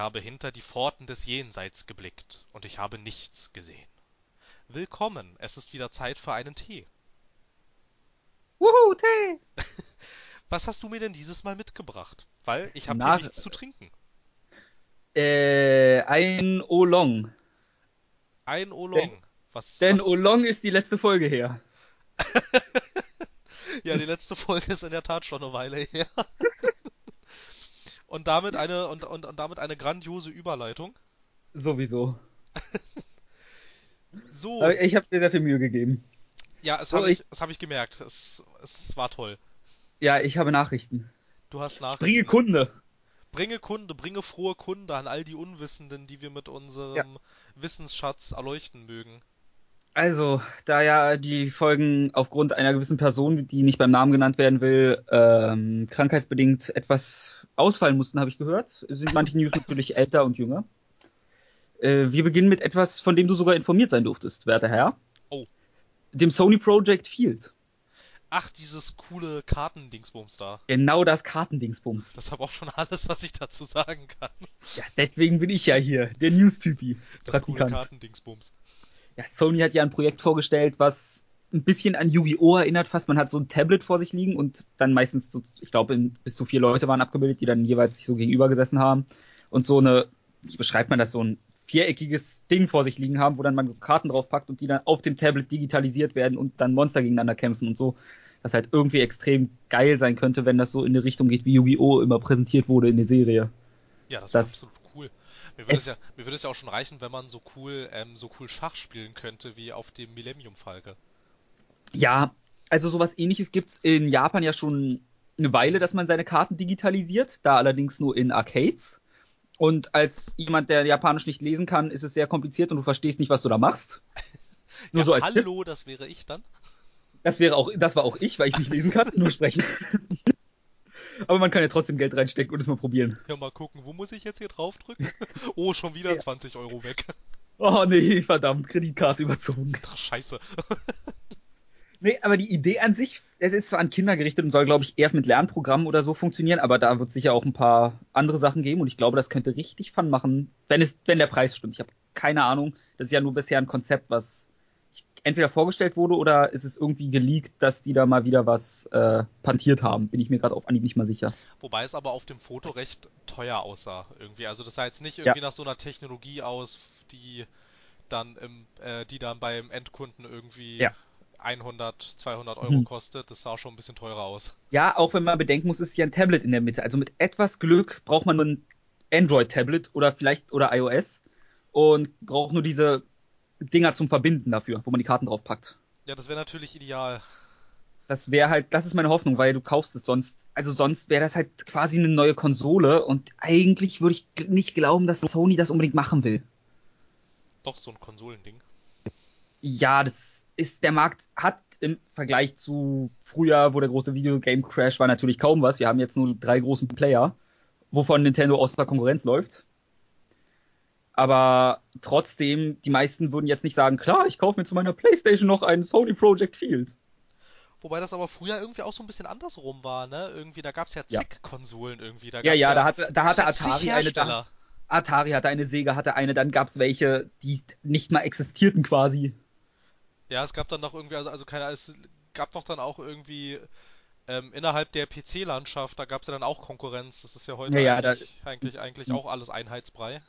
habe hinter die Pforten des Jenseits geblickt, und ich habe nichts gesehen. Willkommen, es ist wieder Zeit für einen Tee. Wuhu, Tee! Was hast du mir denn dieses Mal mitgebracht? Weil ich habe hier nichts zu trinken. äh, ein Oolong. Ein Oolong. Was, Denn was? Oolong ist die letzte Folge her. Ja, die letzte Folge ist in der Tat schon eine Weile her. Und damit eine und, und, und damit eine grandiose Überleitung. Sowieso. So, Aber ich habe mir sehr viel Mühe gegeben. ja, es so, habe ich, ich- es hab ich gemerkt. Es, es war toll. Ja, ich habe Nachrichten. Du hast Nachrichten. Bringe Kunde. Bringe Kunde, bringe frohe Kunde an all die Unwissenden, die wir mit unserem Wissensschatz erleuchten mögen. Also, da ja die Folgen aufgrund einer gewissen Person, die nicht beim Namen genannt werden will, ähm, krankheitsbedingt etwas ausfallen mussten, habe ich gehört, sind manche News natürlich älter und jünger. Äh, wir beginnen mit etwas, von dem du sogar informiert sein durftest, werter Herr. Oh. Dem Sony Project Field. Ach, dieses coole Kartendingsbums da. Genau das Kartendingsbums. Das ist aber auch schon alles, was ich dazu sagen kann. Ja, deswegen bin ich ja hier, der News-Typi. Das coole. Kartendingsbums. Ja, Sony hat ja ein Projekt vorgestellt, was ein bisschen an Yu-Gi-Oh! erinnert fast. Man hat so ein Tablet vor sich liegen und dann meistens so, ich glaube, bis zu vier Leute waren abgebildet, die dann jeweils sich so gegenüber gesessen haben und so eine, wie beschreibt man das, so ein viereckiges Ding vor sich liegen haben, wo dann man Karten draufpackt und die dann auf dem Tablet digitalisiert werden und dann Monster gegeneinander kämpfen und so. Das halt irgendwie extrem geil sein könnte, wenn das so in eine Richtung geht, wie Yu-Gi-Oh! immer präsentiert wurde in der Serie. Ja, das Das-. Mir würde es, Es- ja, mir würde es ja auch schon reichen, wenn man so cool, ähm, so cool Schach spielen könnte wie auf dem Millennium Falke. Ja, also sowas ähnliches gibt's in Japan ja schon eine Weile, dass man seine Karten digitalisiert, da allerdings nur in Arcades. Und als jemand, der Japanisch nicht lesen kann, ist es sehr kompliziert und du verstehst nicht, was du da machst. Nur ja, so als Tipp. hallo, das wäre ich dann. Das wäre auch, das war auch ich, weil ich nicht lesen kann, nur sprechen. Aber man kann ja trotzdem Geld reinstecken und es mal probieren. Ja, mal gucken, wo muss ich jetzt hier draufdrücken? Oh, schon wieder Ja. 20 Euro weg. Oh nee, verdammt, Kreditkarte überzogen. Ach, scheiße. Nee, aber die Idee an sich, es ist zwar an Kinder gerichtet und soll, glaube ich, eher mit Lernprogrammen oder so funktionieren, aber da wird sicher auch ein paar andere Sachen geben und ich glaube, das könnte richtig Fun machen, wenn es, wenn der Preis stimmt. Ich habe keine Ahnung. Das ist ja nur bisher ein Konzept, was entweder vorgestellt wurde oder ist es irgendwie geleakt, dass die da mal wieder was äh, pantiert haben. Bin ich mir gerade auf Anhieb nicht mal sicher. Wobei es aber auf dem Foto recht teuer aussah, irgendwie. Also das sah jetzt nicht irgendwie nach so einer Technologie aus, die dann im, äh, die dann beim Endkunden irgendwie Ja. 100, 200 Euro Mhm. kostet. Das sah schon ein bisschen teurer aus. Ja, auch wenn man bedenken muss, ist ja ein Tablet in der Mitte. Also mit etwas Glück braucht man nur ein Android-Tablet oder vielleicht oder iOS und braucht nur diese Dinger zum Verbinden dafür, wo man die Karten draufpackt. Ja, das wäre natürlich ideal. Das wäre halt, das ist meine Hoffnung, weil du kaufst es sonst. Also sonst wäre das halt quasi eine neue Konsole und eigentlich würde ich nicht glauben, dass Sony das unbedingt machen will. Doch, so ein Konsolending. Ja, das ist, der Markt hat im Vergleich zu früher, wo der große Videogame Crash war, natürlich kaum was. Wir haben jetzt nur drei großen Player, wovon Nintendo außer Konkurrenz läuft. Aber trotzdem, die meisten würden jetzt nicht sagen, klar, ich kaufe mir zu meiner Playstation noch einen Sony Project Field. Wobei das aber früher irgendwie auch so ein bisschen andersrum war, ne? Irgendwie, da gab's ja Ja. zig Konsolen irgendwie. Da Ja, gab's ja, da hatte, da hatte ja Atari eine da. Atari hatte eine, Sega hatte eine, dann gab's welche, die nicht mal existierten quasi. Ja, es gab dann noch irgendwie, also, also keine, es gab doch dann auch irgendwie ähm, innerhalb der PC-Landschaft, da gab's ja dann auch Konkurrenz. Das ist ja heute Ja, ja, da- eigentlich, eigentlich, eigentlich auch alles Einheitsbrei.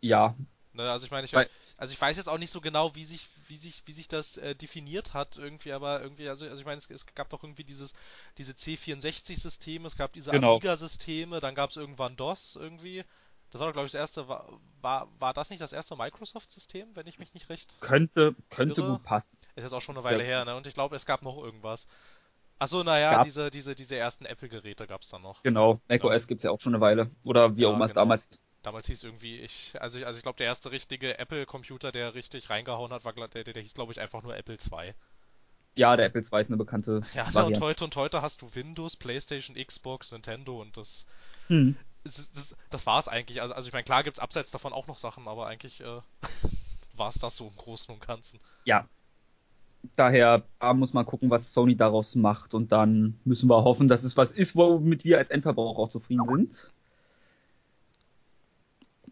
Ja, Ne, also ich meine, ich, Weil- also ich weiß jetzt auch nicht so genau, wie sich, wie sich, wie sich das äh, definiert hat irgendwie, aber irgendwie, also, also ich meine, es, es gab doch irgendwie dieses, diese C64-Systeme, es gab diese Genau. Amiga-Systeme, dann gab es irgendwann DOS irgendwie. Das war doch, glaube ich, das erste, war, war, war das nicht das erste Microsoft-System, wenn ich mich nicht recht. könnte, könnte Irre. gut passen. Ist jetzt auch schon eine Weile her, ne? Und ich glaube, es gab noch irgendwas. Achso, naja, diese, diese, diese ersten Apple-Geräte gab es dann noch. Genau, macOS gibt's ja auch schon eine Weile. Oder wie Ja, auch immer es genau. damals. Damals hieß irgendwie, ich, also ich, also ich glaube, der erste richtige Apple-Computer, der richtig reingehauen hat, war, der, der, hieß, glaube ich, einfach nur Apple II. Ja, der Apple II ist eine bekannte Ja, ne, und Variante. heute und heute hast du Windows, PlayStation, Xbox, Nintendo und das, Hm. das, das, das war's eigentlich. Also, also ich meine, klar gibt's abseits davon auch noch Sachen, aber eigentlich äh, war's das so im Großen und Ganzen. Ja. Daher da muss man gucken, was Sony daraus macht. Und dann müssen wir hoffen, dass es was ist, womit wir als Endverbraucher auch zufrieden sind.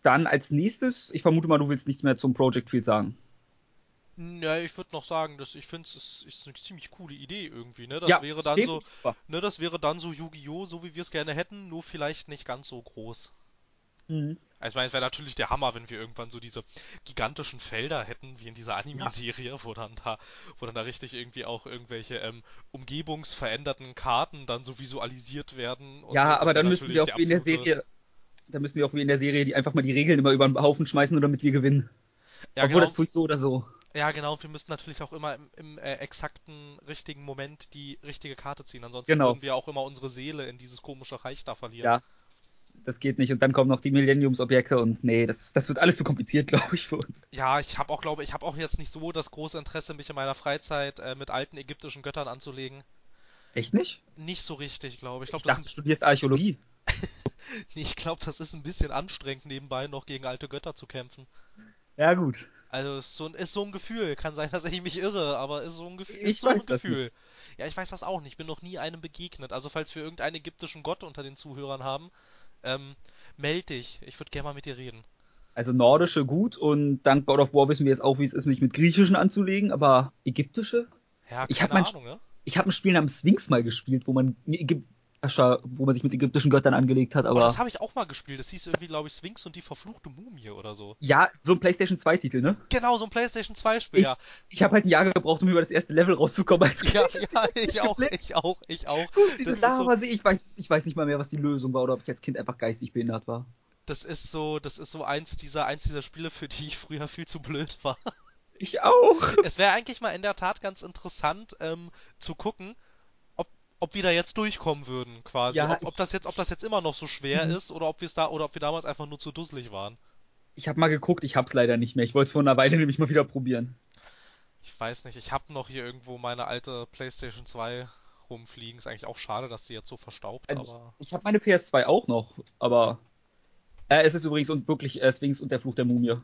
Dann als nächstes, ich vermute mal, du willst nichts mehr zum Project Field sagen. Ja, ich würde noch sagen, dass ich finde, es ist, ist, eine ziemlich coole Idee irgendwie, ne? Das ja, wäre dann so, ne, das wäre dann so Yu-Gi-Oh, so wie wir es gerne hätten, nur vielleicht nicht ganz so groß. Mhm. Also ich meine, es wäre natürlich der Hammer, wenn wir irgendwann so diese gigantischen Felder hätten, wie in dieser Anime-Serie, ja. wo dann da, wo dann da richtig irgendwie auch irgendwelche ähm, umgebungsveränderten Karten dann so visualisiert werden. ja, so. aber dann müssen wir auch wie in der Serie, da müssen wir auch wie in der Serie die einfach mal die Regeln immer über den Haufen schmeißen, nur damit wir gewinnen. Ja, Obwohl genau. das tue ich so oder so. Ja, genau, wir müssten natürlich auch immer im, im äh, exakten, richtigen Moment die richtige Karte ziehen. Ansonsten genau. würden wir auch immer unsere Seele in dieses komische Reich da verlieren. Ja, das geht nicht. Und dann kommen noch die Millenniumsobjekte und nee, das, das wird alles zu kompliziert, glaube ich, für uns. Ja, ich habe auch, glaube ich, habe auch jetzt nicht so das große Interesse, mich in meiner Freizeit äh, mit alten ägyptischen Göttern anzulegen. Echt nicht? Nicht so richtig, glaube ich. Ich, glaub, ich dachte, du studierst Archäologie. ich glaube, das ist ein bisschen anstrengend, nebenbei noch gegen alte Götter zu kämpfen. Ja, gut. Also ist so, ist so ein Gefühl. Kann sein, dass ich mich irre, aber ist so ein, Gefühl. Ich so weiß ein Gefühl. Ja, ich weiß das auch nicht. Ich bin noch nie einem begegnet. Also falls wir irgendeinen ägyptischen Gott unter den Zuhörern haben, ähm, meld dich. Ich würde gerne mal mit dir reden. Also nordische gut und dank God of War wissen wir jetzt auch, wie es ist, mich mit griechischen anzulegen, aber ägyptische? Ja, keine ich hab Ahnung, mein, ne? Ich habe ein Spiel namens Sphinx mal gespielt, wo man Ascher, wo man sich mit ägyptischen Göttern angelegt hat, aber. Oh, das habe ich auch mal gespielt. Das hieß irgendwie, glaube ich, Sphinx und die verfluchte Mumie oder so. Ja, so ein PlayStation 2 Titel, ne? Genau, so ein PlayStation 2 Spiel, ich, ja. Ich habe halt ein Jahr gebraucht, um über das erste Level rauszukommen als Ja, ja, ich auch, ich auch, ich auch. Gut, diese Lava so... ich weiß, ich weiß nicht mal mehr, was die Lösung war oder ob ich als Kind einfach geistig behindert war. Das ist so, das ist so eins dieser, eins dieser Spiele, für die ich früher viel zu blöd war. Ich auch. Es wäre eigentlich mal in der Tat ganz interessant ähm, zu gucken, ob wir da jetzt durchkommen würden, quasi. Ja, ob, ob, das jetzt, ob das jetzt immer noch so schwer mhm. ist oder ob wir es da oder ob wir damals einfach nur zu dusselig waren. Ich habe mal geguckt, ich hab's leider nicht mehr. Ich wollte es vor einer Weile nämlich mal wieder probieren. Ich weiß nicht, ich habe noch hier irgendwo meine alte PlayStation 2 rumfliegen. Ist eigentlich auch schade, dass die jetzt so verstaubt, also aber. Ich, ich habe meine PS2 auch noch, aber. Äh, es ist übrigens und wirklich äh, Sphinx und der Fluch der Mumie.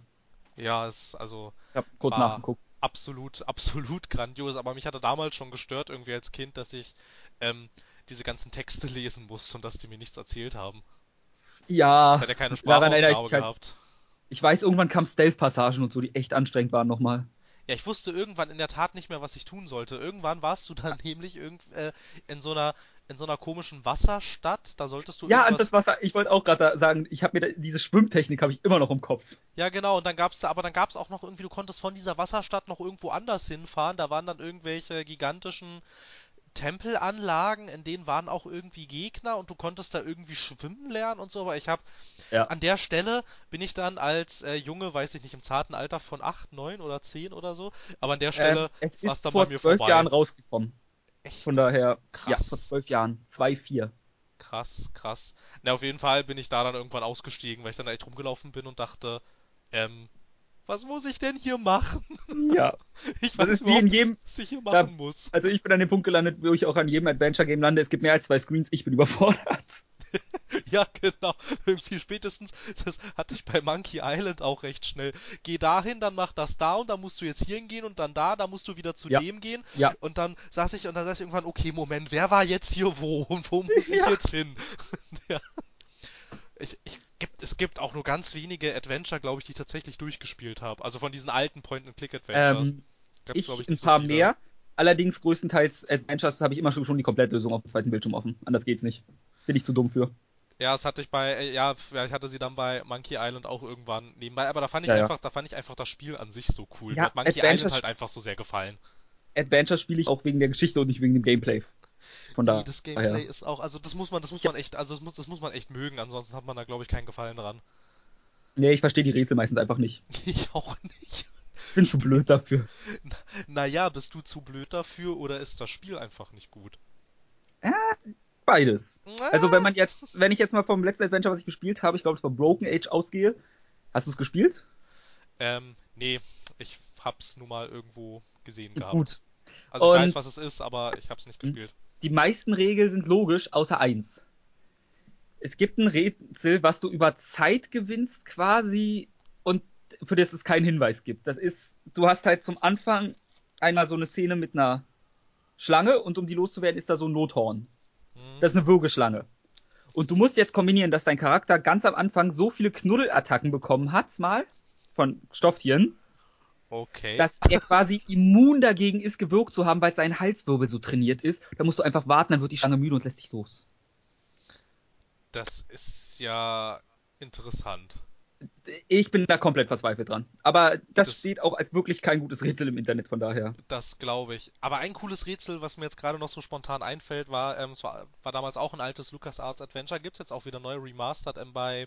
Ja, es also. Ich hab kurz nachgeguckt. Absolut, absolut grandios, aber mich hatte damals schon gestört irgendwie als Kind, dass ich ähm, diese ganzen Texte lesen musste und dass die mir nichts erzählt haben. Ja. Hat ja keine Sprachausgabe ich halt gehabt. Ich weiß, irgendwann kamen Stealth-Passagen und so, die echt anstrengend waren nochmal. Ja, ich wusste irgendwann in der Tat nicht mehr, was ich tun sollte. Irgendwann warst du dann nämlich irgend, äh, in so einer in so einer komischen Wasserstadt. Da solltest du ja an das Wasser. Ich wollte auch gerade sagen, ich habe mir da, diese Schwimmtechnik habe ich immer noch im Kopf. Ja genau. Und dann gab's da, aber dann gab's auch noch irgendwie, du konntest von dieser Wasserstadt noch irgendwo anders hinfahren. Da waren dann irgendwelche gigantischen Tempelanlagen, in denen waren auch irgendwie Gegner und du konntest da irgendwie schwimmen lernen und so, aber ich habe ja. an der Stelle bin ich dann als äh, Junge, weiß ich nicht, im zarten Alter von 8, 9 oder 10 oder so, aber an der Stelle ähm, es ist dann vor zwölf Jahren rausgekommen. Echt? Von daher, krass. ja, vor zwölf Jahren, 2, 4. Krass, krass. Na, auf jeden Fall bin ich da dann irgendwann ausgestiegen, weil ich dann echt rumgelaufen bin und dachte, ähm, was muss ich denn hier machen? Ja. Ich weiß das ist wie in jedem, was ich hier machen da, muss. Also ich bin an dem Punkt gelandet, wo ich auch an jedem Adventure-Game lande. Es gibt mehr als zwei Screens, ich bin überfordert. ja, genau. Irgendwie spätestens, das hatte ich bei Monkey Island auch recht schnell. Geh dahin, dann mach das da und dann musst du jetzt hier hingehen und dann da, dann musst du wieder zu ja. dem gehen. Ja. Und dann saß ich und dann saß ich irgendwann, okay, Moment, wer war jetzt hier wo und wo muss ich ja. jetzt hin? ja. Ich, ich gibt, es gibt auch nur ganz wenige Adventure, glaube ich, die ich tatsächlich durchgespielt habe. Also von diesen alten Point-and-Click-Adventures. Ähm, ich, ich ein paar so mehr. Allerdings größtenteils Adventures habe ich immer schon, schon die Komplettlösung auf dem zweiten Bildschirm offen. Anders geht's nicht. Bin ich zu dumm für. Ja, das hatte ich bei, äh, ja, ich hatte sie dann bei Monkey Island auch irgendwann nebenbei, aber da fand ich ja, einfach, ja. da fand ich einfach das Spiel an sich so cool. Ja, Mir hat Monkey Adventures Island halt einfach so sehr gefallen. Adventure spiele ich auch wegen der Geschichte und nicht wegen dem Gameplay. Von da. Nee, das Gameplay ah, ja. ist auch, also das muss man, das muss man echt, also das muss, das muss man echt mögen, ansonsten hat man da glaube ich keinen Gefallen dran. Nee, ich verstehe die Rätsel meistens einfach nicht. Ich auch nicht. Ich bin zu blöd dafür. Naja, bist du zu blöd dafür oder ist das Spiel einfach nicht gut? Ja, beides. Ah. Also wenn man jetzt, wenn ich jetzt mal vom letzten Adventure, was ich gespielt habe, ich glaube es war Broken Age ausgehe, hast du es gespielt? Ähm, nee, ich hab's nur mal irgendwo gesehen gehabt. Gut. Also ich Und weiß, was es ist, aber ich hab's nicht gespielt die meisten Regeln sind logisch, außer eins. Es gibt ein Rätsel, was du über Zeit gewinnst quasi und für das es keinen Hinweis gibt. Das ist, du hast halt zum Anfang einmal so eine Szene mit einer Schlange und um die loszuwerden ist da so ein Nothorn. Mhm. Das ist eine Würgeschlange. Und du musst jetzt kombinieren, dass dein Charakter ganz am Anfang so viele Knuddelattacken bekommen hat, mal, von Stofftieren, Okay. dass er quasi immun dagegen ist, gewirkt zu haben, weil sein Halswirbel so trainiert ist. Da musst du einfach warten, dann wird die Schlange müde und lässt dich los. Das ist ja interessant. Ich bin da komplett verzweifelt dran. Aber das, Das- steht auch als wirklich kein gutes Rätsel im Internet, von daher. Das glaube ich. Aber ein cooles Rätsel, was mir jetzt gerade noch so spontan einfällt, war, ähm, es war, war damals auch ein altes LucasArts Adventure, gibt's jetzt auch wieder neu remastered ähm, bei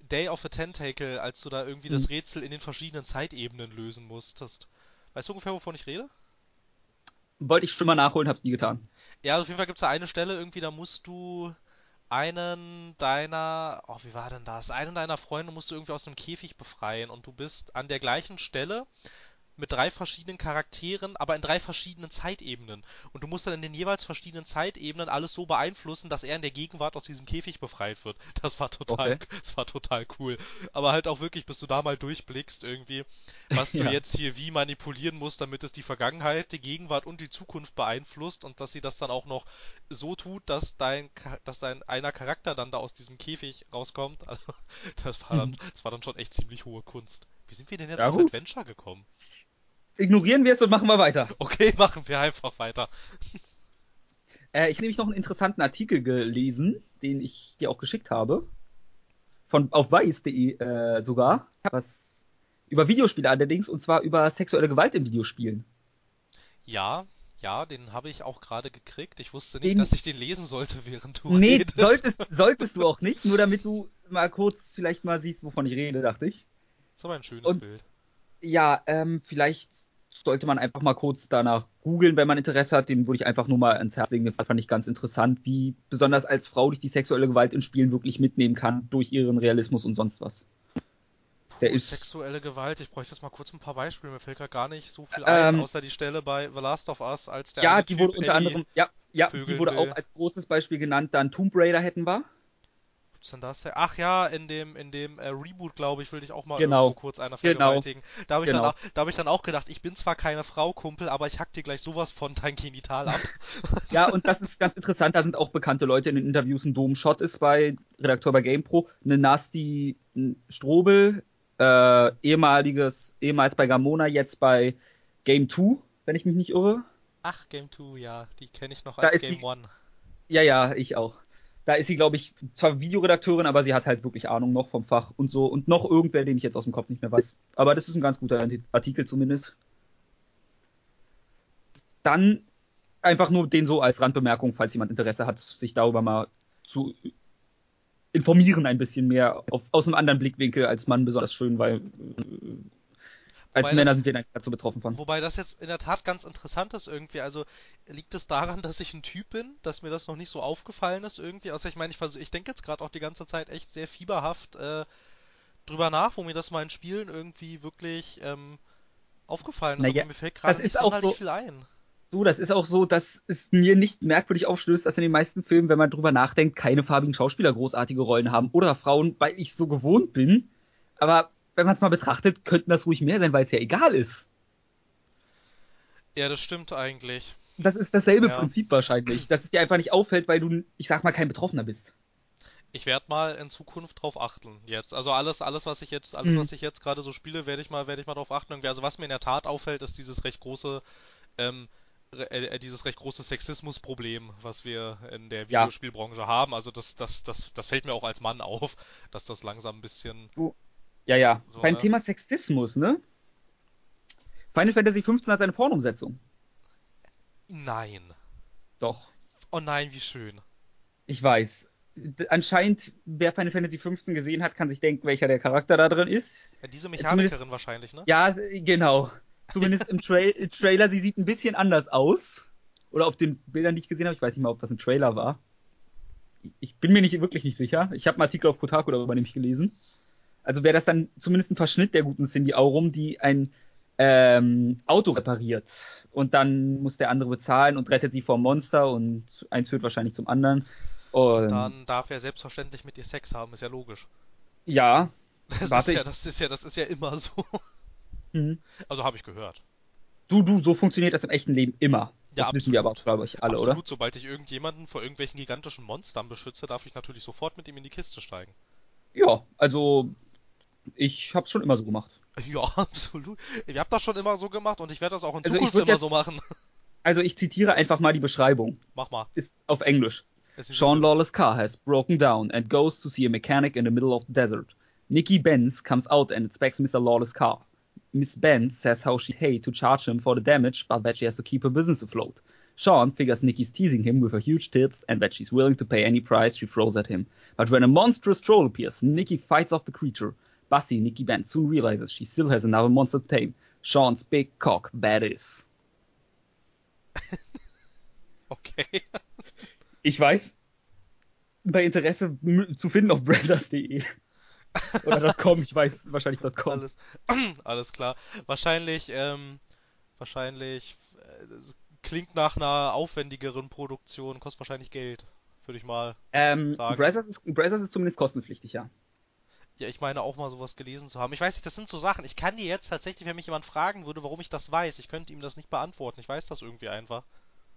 Day of a Tentacle, als du da irgendwie das Mhm. Rätsel in den verschiedenen Zeitebenen lösen musstest. Weißt du ungefähr, wovon ich rede? Wollte ich schon mal nachholen, hab's nie getan. Ja, also auf jeden Fall gibt's da eine Stelle irgendwie, da musst du einen deiner, oh, wie war denn das? Einen deiner Freunde musst du irgendwie aus einem Käfig befreien und du bist an der gleichen Stelle mit drei verschiedenen Charakteren, aber in drei verschiedenen Zeitebenen. Und du musst dann in den jeweils verschiedenen Zeitebenen alles so beeinflussen, dass er in der Gegenwart aus diesem Käfig befreit wird. Das war total, Okay. das war total cool. Aber halt auch wirklich, bis du da mal durchblickst irgendwie, was du Ja. jetzt hier wie manipulieren musst, damit es die Vergangenheit, die Gegenwart und die Zukunft beeinflusst und dass sie das dann auch noch so tut, dass dein, dass dein einer Charakter dann da aus diesem Käfig rauskommt. Also, das war dann, das war dann schon echt ziemlich hohe Kunst. Wie sind wir denn jetzt Ja, auf. Adventure gekommen? Ignorieren wir es und machen wir weiter. Okay, machen wir einfach weiter. Äh, ich habe nämlich noch einen interessanten Artikel gelesen, den ich dir auch geschickt habe. Von auf weiß.de äh, sogar. Was über Videospiele allerdings, und zwar über sexuelle Gewalt in Videospielen. Ja, ja, den habe ich auch gerade gekriegt. Ich wusste nicht, Den- dass ich den lesen sollte, während du Nee, redest. solltest, solltest du auch nicht, nur damit du mal kurz vielleicht mal siehst, wovon ich rede, dachte ich. Das ist aber ein schönes Und- Bild. Ja, ähm, vielleicht sollte man einfach mal kurz danach googeln, wenn man Interesse hat. Den würde ich einfach nur mal ans Herz legen. Den fand ich ganz interessant, wie besonders als Frau dich die sexuelle Gewalt in Spielen wirklich mitnehmen kann durch ihren Realismus und sonst was. Der ist Sexuelle Gewalt, ich bräuchte jetzt mal kurz ein paar Beispiele. Mir fällt gerade gar nicht so viel ein, Ähm, außer die Stelle bei The Last of Us, als der ja, die Typ wurde unter Ellie- anderem, ja, ja, die wurde will. auch als großes Beispiel genannt. Dann Tomb Raider hätten wir. Ist denn das? Ach ja, in dem, in dem äh, Reboot, glaube ich, will ich auch mal Genau. kurz einer Genau. vergewaltigen. Da habe ich, Genau. dann auch- da hab ich dann auch gedacht, ich bin zwar keine Frau, Kumpel, aber ich hack dir gleich sowas von dein Genital ab. Ja, und das ist ganz interessant. Da sind auch bekannte Leute in den Interviews. Ein Dom Schott ist bei Redakteur bei GamePro, eine Nasty Strobel, äh, ehemaliges, ehemals bei Gamona, jetzt bei Game 2, wenn ich mich nicht irre. Ach, Game 2, ja, die kenne ich noch Da als Game die- 1. Ja, ja, ich auch. Da ist sie, glaube ich, zwar Videoredakteurin, aber sie hat halt wirklich Ahnung noch vom Fach und so. Und noch irgendwer, den ich jetzt aus dem Kopf nicht mehr weiß. Aber das ist ein ganz guter Artikel zumindest. Dann einfach nur den so als Randbemerkung, falls jemand Interesse hat, sich darüber mal zu informieren ein bisschen mehr auf, aus einem anderen Blickwinkel als Mann besonders schön, weil äh, als Männer das- sind wir da nicht ganz so betroffen von. Wobei das jetzt in der Tat ganz interessant ist irgendwie. Also liegt es daran, dass ich ein Typ bin, dass mir das noch nicht so aufgefallen ist irgendwie? Also ich meine, ich, versuch- ich denke jetzt gerade auch die ganze Zeit echt sehr fieberhaft äh, drüber nach, wo mir das mal in Spielen irgendwie wirklich ähm, aufgefallen ist. Naja, mir fällt gerade das nicht ist auch so- viel ein. So, das ist auch so, dass es mir nicht merkwürdig aufstößt, dass in den meisten Filmen, wenn man drüber nachdenkt, keine farbigen Schauspieler großartige Rollen haben oder Frauen, weil ich so gewohnt bin. Aber wenn man es mal betrachtet, könnten das ruhig mehr sein, weil es ja egal ist. Ja, das stimmt eigentlich. Das ist dasselbe Ja. Prinzip wahrscheinlich, dass es dir einfach nicht auffällt, weil du, ich sag mal, kein Betroffener bist. Ich werde mal in Zukunft drauf achten jetzt. Also alles, alles, was ich jetzt, alles, Mhm. was ich jetzt gerade so spiele, werde ich mal, werde ich mal drauf achten. Also was mir in der Tat auffällt, ist dieses recht große, ähm, re- äh, dieses recht große Sexismusproblem, was wir in der Ja. Videospielbranche haben. Also das, das, das, das fällt mir auch als Mann auf, dass das langsam ein bisschen. Ja, ja. So, Beim ne? Thema Sexismus, ne? Final Fantasy XV hat seine Pornoumsetzung. Nein. Doch. Oh nein, wie schön. Ich weiß. Anscheinend, wer Final Fantasy XV gesehen hat, kann sich denken, welcher der Charakter da drin ist. Ja, diese zumindest- Mechanikerin wahrscheinlich, ne? Ja, genau. Zumindest im Tra Trailer, sie sieht ein bisschen anders aus. Oder auf den Bildern, die ich gesehen habe. Ich weiß nicht mal, ob das ein Trailer war. Ich bin mir nicht wirklich nicht sicher. Ich habe einen Artikel auf Kotaku darüber nämlich gelesen. Also wäre das dann zumindest ein Verschnitt der guten Cindy Aurum, die ein ähm, Auto repariert. Und dann muss der andere bezahlen und rettet sie vor Monster und eins führt wahrscheinlich zum anderen. Und Dann darf er selbstverständlich mit ihr Sex haben, ist ja logisch. ja. Das Warte, ist ja, das ist ja, das ist ja immer so. Hm. Also habe ich gehört. Du, du, so funktioniert das im echten Leben immer. Das Ja, wissen wir aber, absolut. glaube ich, alle, Absolut, oder? sobald ich irgendjemanden vor irgendwelchen gigantischen Monstern beschütze, darf ich natürlich sofort mit ihm in die Kiste steigen. Ja, also ich hab's schon immer so gemacht. Ja, absolut. Ich habe das schon immer so gemacht und ich werde das auch in Also Zukunft immer jetzt- so machen. Also ich zitiere einfach mal die Beschreibung. Mach mal. Ist auf Englisch. Ist Sean Lawless' car has broken down and goes to see a mechanic in the middle of the desert. Nikki Benz comes out and inspects Mr. Lawless' car. Miss Benz says how she'd hate to charge him for the damage, but that she has to keep her business afloat. Sean figures Nikki's teasing him with her huge tits and that she's willing to pay any price she throws at him. But when a monstrous troll appears, Nikki fights off the creature. Bussy, Nikki Benz soon realizes she still has another monster to tame. Sean's big cock, is. Okay. Ich weiß, bei Interesse zu finden auf brothers.de. Oder .com, ich weiß, wahrscheinlich .com. Alles, alles klar. Wahrscheinlich, ähm, wahrscheinlich äh, klingt nach einer aufwendigeren Produktion, kostet wahrscheinlich Geld, würde ich mal. Ähm, sagen. Brothers ist, Brothers ist zumindest kostenpflichtig, ja. Ja, ich meine auch mal sowas gelesen zu haben. Ich weiß nicht, das sind so Sachen. Ich kann dir jetzt tatsächlich, wenn mich jemand fragen würde, warum ich das weiß, ich könnte ihm das nicht beantworten. Ich weiß das irgendwie einfach.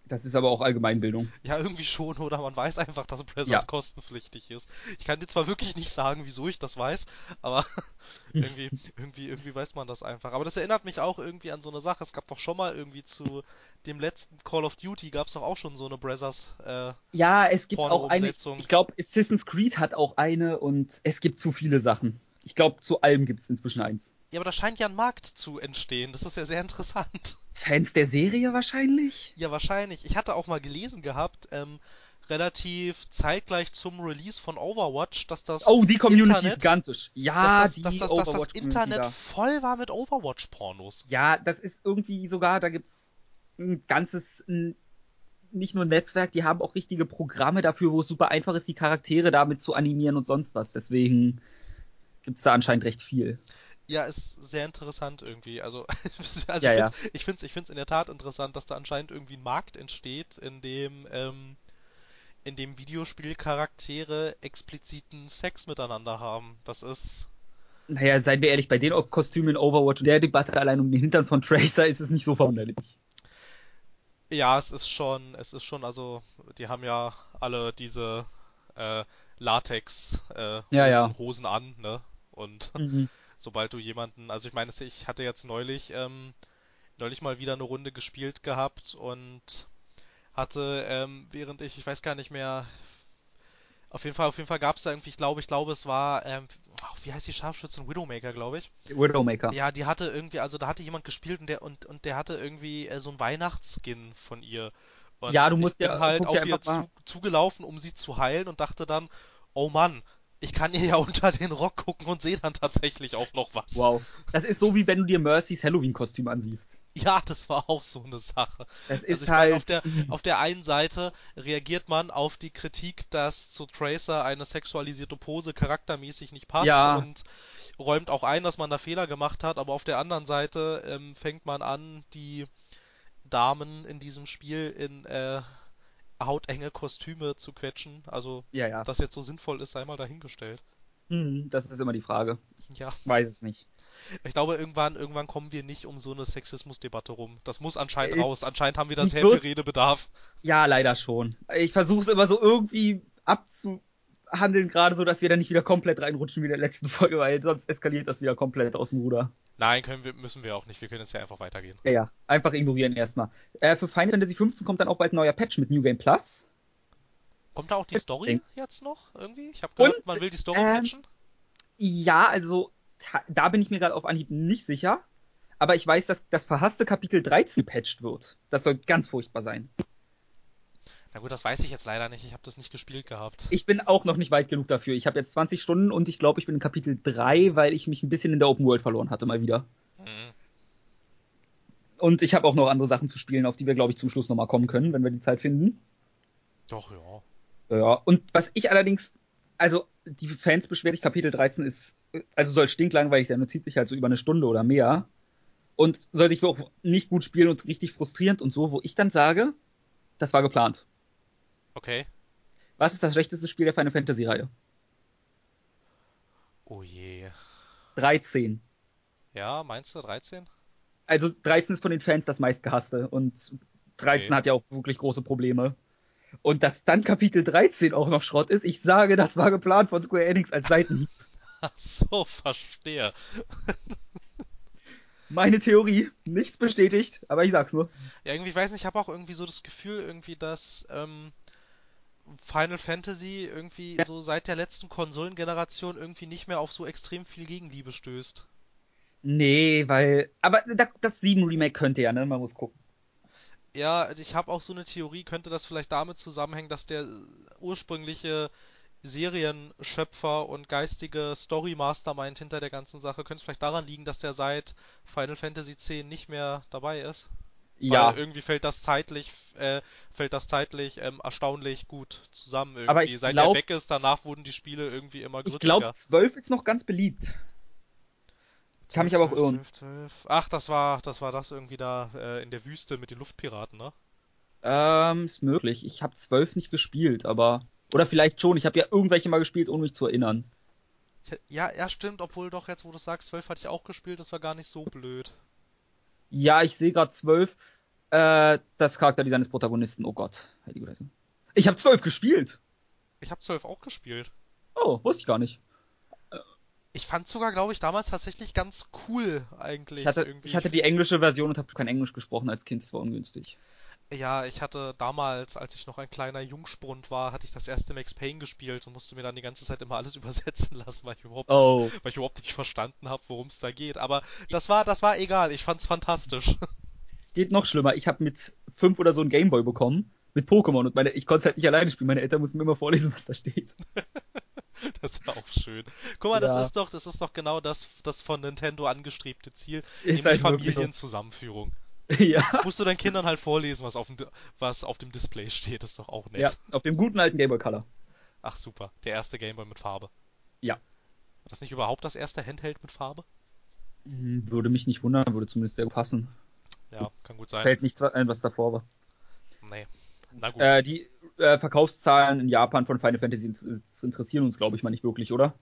Das ist aber auch Allgemeinbildung. Ja, irgendwie schon, oder man weiß einfach, dass Brothers Ja. kostenpflichtig ist. Ich kann dir zwar wirklich nicht sagen, wieso ich das weiß, aber irgendwie, irgendwie, irgendwie weiß man das einfach. Aber das erinnert mich auch irgendwie an so eine Sache. Es gab doch schon mal irgendwie zu dem letzten Call of Duty gab es doch auch schon so eine Brothers, äh, Ja, es gibt auch eine. Ich glaube, Assassin's Creed hat auch eine und es gibt zu viele Sachen. Ich glaube, zu allem gibt es inzwischen eins. ja, aber da scheint ja ein Markt zu entstehen. Das ist ja sehr interessant. Fans der Serie wahrscheinlich? Ja, wahrscheinlich. Ich hatte auch mal gelesen gehabt, ähm, relativ zeitgleich zum Release von Overwatch, dass das Oh, die Community Internet- ist gigantisch. Ja, dass das, die dass das, dass das Internet voll war mit Overwatch-Pornos. Ja, das ist irgendwie sogar, da gibt's ein ganzes, ein, nicht nur ein Netzwerk, die haben auch richtige Programme dafür, wo es super einfach ist, die Charaktere damit zu animieren und sonst was. Deswegen gibt's da anscheinend recht viel. Ja, ist sehr interessant irgendwie. Also, also Ja, ich ja. find's, ich find's, ich find's in der Tat interessant, dass da anscheinend irgendwie ein Markt entsteht, in dem, ähm, in dem Videospielcharaktere expliziten Sex miteinander haben. Das ist, Naja, seien wir ehrlich, bei den Kostümen in Overwatch und der Debatte allein um den Hintern von Tracer ist es nicht so verwunderlich. Ja, es ist schon, es ist schon, also, die haben ja alle diese, äh, Latex, äh, Ja, Hosen, ja. Hosen an, ne? Und Mhm. sobald du jemanden, also ich meine, ich hatte jetzt neulich, ähm, neulich mal wieder eine Runde gespielt gehabt und hatte, ähm, während ich, ich weiß gar nicht mehr, auf jeden Fall, auf jeden Fall gab es da irgendwie, ich glaube, ich glaube, es war, ähm, ach, wie heißt die Scharfschützin? Widowmaker, glaube ich. Widowmaker. Ja, die hatte irgendwie, also da hatte jemand gespielt und der und, und der hatte irgendwie äh, so einen Weihnachtsskin von ihr. Und Ja, du musst ja- halt auf ihr zu, zugelaufen, um sie zu heilen und dachte dann, oh Mann, ich kann ihr ja unter den Rock gucken und sehe dann tatsächlich auch noch was. Wow. Das ist so, wie wenn du dir Mercys Halloween-Kostüm ansiehst. Ja, das war auch so eine Sache. Das Also ist ich meine, halt. auf der, auf der einen Seite reagiert man auf die Kritik, dass zu Tracer eine sexualisierte Pose charaktermäßig nicht passt Ja. und räumt auch ein, dass man da Fehler gemacht hat, aber auf der anderen Seite ähm, fängt man an, die Damen in diesem Spiel in äh, hautenge Kostüme zu quetschen. Also, ja, ja. ob das jetzt so sinnvoll ist, sei mal dahingestellt. Hm, das ist immer die Frage. Ja, Weiß es nicht. Ich glaube, irgendwann, irgendwann kommen wir nicht um so eine Sexismusdebatte rum. Das muss anscheinend Äh, raus. Anscheinend haben wir da sehr viel Redebedarf. Ja, leider schon. Ich versuche es immer so irgendwie abzuhandeln, gerade so, dass wir da nicht wieder komplett reinrutschen wie in der letzten Folge, weil sonst eskaliert das wieder komplett aus dem Ruder. Nein, können wir, müssen wir auch nicht. Wir können jetzt ja einfach weitergehen. Ja, ja. Einfach ignorieren erstmal. Äh, für Final Fantasy 15 kommt dann auch bald ein neuer Patch mit New Game Plus. Kommt da auch die Ich Story jetzt noch irgendwie? Ich habe gehört, Und, man will die Story ähm, patchen. Ja, also da bin ich mir gerade auf Anhieb nicht sicher. Aber ich weiß, dass das verhasste Kapitel 13 gepatcht wird. Das soll ganz furchtbar sein. Na gut, das weiß ich jetzt leider nicht. Ich habe das nicht gespielt gehabt. Ich bin auch noch nicht weit genug dafür. Ich habe jetzt 20 Stunden und ich glaube, ich bin in Kapitel 3, weil ich mich ein bisschen in der Open World verloren hatte mal wieder. Mhm. Und ich habe auch noch andere Sachen zu spielen, auf die wir, glaube ich, zum Schluss nochmal kommen können, wenn wir die Zeit finden. Doch, ja. Ja, und was ich allerdings, also die Fans beschweren sich, Kapitel 13 ist, also soll stinklangweilig sein und zieht sich halt so über eine Stunde oder mehr. Und soll sich auch nicht gut spielen und richtig frustrierend und so, wo ich dann sage, das war geplant. Okay. Was ist das schlechteste Spiel der Final Fantasy Reihe? Oh je. 13. Ja, meinst du 13? Also 13 ist von den Fans das meistgehasste und 13 okay. hat ja auch wirklich große Probleme. Und dass dann Kapitel 13 auch noch Schrott ist, ich sage, das war geplant von Square Enix als Seitenhieb. Ach so, verstehe. Meine Theorie, nichts bestätigt, aber ich sag's nur. Ja, irgendwie, ich weiß nicht, ich habe auch irgendwie so das Gefühl, irgendwie, dass ähm, Final Fantasy irgendwie ja. so seit der letzten Konsolengeneration irgendwie nicht mehr auf so extrem viel Gegenliebe stößt. Nee, weil. Aber das 7 Remake könnte ja, ne? Man muss gucken. Ja, ich habe auch so eine Theorie, könnte das vielleicht damit zusammenhängen, dass der ursprüngliche Serienschöpfer und geistige Story Mastermind hinter der ganzen Sache, könnte es vielleicht daran liegen, dass der seit Final Fantasy X nicht mehr dabei ist? Ja. Weil irgendwie fällt das zeitlich, äh, fällt das zeitlich ähm, erstaunlich gut zusammen irgendwie. Aber ich Seit glaub, er weg ist, danach wurden die Spiele irgendwie immer grütziger. Ich glaube, 12 ist noch ganz beliebt. Kann mich aber auch irren. 12, 12. Ach, das war, das war das irgendwie da äh, in der Wüste mit den Luftpiraten, ne? Ähm, ist möglich. Ich habe 12 nicht gespielt, aber oder vielleicht schon. Ich habe ja irgendwelche mal gespielt, ohne mich zu erinnern. Ja, ja, stimmt. Obwohl doch jetzt, wo du sagst, 12 hatte ich auch gespielt. Das war gar nicht so blöd. Ja, ich sehe gerade 12. Äh, das Charakterdesign des Protagonisten. Oh Gott. Ich habe 12 gespielt. Ich habe 12 auch gespielt. Oh, wusste ich gar nicht. Ich fand sogar, glaube ich, damals tatsächlich ganz cool eigentlich. Ich hatte, ich hatte die englische Version und habe kein Englisch gesprochen als Kind, es war ungünstig. Ja, ich hatte damals, als ich noch ein kleiner Jungspund war, hatte ich das erste Max Payne gespielt und musste mir dann die ganze Zeit immer alles übersetzen lassen, weil ich überhaupt, oh. nicht, weil ich überhaupt nicht verstanden habe, worum es da geht. Aber das war, das war egal. Ich fand's fantastisch. Geht noch schlimmer. Ich habe mit fünf oder so ein Gameboy bekommen mit Pokémon und meine, ich konnte es halt nicht alleine spielen. Meine Eltern mussten mir immer vorlesen, was da steht. Das ist auch schön. Guck mal, ja. das ist doch, das ist doch genau das, das von Nintendo angestrebte Ziel, ist nämlich halt Familienzusammenführung. Ja. Musst du deinen Kindern halt vorlesen, was auf, dem, was auf dem Display steht, ist doch auch nett. Ja, auf dem guten alten Game Boy Color. Ach super, der erste Game Boy mit Farbe. Ja. War das nicht überhaupt das erste Handheld mit Farbe? Hm, würde mich nicht wundern, würde zumindest sehr passen. Ja, kann gut sein. Fällt nichts ein, was davor war. Nee. Na gut. Äh, die äh, Verkaufszahlen in Japan von Final Fantasy interessieren uns, glaube ich, mal nicht wirklich, oder?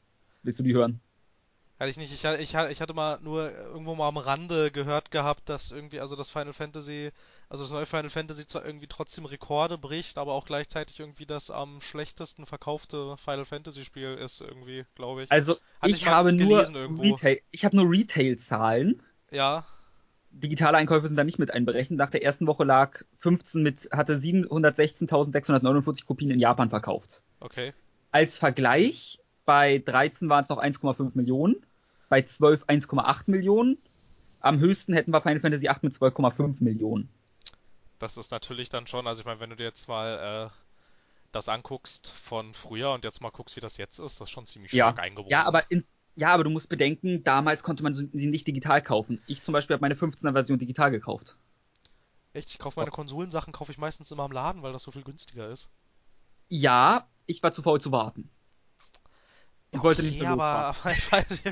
Willst du die hören? Hatte ich nicht. Ich, ich, ich hatte mal nur irgendwo mal am Rande gehört gehabt, dass irgendwie, also das Final Fantasy, also das neue Final Fantasy zwar irgendwie trotzdem Rekorde bricht, aber auch gleichzeitig irgendwie das am schlechtesten verkaufte Final Fantasy Spiel ist, irgendwie, glaube ich. Also Hatte ich, ich habe nur Retail, ich habe nur Retail-Zahlen. Ja digitale Einkäufe sind da nicht mit einberechnet. Nach der ersten Woche lag 15 mit, hatte 716.649 Kopien in Japan verkauft. Okay. Als Vergleich, bei 13 waren es noch 1,5 Millionen, bei 12 1,8 Millionen. Am höchsten hätten wir Final Fantasy 8 mit 12,5 Millionen. Das ist natürlich dann schon, also ich meine, wenn du dir jetzt mal äh, das anguckst von früher und jetzt mal guckst, wie das jetzt ist, das ist schon ziemlich stark ja. eingebrochen. Ja, aber in, ja, aber du musst bedenken, damals konnte man sie nicht digital kaufen. Ich zum Beispiel habe meine 15er Version digital gekauft. Echt? Ich kaufe meine Konsolensachen kaufe ich meistens immer im Laden, weil das so viel günstiger ist. Ja, ich war zu faul zu warten. Ich okay, wollte nicht mehr aber, aber ich weiß nicht,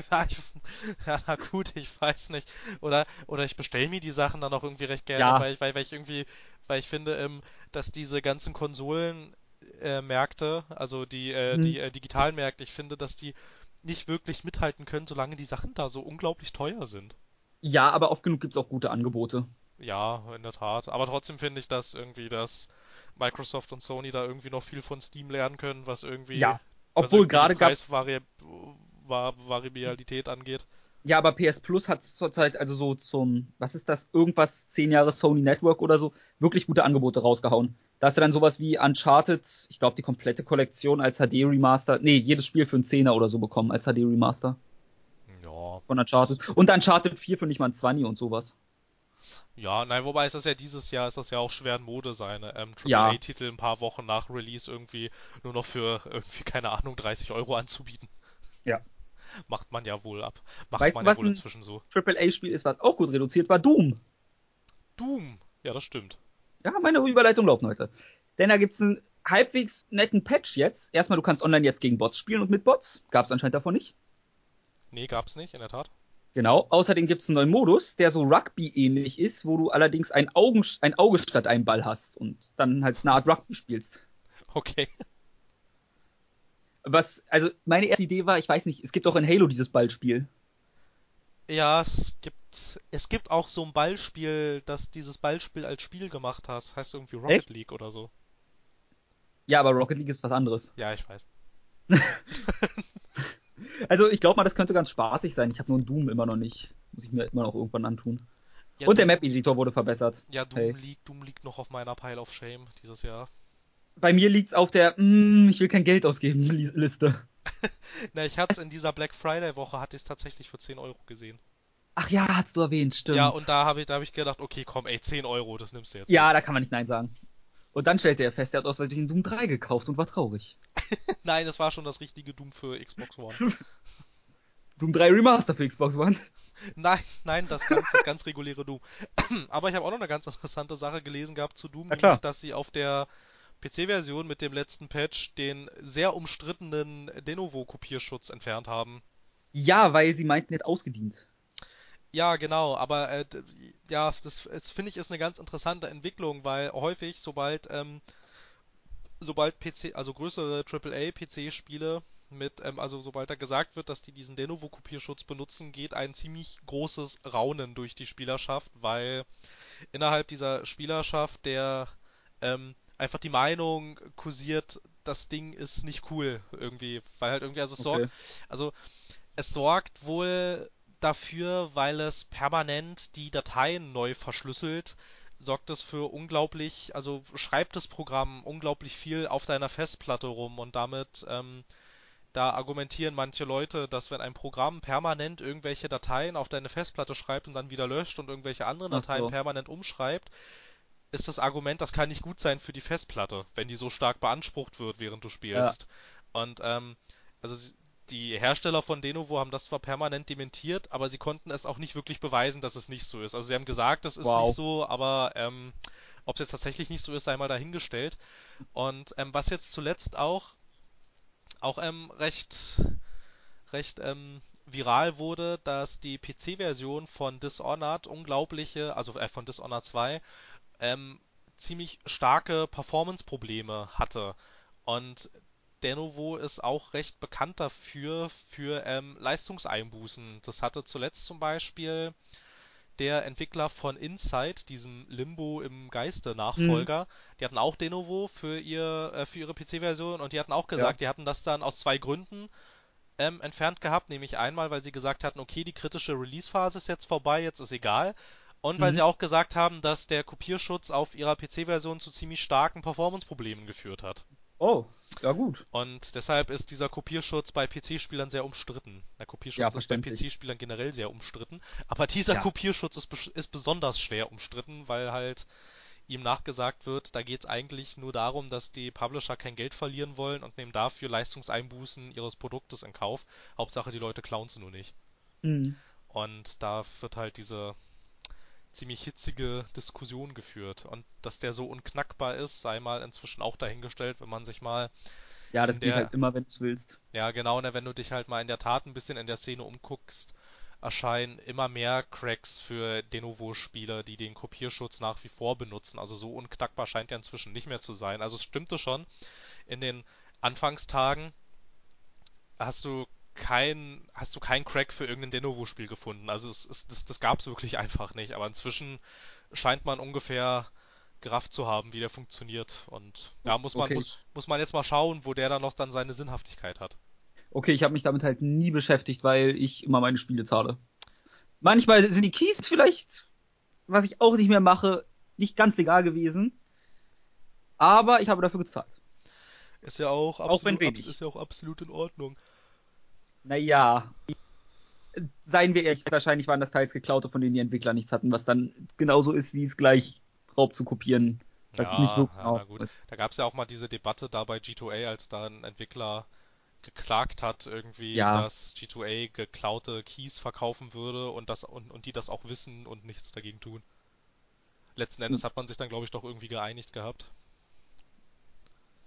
ja, na gut, ich weiß nicht. Oder, oder ich bestelle mir die Sachen dann auch irgendwie recht gerne, ja. weil, ich, weil, weil ich irgendwie, weil ich finde, ähm, dass diese ganzen Konsolenmärkte, äh, also die, äh, hm. die äh, digitalen Märkte, ich finde, dass die nicht wirklich mithalten können, solange die Sachen da so unglaublich teuer sind. Ja, aber oft genug gibt es auch gute Angebote. Ja, in der Tat. Aber trotzdem finde ich, dass irgendwie das Microsoft und Sony da irgendwie noch viel von Steam lernen können, was irgendwie, ja, obwohl gerade Variabilität angeht. Ja, aber PS Plus hat zurzeit also so zum, was ist das, irgendwas, zehn Jahre Sony Network oder so, wirklich gute Angebote rausgehauen. Da hast du dann sowas wie Uncharted, ich glaube die komplette Kollektion als HD Remaster, nee, jedes Spiel für einen Zehner oder so bekommen als HD Remaster. Ja. Von Uncharted. Und Uncharted 4 für nicht mal ein 20 und sowas. Ja, nein, wobei ist das ja dieses Jahr, ist das ja auch schwer in Mode, seine ähm, AAA-Titel ja. ein paar Wochen nach Release irgendwie nur noch für irgendwie, keine Ahnung, 30 Euro anzubieten. Ja. Macht man ja wohl ab. Macht weißt man du, ja wohl inzwischen so. AAA-Spiel ist, was auch gut reduziert war, Doom. Doom, ja, das stimmt. Ja, meine Überleitung laufen heute. Denn da gibt's einen halbwegs netten Patch jetzt. Erstmal, du kannst online jetzt gegen Bots spielen und mit Bots. Gab's anscheinend davon nicht. Nee, gab's nicht, in der Tat. Genau. Außerdem gibt's einen neuen Modus, der so Rugby-ähnlich ist, wo du allerdings ein, Augen, ein Auge statt einem Ball hast und dann halt eine Art Rugby spielst. Okay. Was, also meine erste Idee war, ich weiß nicht, es gibt auch in Halo dieses Ballspiel. Ja, es gibt gibt, es gibt auch so ein Ballspiel, das dieses Ballspiel als Spiel gemacht hat. Heißt irgendwie Rocket Echt? League oder so. Ja, aber Rocket League ist was anderes. Ja, ich weiß. Also ich glaube mal, das könnte ganz spaßig sein. Ich habe nur Doom immer noch nicht. Muss ich mir immer noch irgendwann antun. Ja, Und der Doom- Map-Editor wurde verbessert. Ja, Doom Hey. liegt, Doom liegt noch auf meiner Pile of Shame dieses Jahr. Bei mir liegt's auf der mm, ich will kein Geld ausgeben Li- Liste. Na, ich hatte es in dieser Black Friday Woche, hatte ich es tatsächlich für 10 Euro gesehen. Ach ja, hast du erwähnt, stimmt. Ja, und da habe ich, da hab ich gedacht, okay, komm, ey, 10 Euro, das nimmst du jetzt. Ja, da kann man nicht Nein sagen. Und dann stellte er fest, er hat aus Versehen Doom 3 gekauft und war traurig. Nein, das war schon das richtige Doom für Xbox One. Doom 3 Remaster für Xbox One. Nein, nein, das ganz, das ganz reguläre Doom. Aber ich habe auch noch eine ganz interessante Sache gelesen gehabt zu Doom, klar. nämlich, dass sie auf der PC-Version mit dem letzten Patch den sehr umstrittenen Denuvo-Kopierschutz entfernt haben. Ja, weil sie meinten, er hat ausgedient. Ja, genau, aber äh, ja, das, das finde ich ist eine ganz interessante Entwicklung, weil häufig, sobald ähm, sobald PC, also größere AAA-PC-Spiele mit, ähm, also sobald da gesagt wird, dass die diesen Denuvo-Kopierschutz benutzen, geht ein ziemlich großes Raunen durch die Spielerschaft, weil innerhalb dieser Spielerschaft der ähm, einfach die Meinung kursiert, das Ding ist nicht cool irgendwie, weil halt irgendwie, also es sorgt Okay. also es sorgt wohl dafür, weil es permanent die Dateien neu verschlüsselt, sorgt es für unglaublich, also schreibt das Programm unglaublich viel auf deiner Festplatte rum und damit, ähm, da argumentieren manche Leute, dass wenn ein Programm permanent irgendwelche Dateien auf deine Festplatte schreibt und dann wieder löscht und irgendwelche anderen Ach Dateien so. permanent umschreibt, ist das Argument, das kann nicht gut sein für die Festplatte, wenn die so stark beansprucht wird, während du spielst. Und ähm, also die Hersteller von Denuvo haben das zwar permanent dementiert, aber sie konnten es auch nicht wirklich beweisen, dass es nicht so ist. Also sie haben gesagt, es ist Wow. nicht so, aber ähm, ob es jetzt tatsächlich nicht so ist, sei mal dahingestellt. Und ähm, was jetzt zuletzt auch auch ähm, recht recht ähm, viral wurde, dass die PC-Version von Dishonored unglaubliche, also äh, von Dishonored 2, ähm, ziemlich starke Performance-Probleme hatte. Und Denuvo ist auch recht bekannt dafür, für ähm, Leistungseinbußen. Das hatte zuletzt zum Beispiel der Entwickler von Inside, diesem Limbo im Geiste Nachfolger, die hatten auch Denuvo für ihr äh, für ihre PC-Version und die hatten auch gesagt, die hatten das dann aus zwei Gründen ähm, entfernt gehabt, nämlich einmal, weil sie gesagt hatten, okay, die kritische Release-Phase ist jetzt vorbei, jetzt ist egal. Und weil Mhm. sie auch gesagt haben, dass der Kopierschutz auf ihrer PC-Version zu ziemlich starken Performance-Problemen geführt hat. Oh, ja gut. Und deshalb ist dieser Kopierschutz bei PC-Spielern sehr umstritten. Der Kopierschutz Ja, ist bei. PC-Spielern generell sehr umstritten. Aber dieser Tja. Kopierschutz ist, ist besonders schwer umstritten, weil halt ihm nachgesagt wird, da geht es eigentlich nur darum, dass die Publisher kein Geld verlieren wollen und nehmen dafür Leistungseinbußen ihres Produktes in Kauf. Hauptsache die Leute klauen sie nur nicht. Mhm. Und da wird halt diese ziemlich hitzige Diskussion geführt. Und dass der so unknackbar ist, sei mal inzwischen auch dahingestellt, wenn man sich mal Ja, das In geht der- halt immer, wenn du willst. Ja, genau, ne, wenn du dich halt mal in der Tat ein bisschen in der Szene umguckst, erscheinen immer mehr Cracks für Denuvo-Spiele, die den Kopierschutz nach wie vor benutzen. Also so unknackbar scheint er inzwischen nicht mehr zu sein. Also es stimmte schon, in den Anfangstagen hast du kein, hast du keinen Crack für irgendein Denuvo-Spiel gefunden. Also es, es, das, das gab es wirklich einfach nicht. Aber inzwischen scheint man ungefähr gerafft zu haben, wie der funktioniert. Und ja, muss man, Okay, muss, muss man jetzt mal schauen, wo der dann noch dann seine Sinnhaftigkeit hat. Okay, ich habe mich damit halt nie beschäftigt, weil ich immer meine Spiele zahle. Manchmal sind die Keys vielleicht, was ich auch nicht mehr mache, nicht ganz legal gewesen. Aber ich habe dafür gezahlt. Ist ja auch, Auch wenn absolut, wenig. ist ja auch absolut in Ordnung. Naja. Seien wir ehrlich, wahrscheinlich waren das teils geklaute, von denen die Entwickler nichts hatten, was dann genauso ist, wie es gleich Raub zu kopieren. Das ist nicht wirklich ja, gut. ist. Da gab es ja auch mal diese Debatte da bei G2A, als da ein Entwickler geklagt hat, irgendwie, Ja. dass G2A geklaute Keys verkaufen würde und das und, und die das auch wissen und nichts dagegen tun. Letzten Endes Hm. hat man sich dann, glaube ich, doch irgendwie geeinigt gehabt.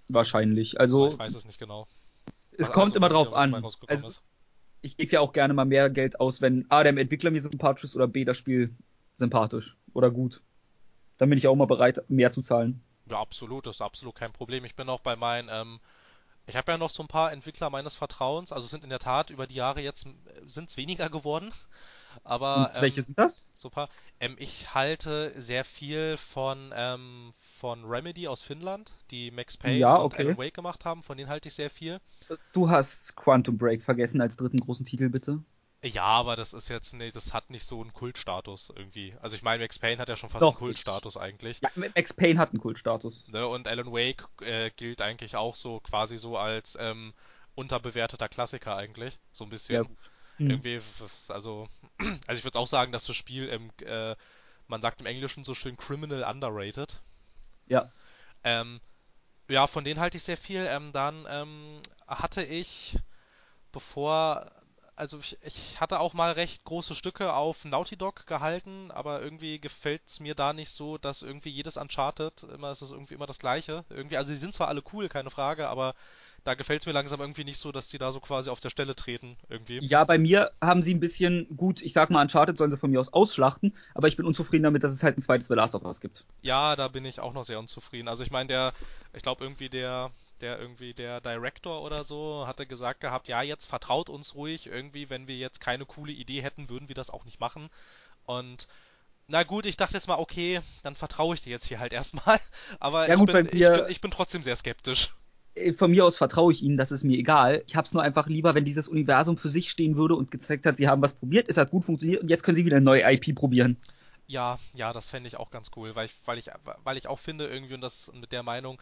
Wahrscheinlich. Aber Also, ich weiß es nicht genau. es Also, kommt immer weiß ich drauf an. Also, ist. Ich gebe ja auch gerne mal mehr Geld aus, wenn A, der Entwickler mir sympathisch ist oder B, das Spiel sympathisch oder gut. Dann bin ich auch mal bereit, mehr zu zahlen. Ja, absolut, das ist absolut kein Problem. Ich bin auch bei meinen, ähm, ich habe ja noch so ein paar Entwickler meines Vertrauens, also sind in der Tat über die Jahre jetzt sind es weniger geworden, Aber Und welche ähm, sind das? super. Ähm, ich halte sehr viel von ähm, von Remedy aus Finnland, die Max Payne Ja, und okay. Alan Wake gemacht haben. Von denen halte ich sehr viel. Du hast Quantum Break vergessen als dritten großen Titel, bitte. Ja, aber das ist jetzt, nee, das hat nicht so einen Kultstatus irgendwie. Also ich meine, Max Payne hat ja schon fast einen Doch, ich. Kultstatus eigentlich. Ja, Max Payne hat einen Kultstatus. Ne? Und Alan Wake äh, gilt eigentlich auch so quasi so als ähm, unterbewerteter Klassiker eigentlich. So ein Ja, bisschen. gut. Hm. Irgendwie, also, also ich würde auch sagen, dass das Spiel, im, äh, man sagt im Englischen so schön criminal underrated. Ja. Ähm, ja, von denen halte ich sehr viel. Ähm, dann ähm, hatte ich bevor, also ich, ich hatte auch mal recht große Stücke auf Naughty Dog gehalten, aber irgendwie gefällt es mir da nicht so, dass irgendwie jedes Uncharted immer ist es irgendwie immer das Gleiche. Irgendwie, also die sind zwar alle cool, keine Frage, aber da gefällt es mir langsam irgendwie nicht so, dass die da so quasi auf der Stelle treten, irgendwie. Ja, bei mir haben sie ein bisschen, gut, ich sag mal, Uncharted sollen sie von mir aus ausschlachten, aber ich bin unzufrieden damit, dass es halt ein zweites The Last of Us gibt. Ja, da bin ich auch noch sehr unzufrieden. Also ich meine, der, ich glaube irgendwie der, der irgendwie der Director oder so hatte gesagt gehabt, ja, jetzt vertraut uns ruhig, irgendwie, wenn wir jetzt keine coole Idee hätten, würden wir das auch nicht machen. Und na gut, ich dachte jetzt mal, okay, dann vertraue ich dir jetzt hier halt erstmal. Aber Ja, ich gut, bin, ich bin, ich bin trotzdem sehr skeptisch. Äh, von mir aus vertraue ich ihnen, das ist mir egal. Ich hab's nur einfach lieber, wenn dieses Universum für sich stehen würde und gezeigt hat, sie haben was probiert, es hat gut funktioniert und jetzt können sie wieder eine neue IP probieren. Ja, ja, das fände ich auch ganz cool, weil ich, weil ich, weil ich auch finde irgendwie, und das mit der Meinung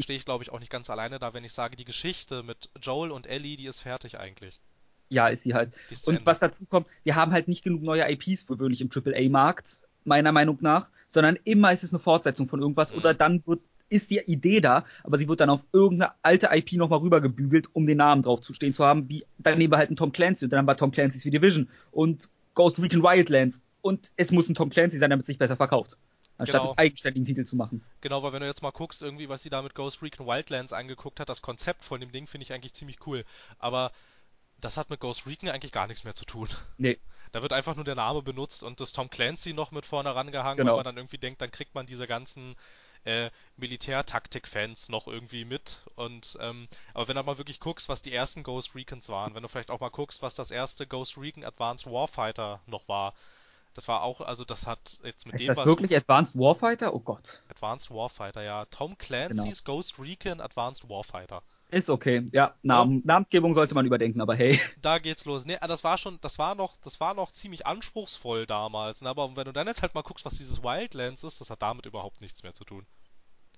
stehe ich, glaube ich, auch nicht ganz alleine da, wenn ich sage, die Geschichte mit Joel und Ellie, die ist fertig eigentlich. Ja, ist sie halt. Ist Und Ende. was dazu kommt, wir haben halt nicht genug neue IPs für gewöhnlich im AAA-Markt, meiner Meinung nach, sondern immer ist es eine Fortsetzung von irgendwas oder Mhm. dann wird, ist die Idee da, aber sie wird dann auf irgendeine alte IP nochmal rübergebügelt, um den Namen drauf zu stehen zu haben, wie, wir halt einen Tom Clancy und dann haben wir Tom Clancy's wie Division und Ghost Recon Wildlands und es muss ein Tom Clancy sein, damit es sich besser verkauft. Anstatt Genau. einen eigenständigen Titel zu machen. Genau, weil wenn du jetzt mal guckst, irgendwie, was sie da mit Ghost Recon Wildlands angeguckt hat, das Konzept von dem Ding finde ich eigentlich ziemlich cool. Aber das hat mit Ghost Recon eigentlich gar nichts mehr zu tun. Nee, Da wird einfach nur der Name benutzt und das Tom Clancy noch mit vorne rangehangen, weil genau. man dann irgendwie denkt, dann kriegt man diese ganzen äh, Militärtaktik-Fans noch irgendwie mit. Und ähm, aber wenn du mal wirklich guckst, was die ersten Ghost Recons waren, wenn du vielleicht auch mal guckst, was das erste Ghost Recon Advanced Warfighter noch war, das war auch, also das hat jetzt mit Ist dem das was wirklich Advanced Warfighter? Oh Gott. Advanced Warfighter, ja. Tom Genau. Clancy's Ghost Recon Advanced Warfighter. Ist okay. Ja? Namen, Namensgebung sollte man überdenken, aber hey. Da geht's los. Ne, das war schon, das war noch, das war noch ziemlich anspruchsvoll damals. Ne? Aber wenn du dann jetzt halt mal guckst, was dieses Wildlands ist, das hat damit überhaupt nichts mehr zu tun.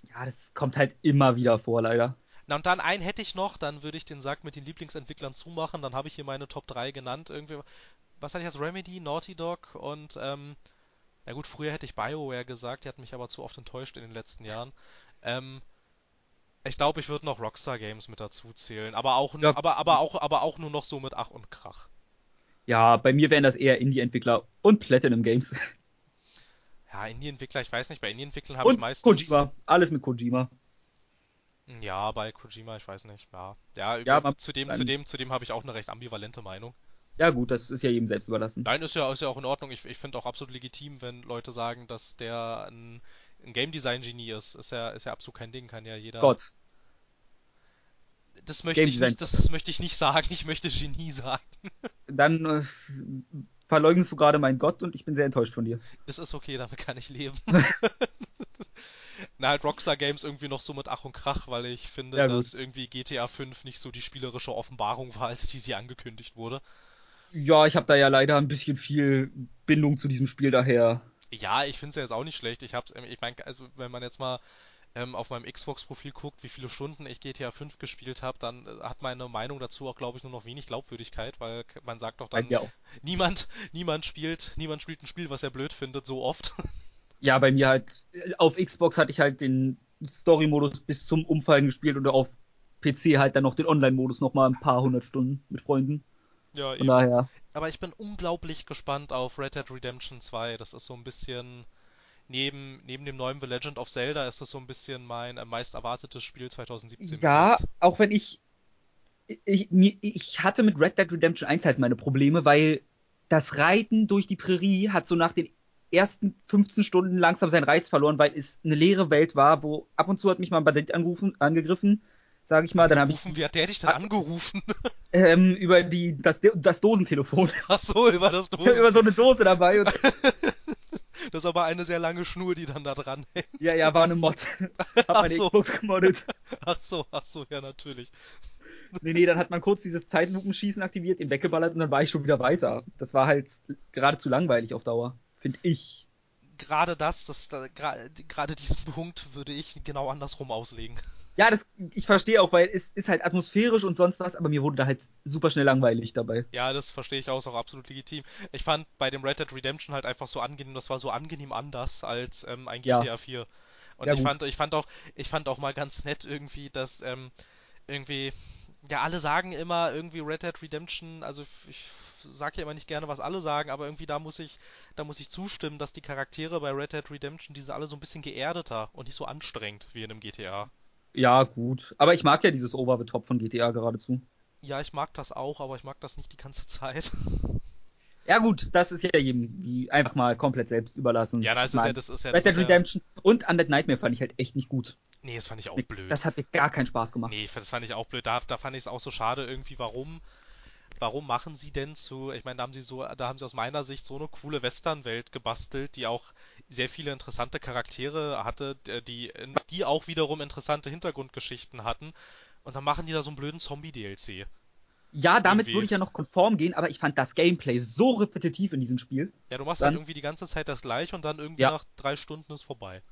Ja, das kommt halt immer wieder vor, leider. Na und dann einen hätte ich noch, dann würde ich den Sack mit den Lieblingsentwicklern zumachen. Dann habe ich hier meine Top 3 genannt. Irgendwie, was hatte ich als Remedy, Naughty Dog und, ähm, na gut, früher hätte ich BioWare gesagt, die hat mich aber zu oft enttäuscht in den letzten Jahren. Ähm, ich glaube, ich würde noch Rockstar Games mit dazu zählen, aber auch, Ja, aber, aber auch, aber auch nur noch so mit Ach und Krach. ja, bei mir wären das eher Indie-Entwickler und Platinum Games. Ja, Indie-Entwickler, ich weiß nicht, bei Indie-Entwicklern habe ich meistens. Kojima. Alles mit Kojima. Ja, bei Kojima, ich weiß nicht. Ja, ja, Ja, über, zu dem, zu dem, zu dem habe ich auch eine recht ambivalente Meinung. ja gut, das ist ja jedem selbst überlassen. Nein, ist ja, ist ja auch in Ordnung. Ich, ich finde auch absolut legitim, wenn Leute sagen, dass der ein, ein Game Design Genie ist. Ist ja, ist ja absolut kein Ding, kann ja jeder. Gott, Das möchte Game ich Design. nicht, das möchte ich nicht sagen. Ich möchte Genie sagen. Dann äh, verleugnest du gerade meinen Gott und ich bin sehr enttäuscht von dir. Das ist okay, damit kann ich leben. Na, halt Rockstar Games irgendwie noch so mit Ach und Krach, weil ich finde, Ja dass irgendwie GTA 5 nicht so die spielerische Offenbarung war, als die sie angekündigt wurde. Ja, ich habe da ja leider ein bisschen viel Bindung zu diesem Spiel daher. Ja, ich finde es ja jetzt auch nicht schlecht. Ich hab's, ähm, ich meine, also wenn man jetzt mal ähm, auf meinem Xbox-Profil guckt, wie viele Stunden ich GTA 5 gespielt habe, dann äh, hat meine Meinung dazu auch, glaube ich, nur noch wenig Glaubwürdigkeit, weil man sagt doch dann, auch. niemand, niemand spielt, niemand spielt ein Spiel, was er blöd findet, so oft. Ja, bei mir halt, äh, auf Xbox hatte ich halt den Story-Modus bis zum Umfallen gespielt und auf PC halt dann noch den Online-Modus noch mal ein paar hundert Stunden mit Freunden. Ja, Von eben. daher, Aber ich bin unglaublich gespannt auf Red Dead Redemption 2. Das ist so ein bisschen neben neben dem neuen The Legend of Zelda ist das so ein bisschen mein äh, meist erwartetes Spiel 2017 bis ja, auch wenn ich, ich, ich hatte mit Red Dead Redemption 1 halt meine Probleme, weil das Reiten durch die Prärie hat so nach den ersten 15 Stunden langsam seinen Reiz verloren, weil es eine leere Welt war, wo ab und zu hat mich mal ein Bandit angerufen, angegriffen, sage ich mal, dann habe ich Angerufen, wie hat der dich denn angerufen? Ähm, über die, das, das Dosentelefon. Ach so, über das habe immer so eine Dose dabei und, Das ist aber eine sehr lange Schnur, die dann da dran hängt. ja, ja, war eine Mod. Hab meine so. Xbox gemoddet. Ach so, ach so, ja, natürlich. Nee, nee, dann hat man kurz dieses Zeitlupenschießen aktiviert, ihn weggeballert und dann war ich schon wieder weiter. Das war halt geradezu langweilig auf Dauer. Finde ich. Gerade das, das, da- gerade diesen Punkt würde ich genau andersrum auslegen. Ja, das, ich verstehe auch, weil es ist halt atmosphärisch und sonst was, aber mir wurde da halt super schnell langweilig dabei. Ja, das verstehe ich auch, ist auch absolut legitim. Ich fand bei dem Red Dead Redemption halt einfach so angenehm, das war so angenehm anders als ähm, ein Ja. GTA 4. Und Ja, ich gut. fand, ich fand auch, ich fand auch mal ganz nett irgendwie, dass ähm, irgendwie, ja, alle sagen immer irgendwie Red Dead Redemption, also ich sag ja immer nicht gerne, was alle sagen, aber irgendwie da muss ich, da muss ich zustimmen, dass die Charaktere bei Red Dead Redemption, die sind alle so ein bisschen geerdeter und nicht so anstrengend wie in einem GTA. Ja, gut. Aber ich mag ja dieses Over the Top von GTA geradezu. Ja, ich mag das auch, aber ich mag das nicht die ganze Zeit. Ja, gut, das ist ja jedem wie einfach mal komplett selbst überlassen. Ja, das ist ja, mein, das ist ja, Red Dead ist ja, Redemption und Undead Nightmare fand ich halt echt nicht gut. nee, das fand ich auch blöd. Das hat mir gar keinen Spaß gemacht. Nee, das fand ich auch blöd. Da, da fand ich es auch so schade irgendwie, warum, warum machen sie denn zu, ich meine, da haben sie so, da haben sie aus meiner Sicht so eine coole Western-Welt gebastelt, die auch sehr viele interessante Charaktere hatte, die, die auch wiederum interessante Hintergrundgeschichten hatten. Und dann machen die da so einen blöden Zombie-DLC. Ja, damit Irgendwie. würde ich ja noch konform gehen, aber ich fand das Gameplay so repetitiv in diesem Spiel. Ja, du machst Dann- halt irgendwie die ganze Zeit das gleiche und dann irgendwie Ja. nach drei Stunden ist vorbei.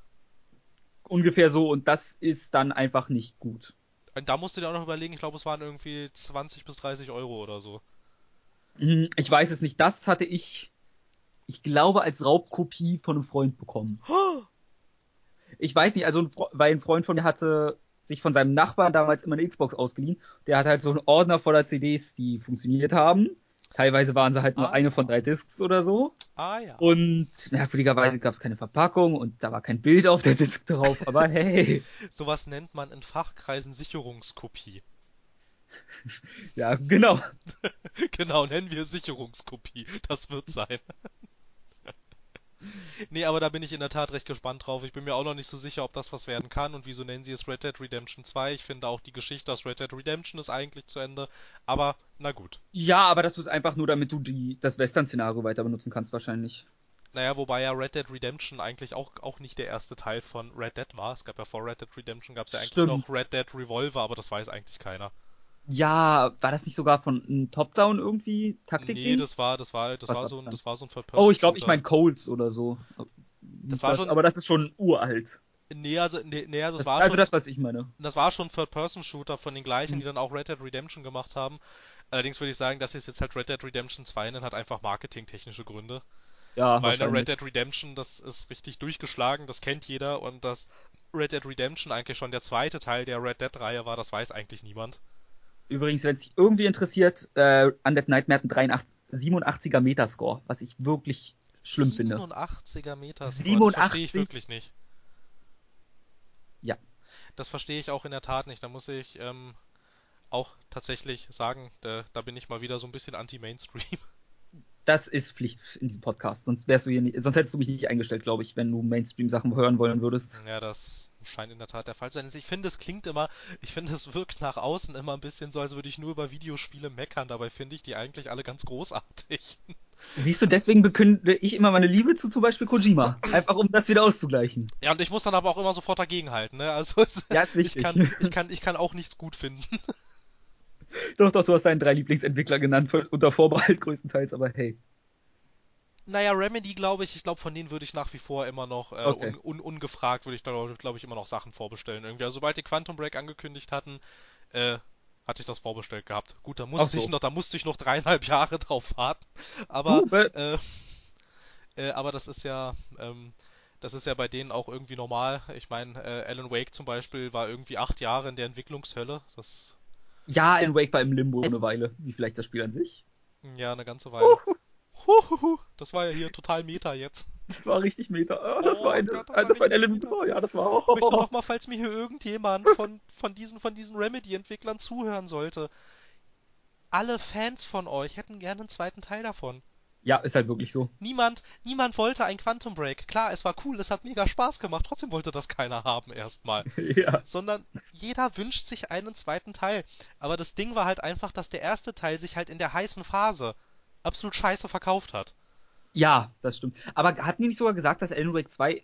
Ungefähr so und das ist dann einfach nicht gut. Und da musst du dir auch noch überlegen, ich glaube, es waren irgendwie 20 bis 30 Euro oder so. Hm, Ich weiß es nicht. Das hatte ich, ich glaube, als Raubkopie von einem Freund bekommen. Ich weiß nicht, also weil ein Freund von mir hatte sich von seinem Nachbarn damals immer eine Xbox ausgeliehen. Der hatte halt so einen Ordner voller CDs, die funktioniert haben. Teilweise waren sie halt nur Ah. eine von drei Discs oder so. Ah ja. Und merkwürdigerweise gab es keine Verpackung und da war kein Bild auf der Disc drauf. Aber hey, Sowas nennt man in Fachkreisen Sicherungskopie. ja, genau. Genau, nennen wir Sicherungskopie. Das wird sein. nee, aber da bin ich in der Tat recht gespannt drauf. Ich bin mir auch noch nicht so sicher, ob das was werden kann und wieso nennen sie es Red Dead Redemption 2. Ich finde auch die Geschichte aus Red Dead Redemption ist eigentlich zu Ende. Aber na gut. Ja, aber das ist einfach nur, damit du die, das Western-Szenario weiter benutzen kannst, wahrscheinlich. Naja, wobei ja Red Dead Redemption eigentlich auch, auch nicht der erste Teil von Red Dead war. Es gab ja vor Red Dead Redemption gab es ja eigentlich Stimmt. noch Red Dead Revolver, aber das weiß eigentlich keiner. Ja, war das nicht sogar von einem Top-Down irgendwie? taktik Nee, das war, das war, das Was war so ein, das war so ein Third Oh, ich glaube, ich meine Coles oder so. Das war schon- aber das ist schon uralt. Nee, also, nee, nee, also Das, es war also schon, das, was ich meine. das war schon Third-Person-Shooter von den gleichen, Mhm. die dann auch Red Dead Redemption gemacht haben. Allerdings würde ich sagen, dass es jetzt halt Red Dead Redemption 2 nennen, hat einfach marketingtechnische Gründe. Ja, Weil. Red Dead Redemption, das ist richtig durchgeschlagen, das kennt jeder und dass Red Dead Redemption eigentlich schon der zweite Teil der Red Dead-Reihe war, das weiß eigentlich niemand. Übrigens, wenn es dich irgendwie interessiert, äh, Undead Nightmare hat einen 83, 87er Metascore, was ich wirklich schlimm finde. 87er Meter. Das 87? verstehe ich wirklich nicht. Ja. Das verstehe ich auch in der Tat nicht. Da muss ich ähm, auch tatsächlich sagen, da, da bin ich mal wieder so ein bisschen anti-Mainstream. Das ist Pflicht in diesem Podcast, sonst wärst du hier nicht, sonst hättest du mich nicht eingestellt, glaube ich, wenn du Mainstream-Sachen hören wollen würdest. Ja, das scheint in der Tat der Fall zu sein. Also Ich finde, es klingt immer, ich finde, es wirkt nach außen immer ein bisschen so, als würde ich nur über Videospiele meckern. Dabei finde ich die eigentlich alle ganz großartig. Siehst du, deswegen bekünde ich immer meine Liebe zu zum Beispiel Kojima. Einfach um das wieder auszugleichen. Ja, und ich muss dann aber auch immer sofort dagegenhalten, ne? Also, es, Ja, ist ich wichtig. kann, ich kann, ich kann auch nichts gut finden. Doch, doch, du hast deinen drei Lieblingsentwickler genannt, unter Vorbehalt größtenteils, aber hey. Naja, Remedy, glaube ich, ich glaube, von denen würde ich nach wie vor immer noch, äh, Okay. un, un, ungefragt würde ich da, glaube ich, immer noch Sachen vorbestellen. Irgendwie, also, sobald die Quantum Break angekündigt hatten, äh, hatte ich das vorbestellt gehabt. Gut, da musste so. ich noch, da musste ich noch dreieinhalb Jahre drauf warten. Aber, äh, äh, äh, aber das ist ja, ähm, das ist ja bei denen auch irgendwie normal. Ich meine, äh, Alan Wake zum Beispiel war irgendwie acht Jahre in der Entwicklungshölle. Das, ja, in Wake war im Limbo eine Weile, wie vielleicht das Spiel an sich. ja, eine ganze Weile. Huhuhu, das war ja hier total Meta jetzt. Das war richtig meta. Ah, das Oh war ein, Gott, das ah, war das war ein Element. Oh, ja, das war Ich möchte auch. nochmal, falls mir hier irgendjemand von, von diesen, von diesen Remedy-Entwicklern zuhören sollte. Alle Fans von euch hätten gerne einen zweiten Teil davon. Ja, ist halt wirklich so. Niemand, niemand wollte ein Quantum Break. Klar, es war cool, es hat mega Spaß gemacht, trotzdem wollte das keiner haben erstmal. ja. Sondern jeder wünscht sich einen zweiten Teil. Aber das Ding war halt einfach, dass der erste Teil sich halt in der heißen Phase absolut scheiße verkauft hat. Ja, das stimmt. Aber hatten die nicht sogar gesagt, dass Alan Wake 2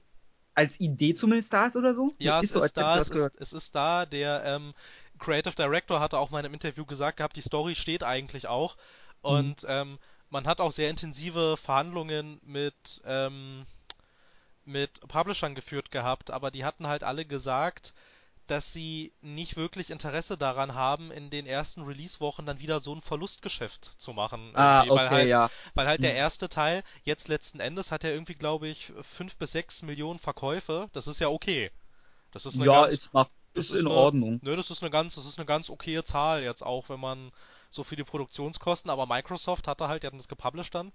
als Idee zumindest da ist oder so? Ja, ist es so, ist da, es ist, es ist da. Der ähm, Creative Director hatte auch mal in einem Interview gesagt gehabt, die Story steht eigentlich auch. Mhm. Und mhm. ähm, man hat auch sehr intensive Verhandlungen mit, ähm, mit Publishern geführt gehabt, aber die hatten halt alle gesagt, dass sie nicht wirklich Interesse daran haben, in den ersten Release-Wochen dann wieder so ein Verlustgeschäft zu machen. Ah, okay, weil halt, ja. Weil halt hm. der erste Teil, jetzt letzten Endes, hat er irgendwie, glaube ich, fünf bis sechs Millionen Verkäufe. Das ist ja okay. Das ist eine ja, ganz, ist, macht, ist, ist in eine, Ordnung. Nö, das ist eine ganz, das ist eine ganz okaye Zahl jetzt auch, wenn man so für die Produktionskosten, aber Microsoft hatte halt, die hatten das gepublished dann,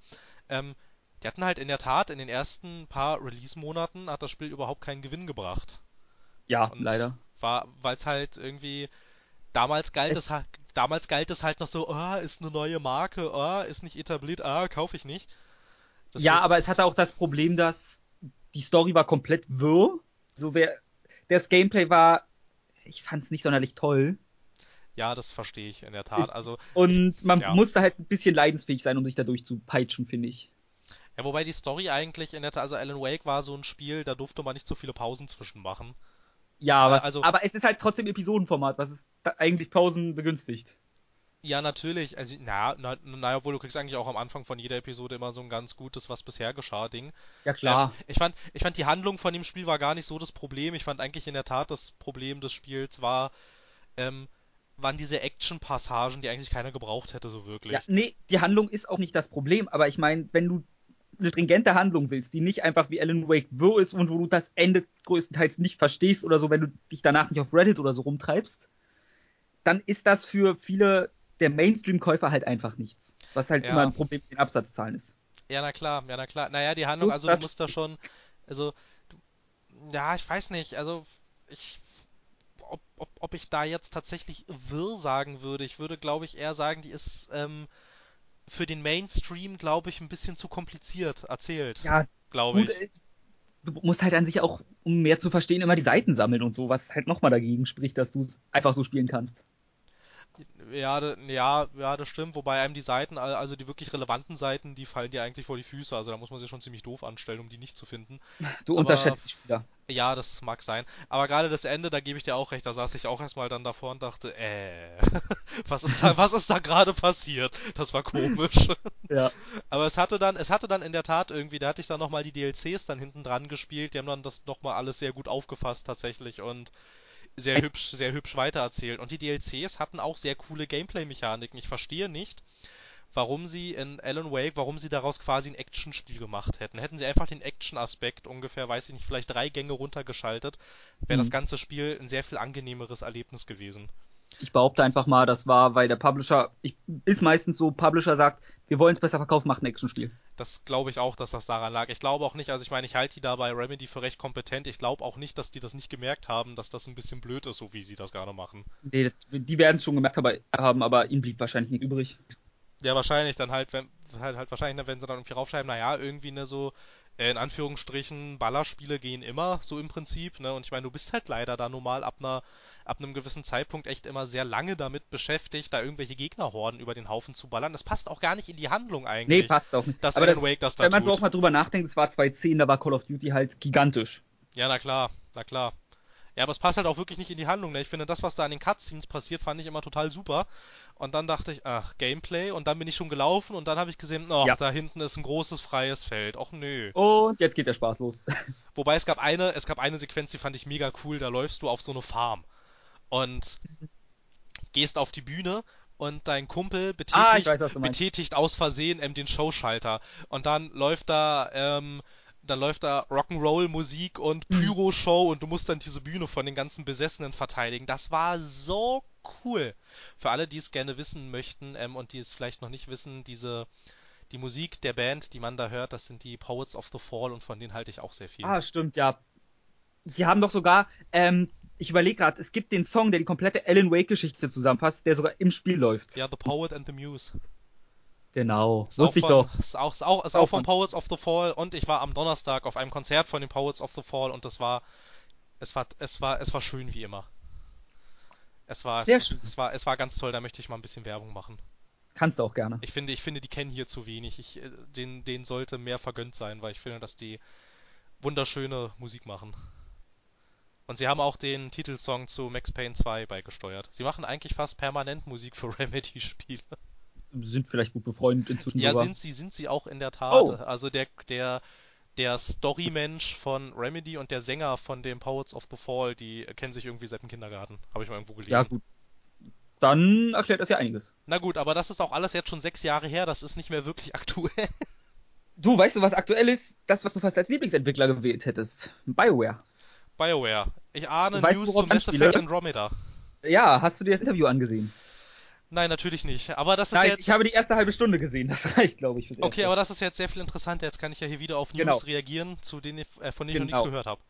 ähm, die hatten halt in der Tat in den ersten paar Release-Monaten hat das Spiel überhaupt keinen Gewinn gebracht. Ja, Und leider war, weil es halt irgendwie damals galt es, es damals galt es halt noch so, oh, ist eine neue Marke, oh, ist nicht etabliert, ah, kaufe ich nicht. Das ja, aber es hatte auch das Problem, dass die Story war komplett wirr. So wer das Gameplay war, ich fand es nicht sonderlich toll. Ja, das verstehe ich in der Tat. Also und man ja. musste halt ein bisschen leidensfähig sein, um sich dadurch zu peitschen, finde ich. Ja, wobei die Story eigentlich in der Tat, also Alan Wake war so ein Spiel, da durfte man nicht so viele Pausen zwischen machen. Ja, was, also, aber es ist halt trotzdem Episodenformat, was es eigentlich Pausen begünstigt. Ja, natürlich. Also, naja, na, naja, obwohl du kriegst eigentlich auch am Anfang von jeder Episode immer so ein ganz gutes, was bisher geschah, Ding. Ja, klar. Ähm, ich, fand, ich fand, die Handlung von dem Spiel war gar nicht so das Problem. Ich fand eigentlich in der Tat, das Problem des Spiels war, ähm, waren diese Action-Passagen, die eigentlich keiner gebraucht hätte, so wirklich. Ja, nee, die Handlung ist auch nicht das Problem, aber ich meine, wenn du eine stringente Handlung willst, die nicht einfach wie Alan Wake wo ist und wo du das Ende größtenteils nicht verstehst oder so, wenn du dich danach nicht auf Reddit oder so rumtreibst, dann ist das für viele der Mainstream-Käufer halt einfach nichts. Was halt ja. immer ein Problem mit den Absatzzahlen ist. Ja, na klar, ja, na klar. Naja, die Handlung, also du musst da schon, also, ja, ich weiß nicht, also, ich, ob, ob, ob ich da jetzt tatsächlich wirr sagen würde. Ich würde, glaube ich, eher sagen, die ist, ähm, für den Mainstream, glaube ich, ein bisschen zu kompliziert erzählt. Ja, glaube ich. Äh, du musst halt an sich auch, um mehr zu verstehen, immer die Seiten sammeln und so, was halt nochmal dagegen spricht, dass du es einfach so spielen kannst. Ja, ja, ja, das stimmt. Wobei einem die Seiten, also die wirklich relevanten Seiten, die fallen dir eigentlich vor die Füße. Also da muss man sich schon ziemlich doof anstellen, um die nicht zu finden. Du Aber, unterschätzt die Spieler. Ja, das mag sein. Aber gerade das Ende, da gebe ich dir auch recht. Da saß ich auch erstmal dann davor und dachte, äh, was ist da, was ist da gerade passiert? Das war komisch. ja. Aber es hatte dann, es hatte dann in der Tat irgendwie, da hatte ich dann nochmal die DLCs dann hinten dran gespielt. Die haben dann das nochmal alles sehr gut aufgefasst tatsächlich und sehr hübsch, sehr hübsch weitererzählt. Und die DLCs hatten auch sehr coole Gameplay-Mechaniken. Ich verstehe nicht, warum sie in Alan Wake, warum sie daraus quasi ein Actionspiel gemacht hätten. Hätten sie einfach den Action-Aspekt ungefähr, weiß ich nicht, vielleicht drei Gänge runtergeschaltet, wäre mhm. das ganze Spiel ein sehr viel angenehmeres Erlebnis gewesen. Ich behaupte einfach mal, das war, weil der Publisher, ich, ist meistens so, Publisher sagt, wir wollen es besser verkaufen, macht ein Action-Spiel. Das glaube ich auch, dass das daran lag. Ich glaube auch nicht, also ich meine, ich halte die da bei Remedy für recht kompetent. Ich glaube auch nicht, dass die das nicht gemerkt haben, dass das ein bisschen blöd ist, so wie sie das gerade machen. Nee, die werden es schon gemerkt haben, aber ihnen blieb wahrscheinlich nicht übrig. Ja, wahrscheinlich dann halt, wenn, halt, halt wahrscheinlich, wenn sie dann irgendwie raufschreiben, naja, irgendwie eine so, äh, in Anführungsstrichen, Ballerspiele gehen immer, so im Prinzip, ne? Und ich meine, du bist halt leider da normal ab einer ab einem gewissen Zeitpunkt echt immer sehr lange damit beschäftigt, da irgendwelche Gegnerhorden über den Haufen zu ballern. Das passt auch gar nicht in die Handlung eigentlich. Nee, passt auch nicht. Dass Aber das, Wake das da Wenn man so auch mal drüber nachdenkt, es war 2010, da war Call of Duty halt gigantisch. Ja, na klar, na klar. Ja, aber es passt halt auch wirklich nicht in die Handlung. Ne? Ich finde, das, was da in den Cutscenes passiert, fand ich immer total super. Und dann dachte ich, ach, Gameplay. Und dann bin ich schon gelaufen und dann habe ich gesehen, ach, ja. da hinten ist ein großes freies Feld. Och nö. Und jetzt geht der Spaß los. Wobei es gab eine, es gab eine Sequenz, die fand ich mega cool. Da läufst du auf so eine Farm und gehst auf die Bühne und dein Kumpel betätigt, ah, weiß, betätigt aus Versehen ähm, den Showschalter und dann läuft da ähm, dann läuft da Rock'n'Roll Musik und mhm. Pyro Show und du musst dann diese Bühne von den ganzen Besessenen verteidigen. Das war so cool. Für alle, die es gerne wissen möchten ähm, und die es vielleicht noch nicht wissen, diese die Musik der Band, die man da hört, das sind die Poets of the Fall und von denen halte ich auch sehr viel. Ah, stimmt, ja. Die haben doch sogar ähm, ich überlege gerade, es gibt den Song, der die komplette Alan Wake-Geschichte zusammenfasst, der sogar im Spiel läuft. Ja, The Poet and the Muse. Genau, Ist wusste ich von, doch. Ist auch, ist auch, ist Auch von Poets of the Fall und ich war am Donnerstag auf einem Konzert von den Poets of the Fall und das war, es war, es war, es war schön wie immer. Es war, Sehr es, schön. es war, es war ganz toll. Da möchte ich mal ein bisschen Werbung machen. Kannst du auch gerne. Ich finde, ich finde, die kennen hier zu wenig. Ich, äh, denen, denen sollte mehr vergönnt sein, weil ich finde, dass die wunderschöne Musik machen. Und sie haben auch den Titelsong zu Max Payne 2 beigesteuert. Sie machen eigentlich fast permanent Musik für Remedy-Spiele. Sind vielleicht gut befreundet inzwischen Ja, sogar. sind sie, sind sie auch in der Tat. Oh. Also der, der, der Story-Mensch von Remedy und der Sänger von dem Poets of the Fall, die kennen sich irgendwie seit dem Kindergarten. Habe ich mal irgendwo gelesen. Ja, gut. Dann erklärt das ja einiges. Na gut, aber das ist auch alles jetzt schon sechs Jahre her. Das ist nicht mehr wirklich aktuell. Du, weißt du, was aktuell ist? Das, was du fast als Lieblingsentwickler gewählt hättest. BioWare. BioWare. Ich ahne Du weißt, News zu worauf Mass? Effect Andromeda. Ja, hast du dir das Interview angesehen? Nein, natürlich nicht. Aber das ist Nein, jetzt. ich habe die erste halbe Stunde gesehen. Das reicht, glaube ich, fürs Erste. Okay, aber das ist jetzt sehr viel interessanter. Jetzt kann ich ja hier wieder auf News Genau. reagieren, zu denen ich, äh, von denen ich noch Genau. nichts gehört habe.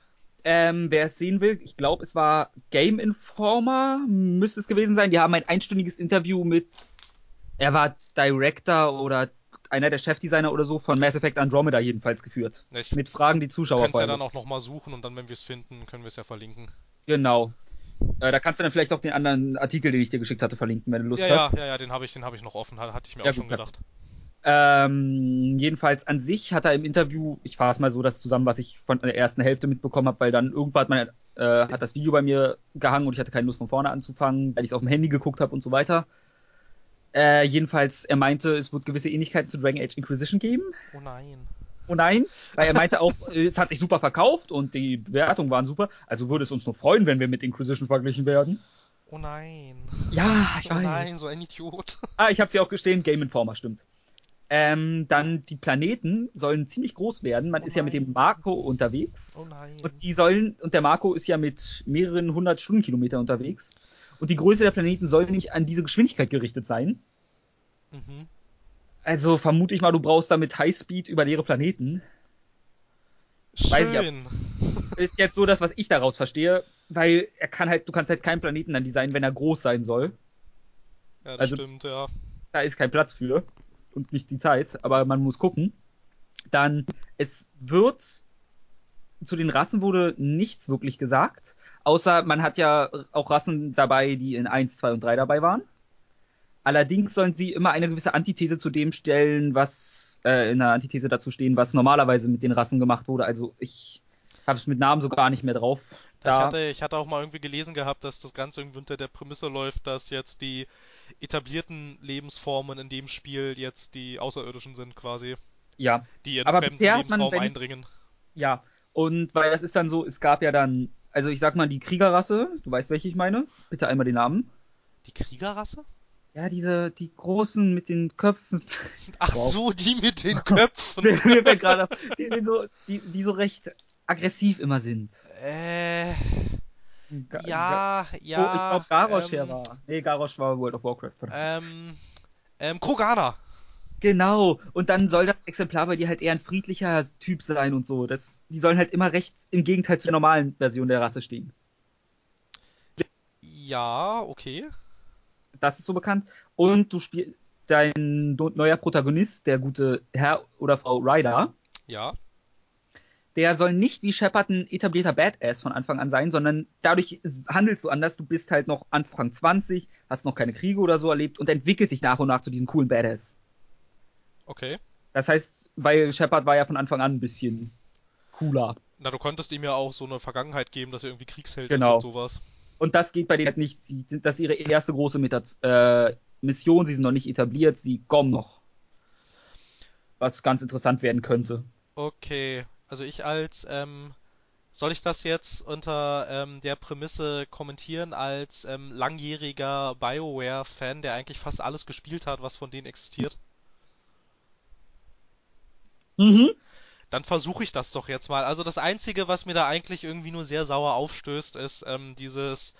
Ähm, wer es sehen will, ich glaube, es war Game Informer, müsste es gewesen sein. Die haben ein einstündiges Interview mit, er war Director oder einer der Chefdesigner oder so von Mass Effect Andromeda jedenfalls geführt. Ja, ich Mit Fragen, die Zuschauer kann es ja dann auch nochmal suchen und dann, wenn wir es finden, können wir es ja verlinken. Genau. Äh, da kannst du dann vielleicht auch den anderen Artikel, den ich dir geschickt hatte, verlinken, wenn du Lust Ja, ja, hast. ja, ja, den habe ich, den habe ich noch offen, ha- hatte ich mir Ja, auch schon gut, gedacht. Ähm, jedenfalls an sich hat er im Interview, ich fasse mal so das zusammen, was ich von der ersten Hälfte mitbekommen habe, weil dann irgendwann hat, man, äh, hat das Video bei mir gehangen und ich hatte keine Lust von vorne anzufangen, weil ich es auf dem Handy geguckt habe und so weiter. Äh, jedenfalls, er meinte, es wird gewisse Ähnlichkeiten zu Dragon Age Inquisition geben. Oh nein. Oh nein, weil er meinte auch, es hat sich super verkauft und die Bewertungen waren super, also würde es uns nur freuen, wenn wir mit Inquisition verglichen werden. Oh nein. Ja, ich Oh weiß. nein, so ein Idiot. Ah, ich hab's ja auch gestehen, Game Informer, stimmt. Ähm, dann die Planeten sollen ziemlich groß werden. Man Oh ist ja mit dem Marco unterwegs. Oh nein. Und die sollen, und der Marco ist ja mit mehreren hundert Stundenkilometer unterwegs. Und die Größe der Planeten soll nicht an diese Geschwindigkeit gerichtet sein. Mhm. Also vermute ich mal, du brauchst damit Highspeed über leere Planeten. Weiß ich Schön. Ist jetzt so das, was ich daraus verstehe, weil er kann halt, du kannst halt keinen Planeten dann designen, wenn er groß sein soll. Ja, das Also- stimmt, ja. da ist kein Platz für und nicht die Zeit, aber man muss gucken. Dann, es wird, zu den Rassen wurde nichts wirklich gesagt, außer man hat ja auch Rassen dabei, die in 1, 2 und 3 dabei waren. Allerdings sollen sie immer eine gewisse Antithese zu dem stellen, was, äh, in einer Antithese dazu stehen, was normalerweise mit den Rassen gemacht wurde. Also ich habe es mit Namen so gar nicht mehr drauf. Ich Da, hatte, ich hatte auch mal irgendwie gelesen gehabt, dass das Ganze irgendwie unter der Prämisse läuft, dass jetzt die etablierten Lebensformen in dem Spiel jetzt die Außerirdischen sind quasi, ja, die in Aber fremden bisher hat man, Lebensraum wenn ich- eindringen. Ja, und weil das ist dann so, es gab ja dann, also ich sag mal die Kriegerrasse, du weißt, welche ich meine? Bitte einmal den Namen. Die Kriegerrasse? Ja, diese, die großen mit den Köpfen. Ach Wow. so, die mit den Köpfen. mir, fällt gerade auf, die sind so, die, die so recht aggressiv immer sind. äh, Ga- Ga- ja, oh, ja. ich glaube Garrosh ähm, her war. Nee, Garrosh war World of Warcraft. verdammt. Ähm, ähm, Krogana. Genau. Und dann soll das Exemplar bei dir halt eher ein friedlicher Typ sein und so. Das, die sollen halt immer recht im Gegenteil zur normalen Version der Rasse stehen. Ja, okay. Das ist so bekannt. Und du spielst dein neuer Protagonist, der gute Herr oder Frau Ryder, Ja. der soll nicht wie Shepard ein etablierter Badass von Anfang an sein, sondern dadurch handelst du anders. Du bist halt noch Anfang 20, hast noch keine Kriege oder so erlebt und entwickelst dich nach und nach zu diesem coolen Badass. Okay. Das heißt, weil Shepard war ja von Anfang an ein bisschen cooler. Na, du konntest ihm ja auch so eine Vergangenheit geben, dass er irgendwie Kriegsheld Genau. ist und sowas. Und das geht bei denen halt nicht. Sie sind das ist ihre erste große äh, Mission. Sie sind noch nicht etabliert. Sie kommen noch. Was ganz interessant werden könnte. Okay. Also ich als, ähm, soll ich das jetzt unter ähm, der Prämisse kommentieren als ähm, langjähriger BioWare-Fan, der eigentlich fast alles gespielt hat, was von denen existiert? Mhm. Dann versuche ich das doch jetzt mal. Also das Einzige, was mir da eigentlich irgendwie nur sehr sauer aufstößt, ist ähm, dieses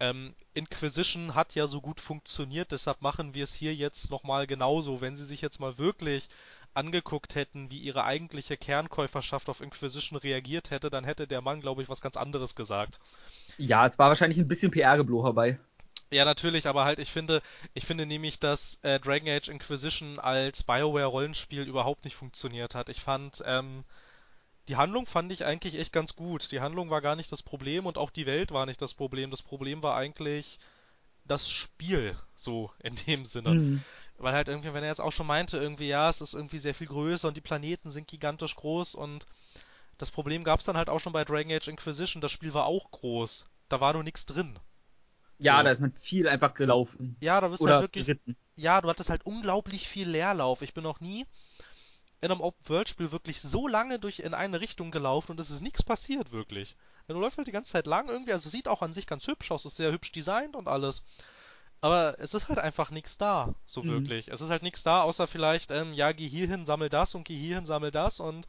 ähm, Inquisition hat ja so gut funktioniert, deshalb machen wir es hier jetzt nochmal genauso. Wenn sie sich jetzt mal wirklich angeguckt hätten, wie ihre eigentliche Kernkäuferschaft auf Inquisition reagiert hätte, dann hätte der Mann, glaube ich, was ganz anderes gesagt. Ja, es war wahrscheinlich ein bisschen PR-Gebloch dabei. Ja, natürlich, aber halt, ich finde, ich finde nämlich, dass äh, Dragon Age Inquisition als BioWare-Rollenspiel überhaupt nicht funktioniert hat. Ich fand, ähm, die Handlung fand ich eigentlich echt ganz gut. Die Handlung war gar nicht das Problem und auch die Welt war nicht das Problem. Das Problem war eigentlich das Spiel, so in dem Sinne. Mhm. Weil halt irgendwie, wenn er jetzt auch schon meinte, irgendwie, ja, es ist irgendwie sehr viel größer und die Planeten sind gigantisch groß und das Problem gab es dann halt auch schon bei Dragon Age Inquisition. Das Spiel war auch groß. Da war nur nichts drin. Ja, So. da ist man viel einfach gelaufen. Ja, da bist du halt wirklich geritten. ja, du hattest halt unglaublich viel Leerlauf. Ich bin noch nie in einem Open-World-Spiel wirklich so lange durch in eine Richtung gelaufen und es ist nichts passiert, wirklich. Du läufst halt die ganze Zeit lang irgendwie, also sieht auch an sich ganz hübsch aus, ist sehr hübsch designt und alles. Aber es ist halt einfach nichts da, so Mhm. wirklich. Es ist halt nichts da, außer vielleicht, ähm, ja, geh hier hin, sammel das und geh hier hin, sammel das und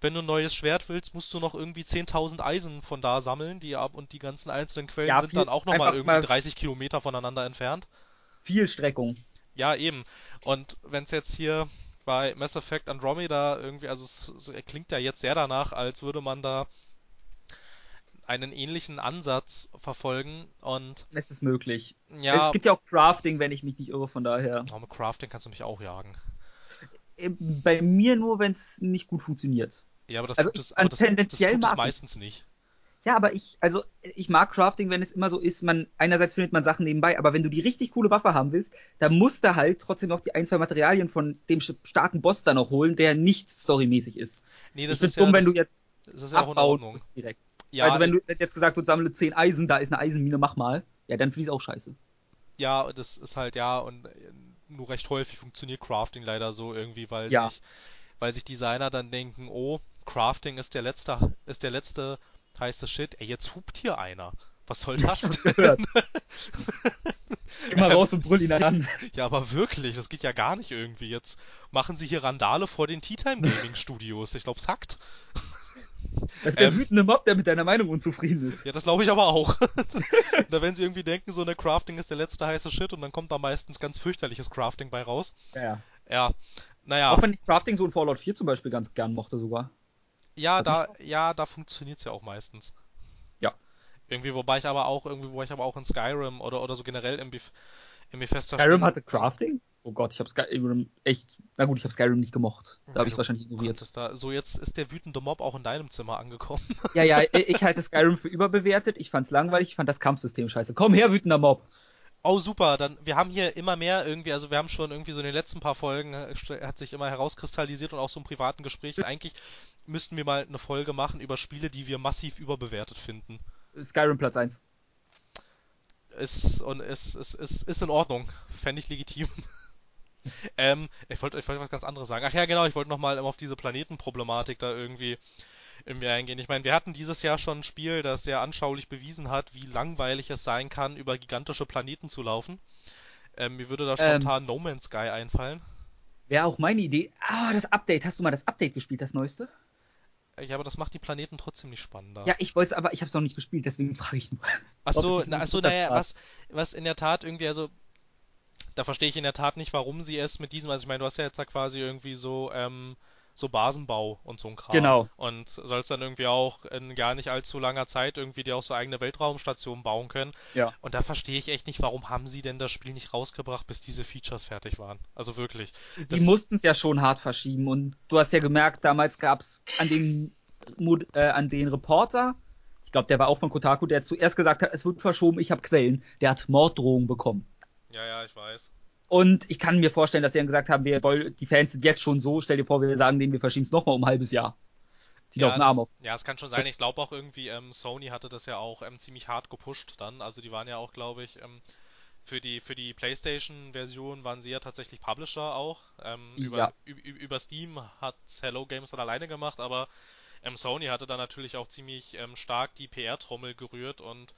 wenn du ein neues Schwert willst, musst du noch irgendwie 10.000 Eisen von da sammeln, die ab und die ganzen einzelnen Quellen Ja, sind dann auch nochmal irgendwie mal- 30 Kilometer voneinander entfernt. Viel Streckung. Ja, eben. Und wenn es jetzt hier bei Mass Effect Andromeda irgendwie, also es, es klingt ja jetzt sehr danach, als würde man da einen ähnlichen Ansatz verfolgen und Es ist möglich. ja, Es gibt ja auch Crafting, wenn ich mich nicht irre, von daher. oh, mit Crafting kannst du mich auch jagen. Äh, Bei mir nur, wenn es nicht gut funktioniert. Ja, aber das Also tut ich- es, aber das, tendenziell das tut es meistens nicht. Ja, aber ich, also ich mag Crafting, wenn es immer so ist, man, einerseits findet man Sachen nebenbei, aber wenn du die richtig coole Waffe haben willst, dann musst du halt trotzdem noch die ein, zwei Materialien von dem starken Boss da noch holen, der nicht storymäßig ist. Nee, das ich ist ja, dumm, wenn du jetzt das ist ja auch in Ordnung. direkt. Ja, also wenn du jetzt gesagt hast, sammle 10 Eisen, da ist eine Eisenmine, mach mal. Ja, dann finde ich auch scheiße. Ja, das ist halt ja und äh, nur recht häufig funktioniert Crafting leider so irgendwie, weil Ja. sich weil sich Designer dann denken, oh, Crafting ist der letzte ist der letzte heiße Shit. Ey, jetzt hupt hier einer. Was soll das hab's denn? mal raus und brüll ihn an. Ja, aber wirklich, das geht ja gar nicht irgendwie. Jetzt machen sie hier Randale vor den Tea Time Gaming Studios. Ich glaub's hackt. Das ist der Ähm. wütende Mob, der mit deiner Meinung unzufrieden ist. Ja, das glaube ich aber auch. da wenn sie irgendwie denken, so eine Crafting ist der letzte heiße Shit und dann kommt da meistens ganz fürchterliches Crafting bei raus. Ja, ja. Ja, naja. Auch wenn ich Crafting so in Fallout 4 zum Beispiel ganz gern mochte sogar. Ja, da, ja, da funktioniert's ja auch meistens. Ja. Irgendwie, wobei ich aber auch, irgendwie, wo ich aber auch in Skyrim oder, oder so generell im, Bef im Bethesda Skyrim hatte Crafting? Oh Gott, ich habe Skyrim echt. Na gut, ich habe Skyrim nicht gemocht. Da habe ich es wahrscheinlich ignoriert. Da, so, jetzt ist der wütende Mob auch in deinem Zimmer angekommen. Ja, ja, ich halte Skyrim für überbewertet. Ich fand's langweilig, ich fand das Kampfsystem scheiße. Komm her, wütender Mob. Oh, super, dann, wir haben hier immer mehr irgendwie, also wir haben schon irgendwie so in den letzten paar Folgen, äh, hat sich immer herauskristallisiert und auch so im privaten Gespräch, eigentlich müssten wir mal eine Folge machen über Spiele, die wir massiv überbewertet finden. Skyrim Platz 1. Ist, und ist, ist, ist, ist in Ordnung. Fände ich legitim. Ähm, ich wollte ich wollte was ganz anderes sagen. Ach ja, genau, ich wollte nochmal auf diese Planetenproblematik da irgendwie, irgendwie eingehen. Ich meine, wir hatten dieses Jahr schon ein Spiel, das sehr anschaulich bewiesen hat, wie langweilig es sein kann, über gigantische Planeten zu laufen. Ähm, mir würde da Ähm. spontan No Man's Sky einfallen. Wäre auch meine Idee. Ah, das Update. Hast du mal das Update gespielt, das neueste? Ja, aber das macht die Planeten trotzdem nicht spannender. Ja, ich wollte es, aber ich habe es noch nicht gespielt, deswegen frage ich nur. Ach Ob so, es na, ein ach so, guter naja, was, was in der Tat irgendwie, also, da verstehe ich in der Tat nicht, warum sie es mit diesem, also ich meine, du hast ja jetzt da quasi irgendwie so, ähm, so Basenbau und so ein Kram. Genau. Und sollst dann irgendwie auch in gar nicht allzu langer Zeit irgendwie dir auch so eigene Weltraumstationen bauen können. Ja. Und da verstehe ich echt nicht, warum haben sie denn das Spiel nicht rausgebracht, bis diese Features fertig waren. Also wirklich. Sie mussten es ja schon hart verschieben und du hast ja gemerkt, damals gab es an den, Mod- äh, an den Reporter, ich glaube, der war auch von Kotaku, der zuerst gesagt hat, es wird verschoben, ich habe Quellen, der hat Morddrohungen bekommen. Ja, ja, ich weiß. Und ich kann mir vorstellen, dass sie dann gesagt haben, wir die Fans sind jetzt schon so, stell dir vor, wir sagen denen, wir verschieben es nochmal um ein halbes Jahr. Die Ja, laufen Arm auf. ja, es kann schon sein. Ich glaube auch irgendwie, ähm, Sony hatte das ja auch ähm, ziemlich hart gepusht dann. Also die waren ja auch, glaube ich, ähm, für die für die PlayStation-Version waren sie ja tatsächlich Publisher auch. Ähm, über, Ja. über Steam hat Hello Games dann alleine gemacht, aber ähm, Sony hatte dann natürlich auch ziemlich ähm, stark die PR-Trommel gerührt und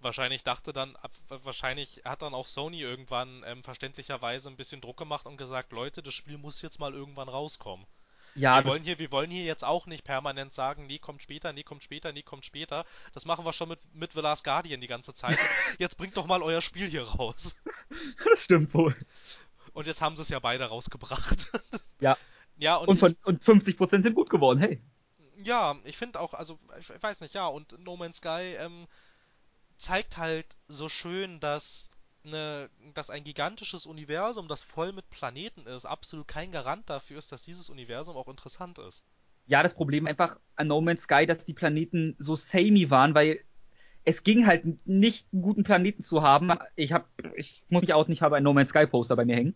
wahrscheinlich dachte dann, wahrscheinlich hat dann auch Sony irgendwann ähm, verständlicherweise ein bisschen Druck gemacht und gesagt, Leute, das Spiel muss jetzt mal irgendwann rauskommen Ja, wir wollen hier, wir wollen hier jetzt auch nicht permanent sagen, nee, kommt später, nee, kommt später, nee, kommt später. Das machen wir schon mit, mit The Last Guardian die ganze Zeit. Jetzt bringt doch mal euer Spiel hier raus. das stimmt wohl. Und jetzt haben sie es ja beide rausgebracht. Ja. Ja, und, Und, von, und 50% sind gut geworden, hey. ich, ja, ich finde auch, also, ich weiß nicht, ja, und No Man's Sky, ähm, zeigt halt so schön, dass eine, dass ein gigantisches Universum, das voll mit Planeten ist, absolut kein Garant dafür ist, dass dieses Universum auch interessant ist. Ja, das Problem einfach an No Man's Sky, dass die Planeten so samey waren, weil es ging halt nicht, einen guten Planeten zu haben. Ich hab, ich muss mich auch nicht, habe ein No Man's Sky Poster bei mir hängen.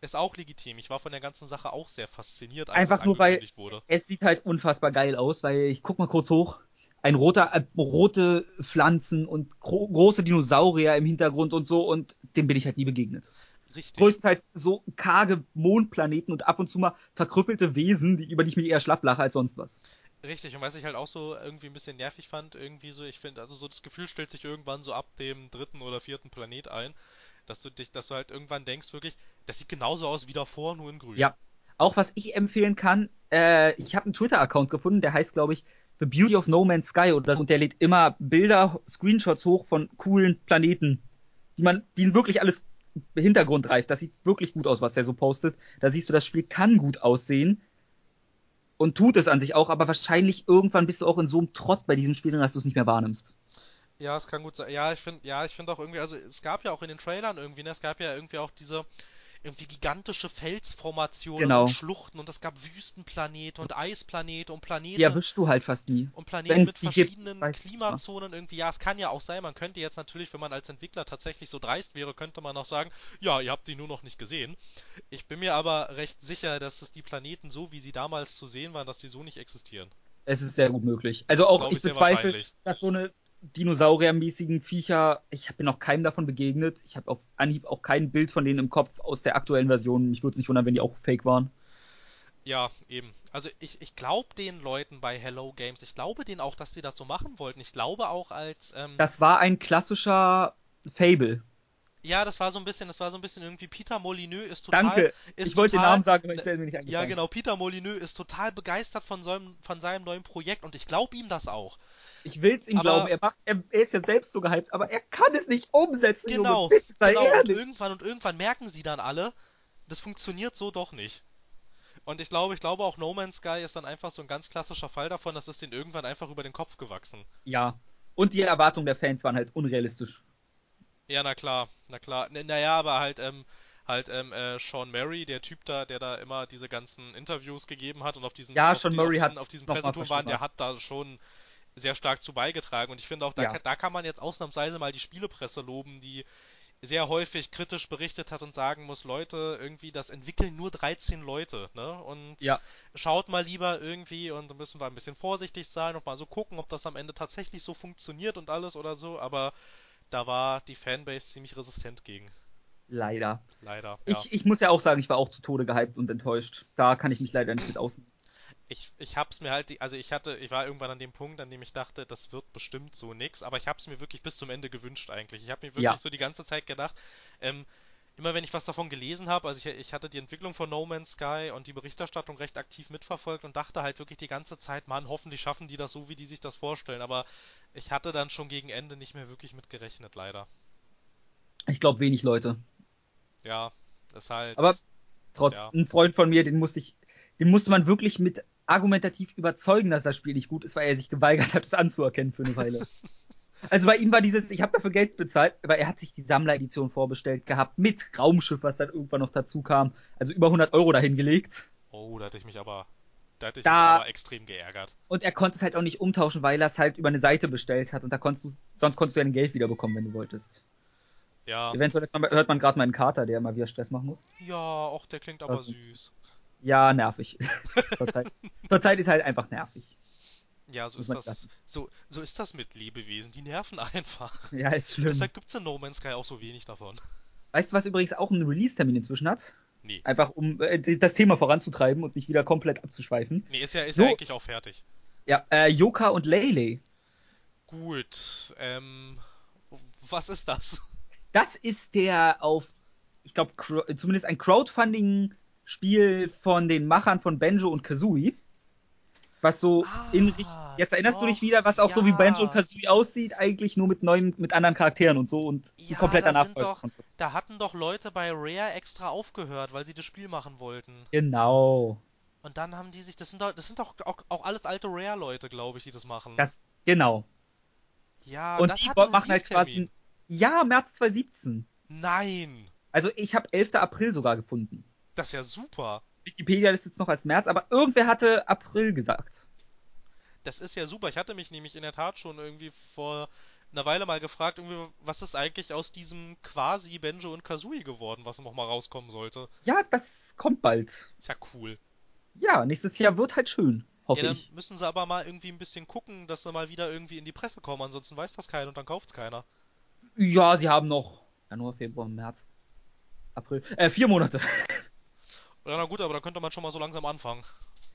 Ist auch legitim. Ich war von der ganzen Sache auch sehr fasziniert, als Einfach es nur weil wurde. es sieht halt unfassbar geil aus, weil ich guck mal kurz hoch. Ein roter, äh, rote Pflanzen und gro große Dinosaurier im Hintergrund und so und dem bin ich halt nie begegnet. Richtig. Größtenteils so karge Mondplaneten und ab und zu mal verkrüppelte Wesen, die, über die ich mich eher schlapp lache als sonst was. Richtig, und was ich halt auch so irgendwie ein bisschen nervig fand, irgendwie so, ich finde, also so das Gefühl stellt sich irgendwann so ab dem dritten oder vierten Planet ein, dass du dich, dass du halt irgendwann denkst, wirklich, das sieht genauso aus wie davor, nur in grün. Ja. Auch was ich empfehlen kann, äh, ich habe einen Twitter-Account gefunden, der heißt, glaube ich, The Beauty of No Man's Sky oder so, und der lädt immer Bilder, Screenshots hoch von coolen Planeten, die man, die sind wirklich alles hintergrundreif. Das sieht wirklich gut aus, was der so postet. Da siehst du, das Spiel kann gut aussehen und tut es an sich auch, aber wahrscheinlich irgendwann bist du auch in so einem Trott bei diesen Spielen, dass du es nicht mehr wahrnimmst. Ja, es kann gut sein. Ja, ich finde, ja, ich finde auch irgendwie, also es gab ja auch in den Trailern irgendwie, ne, es gab ja irgendwie auch diese irgendwie gigantische Felsformationen genau. und Schluchten und es gab Wüstenplanete und Eisplanete und Planete. Die erwischst du halt fast nie. Und Planeten Wenn's mit verschiedenen gibt, Klimazonen irgendwie. Ja, es kann ja auch sein, man könnte jetzt natürlich, wenn man als Entwickler tatsächlich so dreist wäre, könnte man auch sagen, ja, ihr habt die nur noch nicht gesehen. Ich bin mir aber recht sicher, dass es die Planeten so, wie sie damals zu sehen waren, dass die so nicht existieren. Es ist sehr gut möglich. Also auch ich, ich bezweifle, dass so eine Dinosauriermäßigen Viecher, ich habe noch keinem davon begegnet. Ich habe auf Anhieb auch kein Bild von denen im Kopf aus der aktuellen Version. Mich würde es nicht wundern, wenn die auch fake waren. Ja, eben. Also ich, ich glaube den Leuten bei Hello Games, ich glaube denen auch, dass die das so machen wollten. Ich glaube auch als. Ähm, das war ein klassischer Fable. Ja, das war so ein bisschen, das war so ein bisschen irgendwie Peter Molyneux ist total. Danke. Ist ich wollte den Namen sagen, aber ich stelle mir nicht Ja, genau. Peter Molyneux ist total begeistert von seinem, von seinem neuen Projekt und ich glaube ihm das auch. Ich will's ihm aber, glauben. Er, macht, er, er, ist ja selbst so gehypt, aber er kann es nicht umsetzen. Genau. Junge, sei genau. Ehrlich. Und irgendwann und irgendwann merken sie dann alle, das funktioniert so doch nicht. Und ich glaube, ich glaube auch No Man's Sky ist dann einfach so ein ganz klassischer Fall davon, dass es den irgendwann einfach über den Kopf gewachsen. Ja. Und die Erwartungen der Fans waren halt unrealistisch. Ja, na klar, na klar. N naja, aber halt, ähm, halt ähm, äh, Sean Murray, der Typ da, der da immer diese ganzen Interviews gegeben hat und auf diesen ja, auf, Sean Murray auf, diesen, auf diesem Pressetour waren, der hat da schon sehr stark zu beigetragen. Und ich finde auch, da, ja. kann, da kann man jetzt ausnahmsweise mal die Spielepresse loben, die sehr häufig kritisch berichtet hat und sagen muss, Leute, irgendwie, das entwickeln nur 13 Leute, ne? Und ja. schaut mal lieber irgendwie und da müssen wir ein bisschen vorsichtig sein und mal so gucken, ob das am Ende tatsächlich so funktioniert und alles oder so, aber da war die Fanbase ziemlich resistent gegen. Leider. Leider. Ja. Ich, ich muss ja auch sagen, ich war auch zu Tode gehypt und enttäuscht. Da kann ich mich leider nicht mit außen ich, ich hab's mir halt, also ich hatte, ich war irgendwann an dem Punkt, an dem ich dachte, das wird bestimmt so nix, aber ich hab's mir wirklich bis zum Ende gewünscht eigentlich. Ich habe mir wirklich ja. so die ganze Zeit gedacht, ähm, immer wenn ich was davon gelesen habe, also ich, ich hatte die Entwicklung von No Man's Sky und die Berichterstattung recht aktiv mitverfolgt und dachte halt wirklich die ganze Zeit, man, hoffentlich schaffen die das so, wie die sich das vorstellen, aber ich hatte dann schon gegen Ende nicht mehr wirklich mit gerechnet, leider. Ich glaube wenig Leute. Ja, das halt. Aber trotz, ja. ein Freund von mir, den musste ich, den musste man wirklich mit argumentativ überzeugen, dass das Spiel nicht gut ist, weil er sich geweigert hat, es anzuerkennen für eine Weile. also bei ihm war dieses, ich habe dafür Geld bezahlt, aber er hat sich die Sammleredition vorbestellt gehabt, mit Raumschiff, was dann irgendwann noch dazu kam. Also über 100 Euro dahin gelegt. Oh, da hatte ich mich aber, da hatte ich da, mich aber extrem geärgert. Und er konnte es halt auch nicht umtauschen, weil er es halt über eine Seite bestellt hat und da konntest du, sonst konntest du ja ein Geld wiederbekommen, wenn du wolltest. Ja. Eventuell hört man gerade meinen Kater, der immer wieder Stress machen muss. Ja, auch der klingt aber süß. Ja, nervig. Zurzeit. Zurzeit ist halt einfach nervig. Ja, so ist das. So, so ist das mit Lebewesen. Die nerven einfach. Ja, ist schlimm. Deshalb gibt es in No Man's Sky auch so wenig davon. Weißt du, was übrigens auch einen Release-Termin inzwischen hat? Nee. Einfach um äh, das Thema voranzutreiben und nicht wieder komplett abzuschweifen. Nee, ist ja, ist so. ja eigentlich auch fertig. Ja, äh, Yoka und Lele. Gut, ähm, was ist das? Das ist der auf, ich glaube, zumindest ein Crowdfunding Spiel von den Machern von Benjo und Kazooie. Was so ah, in jetzt erinnerst doch, du dich wieder, was auch ja. so wie Benjo und Kazooie aussieht, eigentlich nur mit neuen, mit anderen Charakteren und so und ja, kompletter Nachfolger. Da hatten doch Leute bei Rare extra aufgehört, weil sie das Spiel machen wollten. Genau. Und dann haben die sich, das sind doch, das sind doch auch, auch alles alte Rare-Leute, glaube ich, die das machen. Das, genau. Ja, und die machen halt quasi, ja, März 2017. Nein! Also ich habe 11. April sogar gefunden. Das ist ja super. Wikipedia listet es noch als März, aber irgendwer hatte April gesagt. Das ist ja super. Ich hatte mich nämlich in der Tat schon irgendwie vor einer Weile mal gefragt, was ist eigentlich aus diesem quasi Benjo und Kazooie geworden, was noch mal rauskommen sollte. Ja, das kommt bald. Ist ja cool. Ja, nächstes Jahr wird halt schön, hoffe ja, dann ich. müssen sie aber mal irgendwie ein bisschen gucken, dass sie mal wieder irgendwie in die Presse kommen, ansonsten weiß das keiner und dann kauft's keiner. Ja, sie haben noch Januar, Februar, März, April. Äh, vier Monate. Ja, na gut, aber da könnte man schon mal so langsam anfangen.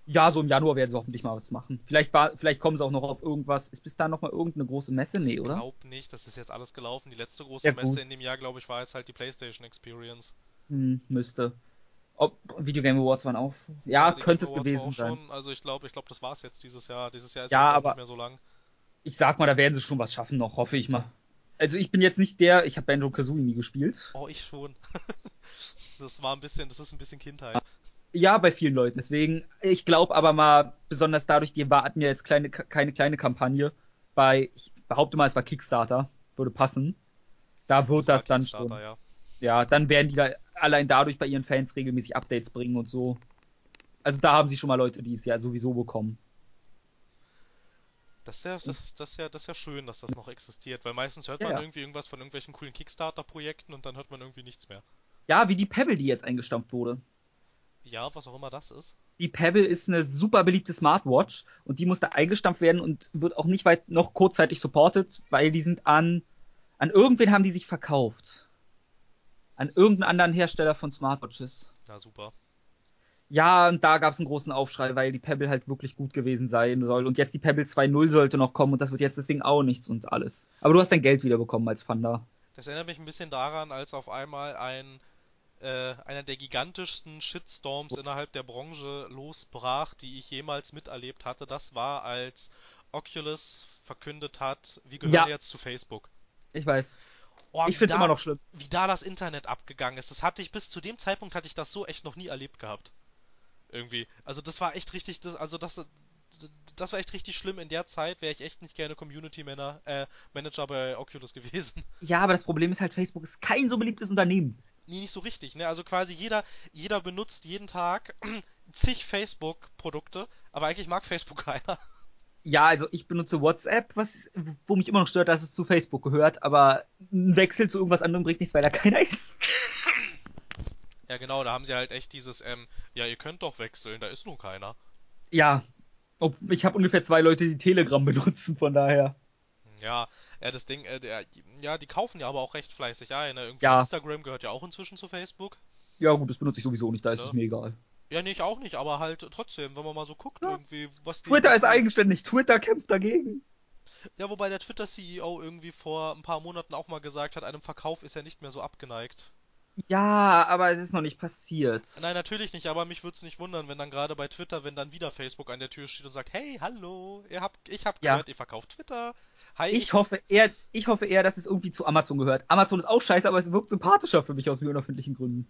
Ja, so im Januar werden sie hoffentlich mal was machen. Vielleicht, war, vielleicht kommen sie auch noch auf irgendwas. Ist bis dahin noch mal irgendeine große Messe? Nee, oder? Ich glaub nicht, das ist jetzt alles gelaufen. Die letzte große Ja, Messe in dem Jahr, glaube ich, war jetzt halt die PlayStation Experience. Hm, müsste. Ob Video Game Awards waren auch. Ja, die könnte es war gewesen sein. Schon, also ich glaube, ich glaube, das war's jetzt dieses Jahr. Dieses Jahr ist Ja, aber- nicht mehr so lang. Ich sag mal, da werden sie schon was schaffen noch, hoffe ich mal. Also ich bin jetzt nicht der, ich habe Banjo Kazooie nie gespielt. Oh, ich schon. das war ein bisschen, das ist ein bisschen Kindheit. Ja, bei vielen Leuten. Deswegen, ich glaube aber mal, besonders dadurch, die warten ja jetzt kleine, keine kleine Kampagne. Bei, ich behaupte mal, es war Kickstarter, würde passen. Da wird das, war dann schon. Ja. Ja, dann werden die da allein dadurch bei ihren Fans regelmäßig Updates bringen und so. Also da haben sie schon mal Leute, die es ja sowieso bekommen. Das ist ja, das, das ist ja, das ist ja schön, dass das noch existiert, weil meistens hört Ja, man ja. irgendwie irgendwas von irgendwelchen coolen Kickstarter-Projekten und dann hört man irgendwie nichts mehr. Ja, wie die Pebble, die jetzt eingestampft wurde. Ja, was auch immer das ist. Die Pebble ist eine super beliebte Smartwatch und die musste eingestampft werden und wird auch nicht weit noch kurzzeitig supported, weil die sind an an irgendwen haben die sich verkauft. An irgendeinen anderen Hersteller von Smartwatches. Na super. Ja, und da gab es einen großen Aufschrei, weil die Pebble halt wirklich gut gewesen sein soll. Und jetzt die Pebble 2.0 sollte noch kommen und das wird jetzt deswegen auch nichts und alles. Aber du hast dein Geld wiederbekommen als Panda. Das erinnert mich ein bisschen daran, als auf einmal ein äh, einer der gigantischsten Shitstorms innerhalb der Branche losbrach, die ich jemals miterlebt hatte. Das war, als Oculus verkündet hat, wir gehören Ja. jetzt zu Facebook. Ich weiß. Oh, ich find's da- immer noch schlimm. Wie da das Internet abgegangen ist. Das hatte ich bis zu dem Zeitpunkt hatte ich das so echt noch nie erlebt gehabt. Irgendwie. Also das war echt richtig, das, also das, das war echt richtig schlimm. In der Zeit wäre ich echt nicht gerne Community Manager, äh, Manager bei Oculus gewesen. Ja, aber das Problem ist halt, Facebook ist kein so beliebtes Unternehmen. Nee, nicht so richtig, ne? Also quasi jeder, jeder benutzt jeden Tag zig Facebook-Produkte, aber eigentlich mag Facebook keiner. Ja, also ich benutze WhatsApp, was, wo mich immer noch stört, dass es zu Facebook gehört, aber ein Wechsel zu irgendwas anderem bringt nichts, weil da keiner ist. Ja, genau, da haben sie halt echt dieses, ähm, ja, ihr könnt doch wechseln, da ist nun keiner. Ja. Ich habe ungefähr zwei Leute, die Telegram benutzen, von daher. Ja, ja, das Ding, äh, der, ja, die kaufen ja aber auch recht fleißig ein, ne? Irgendwie Ja. Instagram gehört ja auch inzwischen zu Facebook. Ja, gut, das benutze ich sowieso nicht, da ist Ja. es mir egal. Ja, nee, ich auch nicht, aber halt trotzdem, wenn man mal so guckt, Ja. irgendwie, was die. Twitter ist eigenständig, Twitter kämpft dagegen. Ja, wobei der Twitter-CEO irgendwie vor ein paar Monaten auch mal gesagt hat, einem Verkauf ist er nicht mehr so abgeneigt. Ja, aber es ist noch nicht passiert. Nein, natürlich nicht, aber mich würde es nicht wundern, wenn dann gerade bei Twitter, wenn dann wieder Facebook an der Tür steht und sagt, hey, hallo, ihr habt, ich hab Ja. gehört, ihr verkauft Twitter. Hi, Ich hoffe eher, ich hoffe eher, dass es irgendwie zu Amazon gehört. Amazon ist auch scheiße, aber es wirkt sympathischer für mich aus mir unerfindlichen Gründen.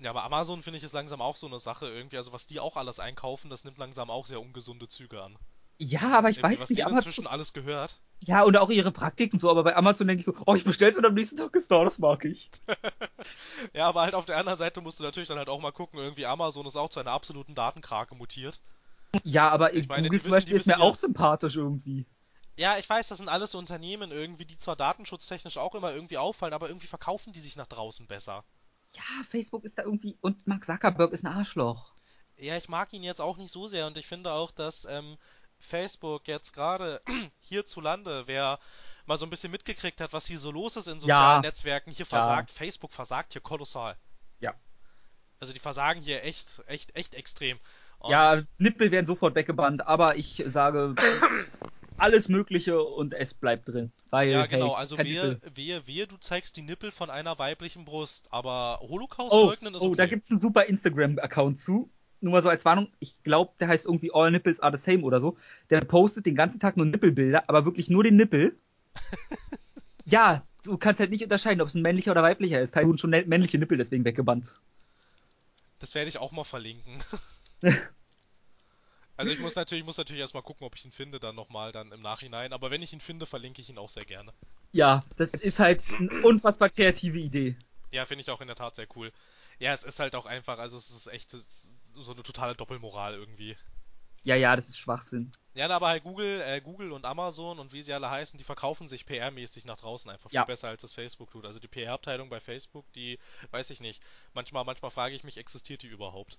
Ja, aber Amazon finde ich ist langsam auch so eine Sache irgendwie, also was die auch alles einkaufen, das nimmt langsam auch sehr ungesunde Züge an. Ja, aber ich Irgendwie, weiß was nicht, Amazon. inzwischen alles gehört. Ja, und auch ihre Praktik und so, aber bei Amazon denke ich so, oh, ich bestell's und am nächsten Tag ist da, das mag ich. Ja, aber halt auf der anderen Seite musst du natürlich dann halt auch mal gucken, irgendwie Amazon ist auch zu einer absoluten Datenkrake mutiert. Ja, aber Ich meine, Google zum Beispiel ist mir ja- auch sympathisch irgendwie. Ja, ich weiß, das sind alles so Unternehmen irgendwie, die zwar datenschutztechnisch auch immer irgendwie auffallen, aber irgendwie verkaufen die sich nach draußen besser. Ja, Facebook ist da irgendwie und Mark Zuckerberg ist ein Arschloch. Ja, ich mag ihn jetzt auch nicht so sehr und ich finde auch, dass ähm, Facebook jetzt gerade hierzulande, wer mal so ein bisschen mitgekriegt hat, was hier so los ist in sozialen Ja. Netzwerken, hier Ja. versagt, Facebook versagt hier kolossal. Ja. Also die versagen hier echt, echt, echt extrem. Und Ja, Nippel werden sofort weggebannt, aber ich sage alles Mögliche und es bleibt drin. Weil, ja, genau, hey, also wehe, wehe, wehe, du zeigst die Nippel von einer weiblichen Brust, aber Holocaust Oh, leugnen ist oh okay. da gibt's einen super Instagram-Account zu. Nur mal so als Warnung, ich glaube, der heißt irgendwie All Nipples are the same oder so. Der postet den ganzen Tag nur Nippelbilder, aber wirklich nur den Nippel. ja, du kannst halt nicht unterscheiden, ob es ein männlicher oder weiblicher ist. Teilweise wurden schon männliche Nippel deswegen weggebannt. Das werde ich auch mal verlinken. Also ich muss natürlich, muss natürlich erstmal gucken, ob ich ihn finde dann nochmal dann im Nachhinein. Aber wenn ich ihn finde, verlinke ich ihn auch sehr gerne. Ja, das ist halt eine unfassbar kreative Idee. Ja, finde ich auch in der Tat sehr cool. Ja, es ist halt auch einfach, also es ist echt so eine totale Doppelmoral irgendwie. Ja, ja, das ist Schwachsinn. Ja, aber halt Google, äh, Google und Amazon und wie sie alle heißen, die verkaufen sich PR-mäßig nach draußen einfach viel Ja. besser, als es Facebook tut. Also die PR-Abteilung bei Facebook, die weiß ich nicht. Manchmal, manchmal frage ich mich, existiert die überhaupt?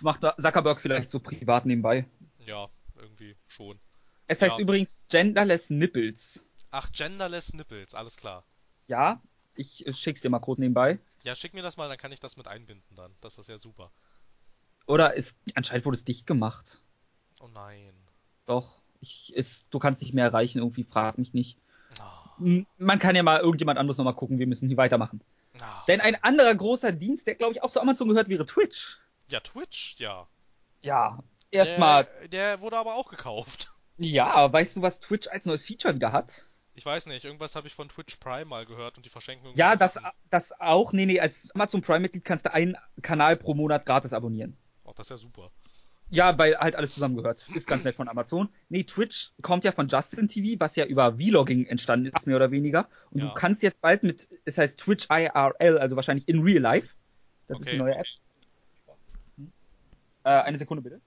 Macht Zuckerberg vielleicht so privat nebenbei. Ja, irgendwie schon. Es heißt Ja. übrigens Genderless Nipples. Ach, Genderless Nipples, alles klar. Ja, ich schick's dir mal kurz nebenbei. Ja, schick mir das mal, dann kann ich das mit einbinden dann. Das ist ja super. Oder ist, anscheinend wurde es dicht gemacht. Oh nein. Doch, ich, ist, du kannst nicht mehr erreichen, irgendwie, frag mich nicht. M- Man kann ja mal irgendjemand anderes nochmal gucken, wir müssen hier weitermachen. ah. Denn ein anderer großer Dienst, der glaube ich auch zu Amazon gehört, wäre Twitch. Ja, Twitch, ja. Ja, erstmal, Der, der wurde aber auch gekauft. ja, weißt du, was Twitch als neues Feature wieder hat? Ich weiß nicht, irgendwas habe ich von Twitch Prime mal gehört und die verschenken. Ja, das, das auch. Nee, nee, als Amazon Prime-Mitglied kannst du einen Kanal pro Monat gratis abonnieren. Oh, das ist ja super. Ja, weil halt alles zusammengehört. Ist ganz nett von Amazon. Nee, Twitch kommt ja von Justin TV, was ja über Vlogging entstanden ist, mehr oder weniger. Und Ja. du kannst jetzt bald mit, es heißt Twitch IRL, also wahrscheinlich in real life. Das ist Okay. die neue App. Äh, eine Sekunde bitte.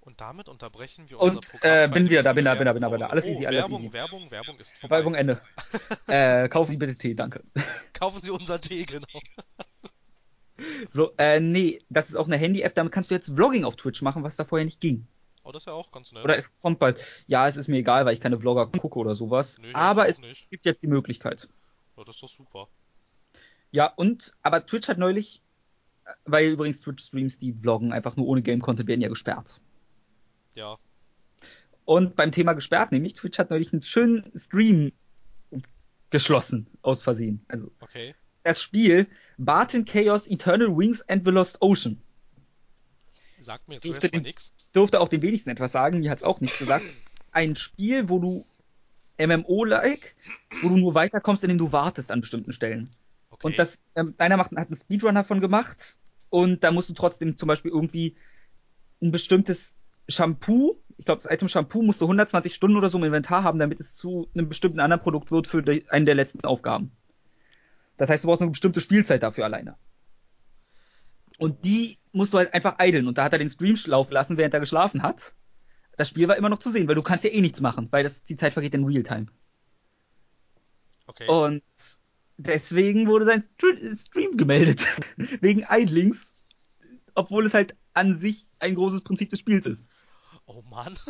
Und damit unterbrechen wir Und, unser Programm. äh, bin wieder da, bin da, bin da, bin da, bin da. Alles oh, easy, alles Werbung, easy. Werbung, Werbung ist vorbei. Werbung Ende. äh, kaufen Sie bitte Tee, danke. Kaufen Sie unser Tee, genau. So, äh, nee, das ist auch eine Handy-App, damit kannst du jetzt Vlogging auf Twitch machen, was da vorher nicht ging. Oh, das ist ja auch ganz nett. Oder es kommt bald. Ja, es ist mir egal, weil ich keine Vlogger gucke oder sowas. Ich aber es nicht. gibt jetzt die Möglichkeit. Ja, das ist doch super. Ja, und, aber Twitch hat neulich, weil übrigens Twitch-Streams, die vloggen, einfach nur ohne Game-Content, werden ja gesperrt. Ja. Und beim Thema gesperrt, nämlich Twitch hat neulich einen schönen Stream geschlossen, aus Versehen. Also, Okay. das Spiel Barton Chaos Eternal Wings and the Lost Ocean. Sagt mir jetzt erstmal den- nix. Dürfte auch den wenigsten etwas sagen, mir hat's auch nicht gesagt. Ein Spiel, wo du MMO-like, wo du nur weiterkommst, indem du wartest an bestimmten Stellen. Okay. Und das, ähm, einer macht, hat einen Speedrun davon gemacht und da musst du trotzdem zum Beispiel irgendwie ein bestimmtes Shampoo, ich glaube, das Item Shampoo musst du 120 Stunden oder so im Inventar haben, damit es zu einem bestimmten anderen Produkt wird für die, eine der letzten Aufgaben. Das heißt, du brauchst eine bestimmte Spielzeit dafür alleine. Und die musst du halt einfach eideln. Und da hat er den Stream laufen lassen, während er geschlafen hat. Das Spiel war immer noch zu sehen, weil du kannst ja eh nichts machen, weil das, die Zeit vergeht in Realtime. okay. Und deswegen wurde sein Str- Stream gemeldet. Wegen Idlings. Obwohl es halt an sich ein großes Prinzip des Spiels ist. Oh Mann.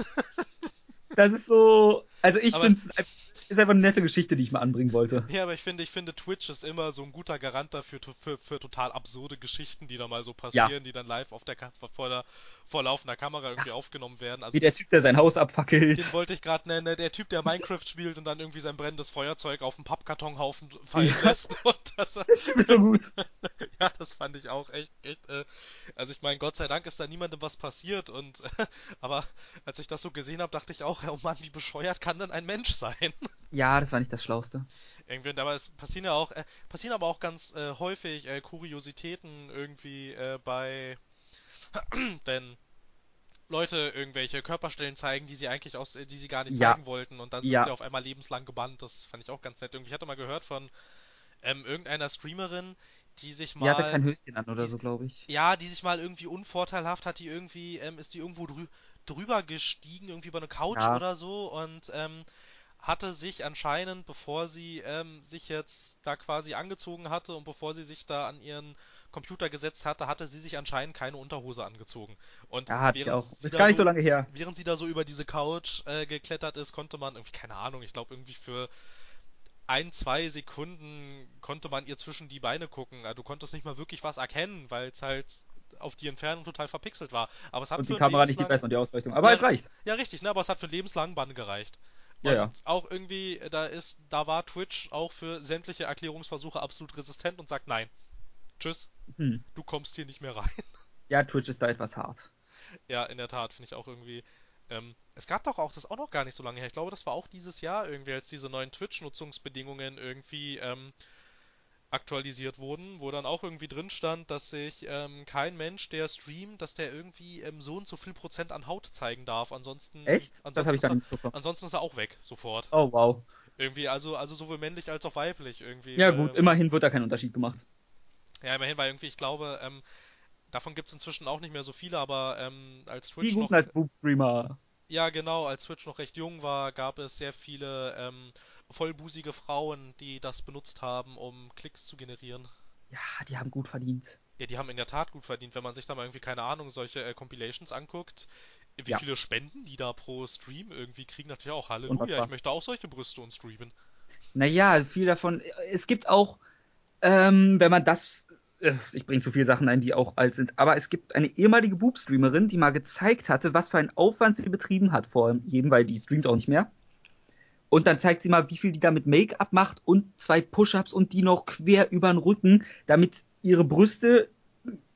Das ist so. Also ich finde es ist einfach eine nette Geschichte, die ich mal anbringen wollte. Ja, aber ich finde, ich finde, Twitch ist immer so ein guter Garant dafür, für, für, total absurde Geschichten, die da mal so passieren, die dann live auf der vor, der, vor laufender Kamera irgendwie aufgenommen werden. Also Wie der Typ, der sein Haus abfackelt. Den wollte ich gerade nennen, ne? der Typ, der Minecraft spielt und dann irgendwie sein brennendes Feuerzeug auf einen Pappkartonhaufen fallen Ja. lässt. Und das, Der Typ ist so gut. ja, das fand ich auch echt, echt, äh, also ich meine, Gott sei Dank ist da niemandem was passiert und, äh, aber als ich das so gesehen habe, dachte ich auch, oh Mann, wie bescheuert kann denn ein Mensch sein? Ja, das war nicht das Schlauste. Irgendwie, aber es passieren ja auch, äh, passieren aber auch ganz äh, häufig äh, Kuriositäten irgendwie äh, bei, wenn Leute irgendwelche Körperstellen zeigen, die sie eigentlich aus, äh, die sie gar nicht Ja. zeigen wollten und dann sind Ja. sie auf einmal lebenslang gebannt. Das fand ich auch ganz nett. Irgendwie ich hatte mal gehört von ähm, irgendeiner Streamerin, die sich Die hatte mal, kein Höschen an oder so, glaube ich. ja, die sich mal irgendwie unvorteilhaft hat, die irgendwie, ähm, ist die irgendwo drü drüber gestiegen, irgendwie über eine Couch Ja. oder so und ähm, hatte sich anscheinend, bevor sie ähm, sich jetzt da quasi angezogen hatte und bevor sie sich da an ihren Computer gesetzt hatte, hatte sie sich anscheinend keine Unterhose angezogen. Und Ja, ich während auch. sie Ist gar nicht so lange her. Während sie da so über diese Couch äh, geklettert ist, konnte man irgendwie, keine Ahnung, ich glaube irgendwie für ein, zwei Sekunden konnte man ihr zwischen die Beine gucken. Also du konntest nicht mal wirklich was erkennen, weil es halt auf die Entfernung total verpixelt war. Aber es hat Und die Kamera nicht die beste und die Ausleuchtung. Aber Ja. es reicht. Ja, richtig, ne? Aber es hat für einen lebenslangen Bann gereicht. Und Ja, ja. auch irgendwie, äh, da ist, da war Twitch auch für sämtliche Erklärungsversuche absolut resistent und sagt nein. Tschüss, Hm. du kommst hier nicht mehr rein. Ja, Twitch ist da etwas hart. Ja, in der Tat, finde ich auch irgendwie. Ähm, es gab doch auch, das auch noch gar nicht so lange her. Ich glaube, das war auch dieses Jahr irgendwie, als diese neuen Twitch-Nutzungsbedingungen irgendwie ähm, aktualisiert wurden, wo dann auch irgendwie drin stand, dass sich ähm, kein Mensch, der streamt, dass der irgendwie ähm, so und so viel Prozent an Haut zeigen darf. Ansonsten, Echt? Das ansonsten, habe ich ist dann er, ansonsten ist er auch weg, sofort. Oh, wow. Irgendwie, also, also sowohl männlich als auch weiblich irgendwie. Ja gut, immerhin wird da kein Unterschied gemacht. Ja, immerhin, weil irgendwie, ich glaube, ähm, davon gibt es inzwischen auch nicht mehr so viele, aber ähm, als Die Twitch noch, guten halt Boob-Streamer. ja genau, als Twitch noch recht jung war, gab es sehr viele ähm, vollbusige Frauen, die das benutzt haben, um Klicks zu generieren. Ja, die haben gut verdient. Ja, die haben in der Tat gut verdient, wenn man sich da mal irgendwie, keine Ahnung, solche äh, Compilations anguckt. Wie Ja. viele Spenden die da pro Stream irgendwie kriegen, natürlich auch Halleluja, unfassbar. ich möchte auch solche Brüste und streamen. Naja, viel davon. Es gibt auch, ähm, wenn man das. Äh, Ich bringe zu viele Sachen ein, die auch alt sind. Aber es gibt eine ehemalige Boob-Streamerin, die mal gezeigt hatte, was für einen Aufwand sie betrieben hat vor jedem, weil die streamt auch nicht mehr. Und dann zeigt sie mal, wie viel die da mit Make-up macht und zwei Push-Ups und die noch quer über den Rücken, damit ihre Brüste,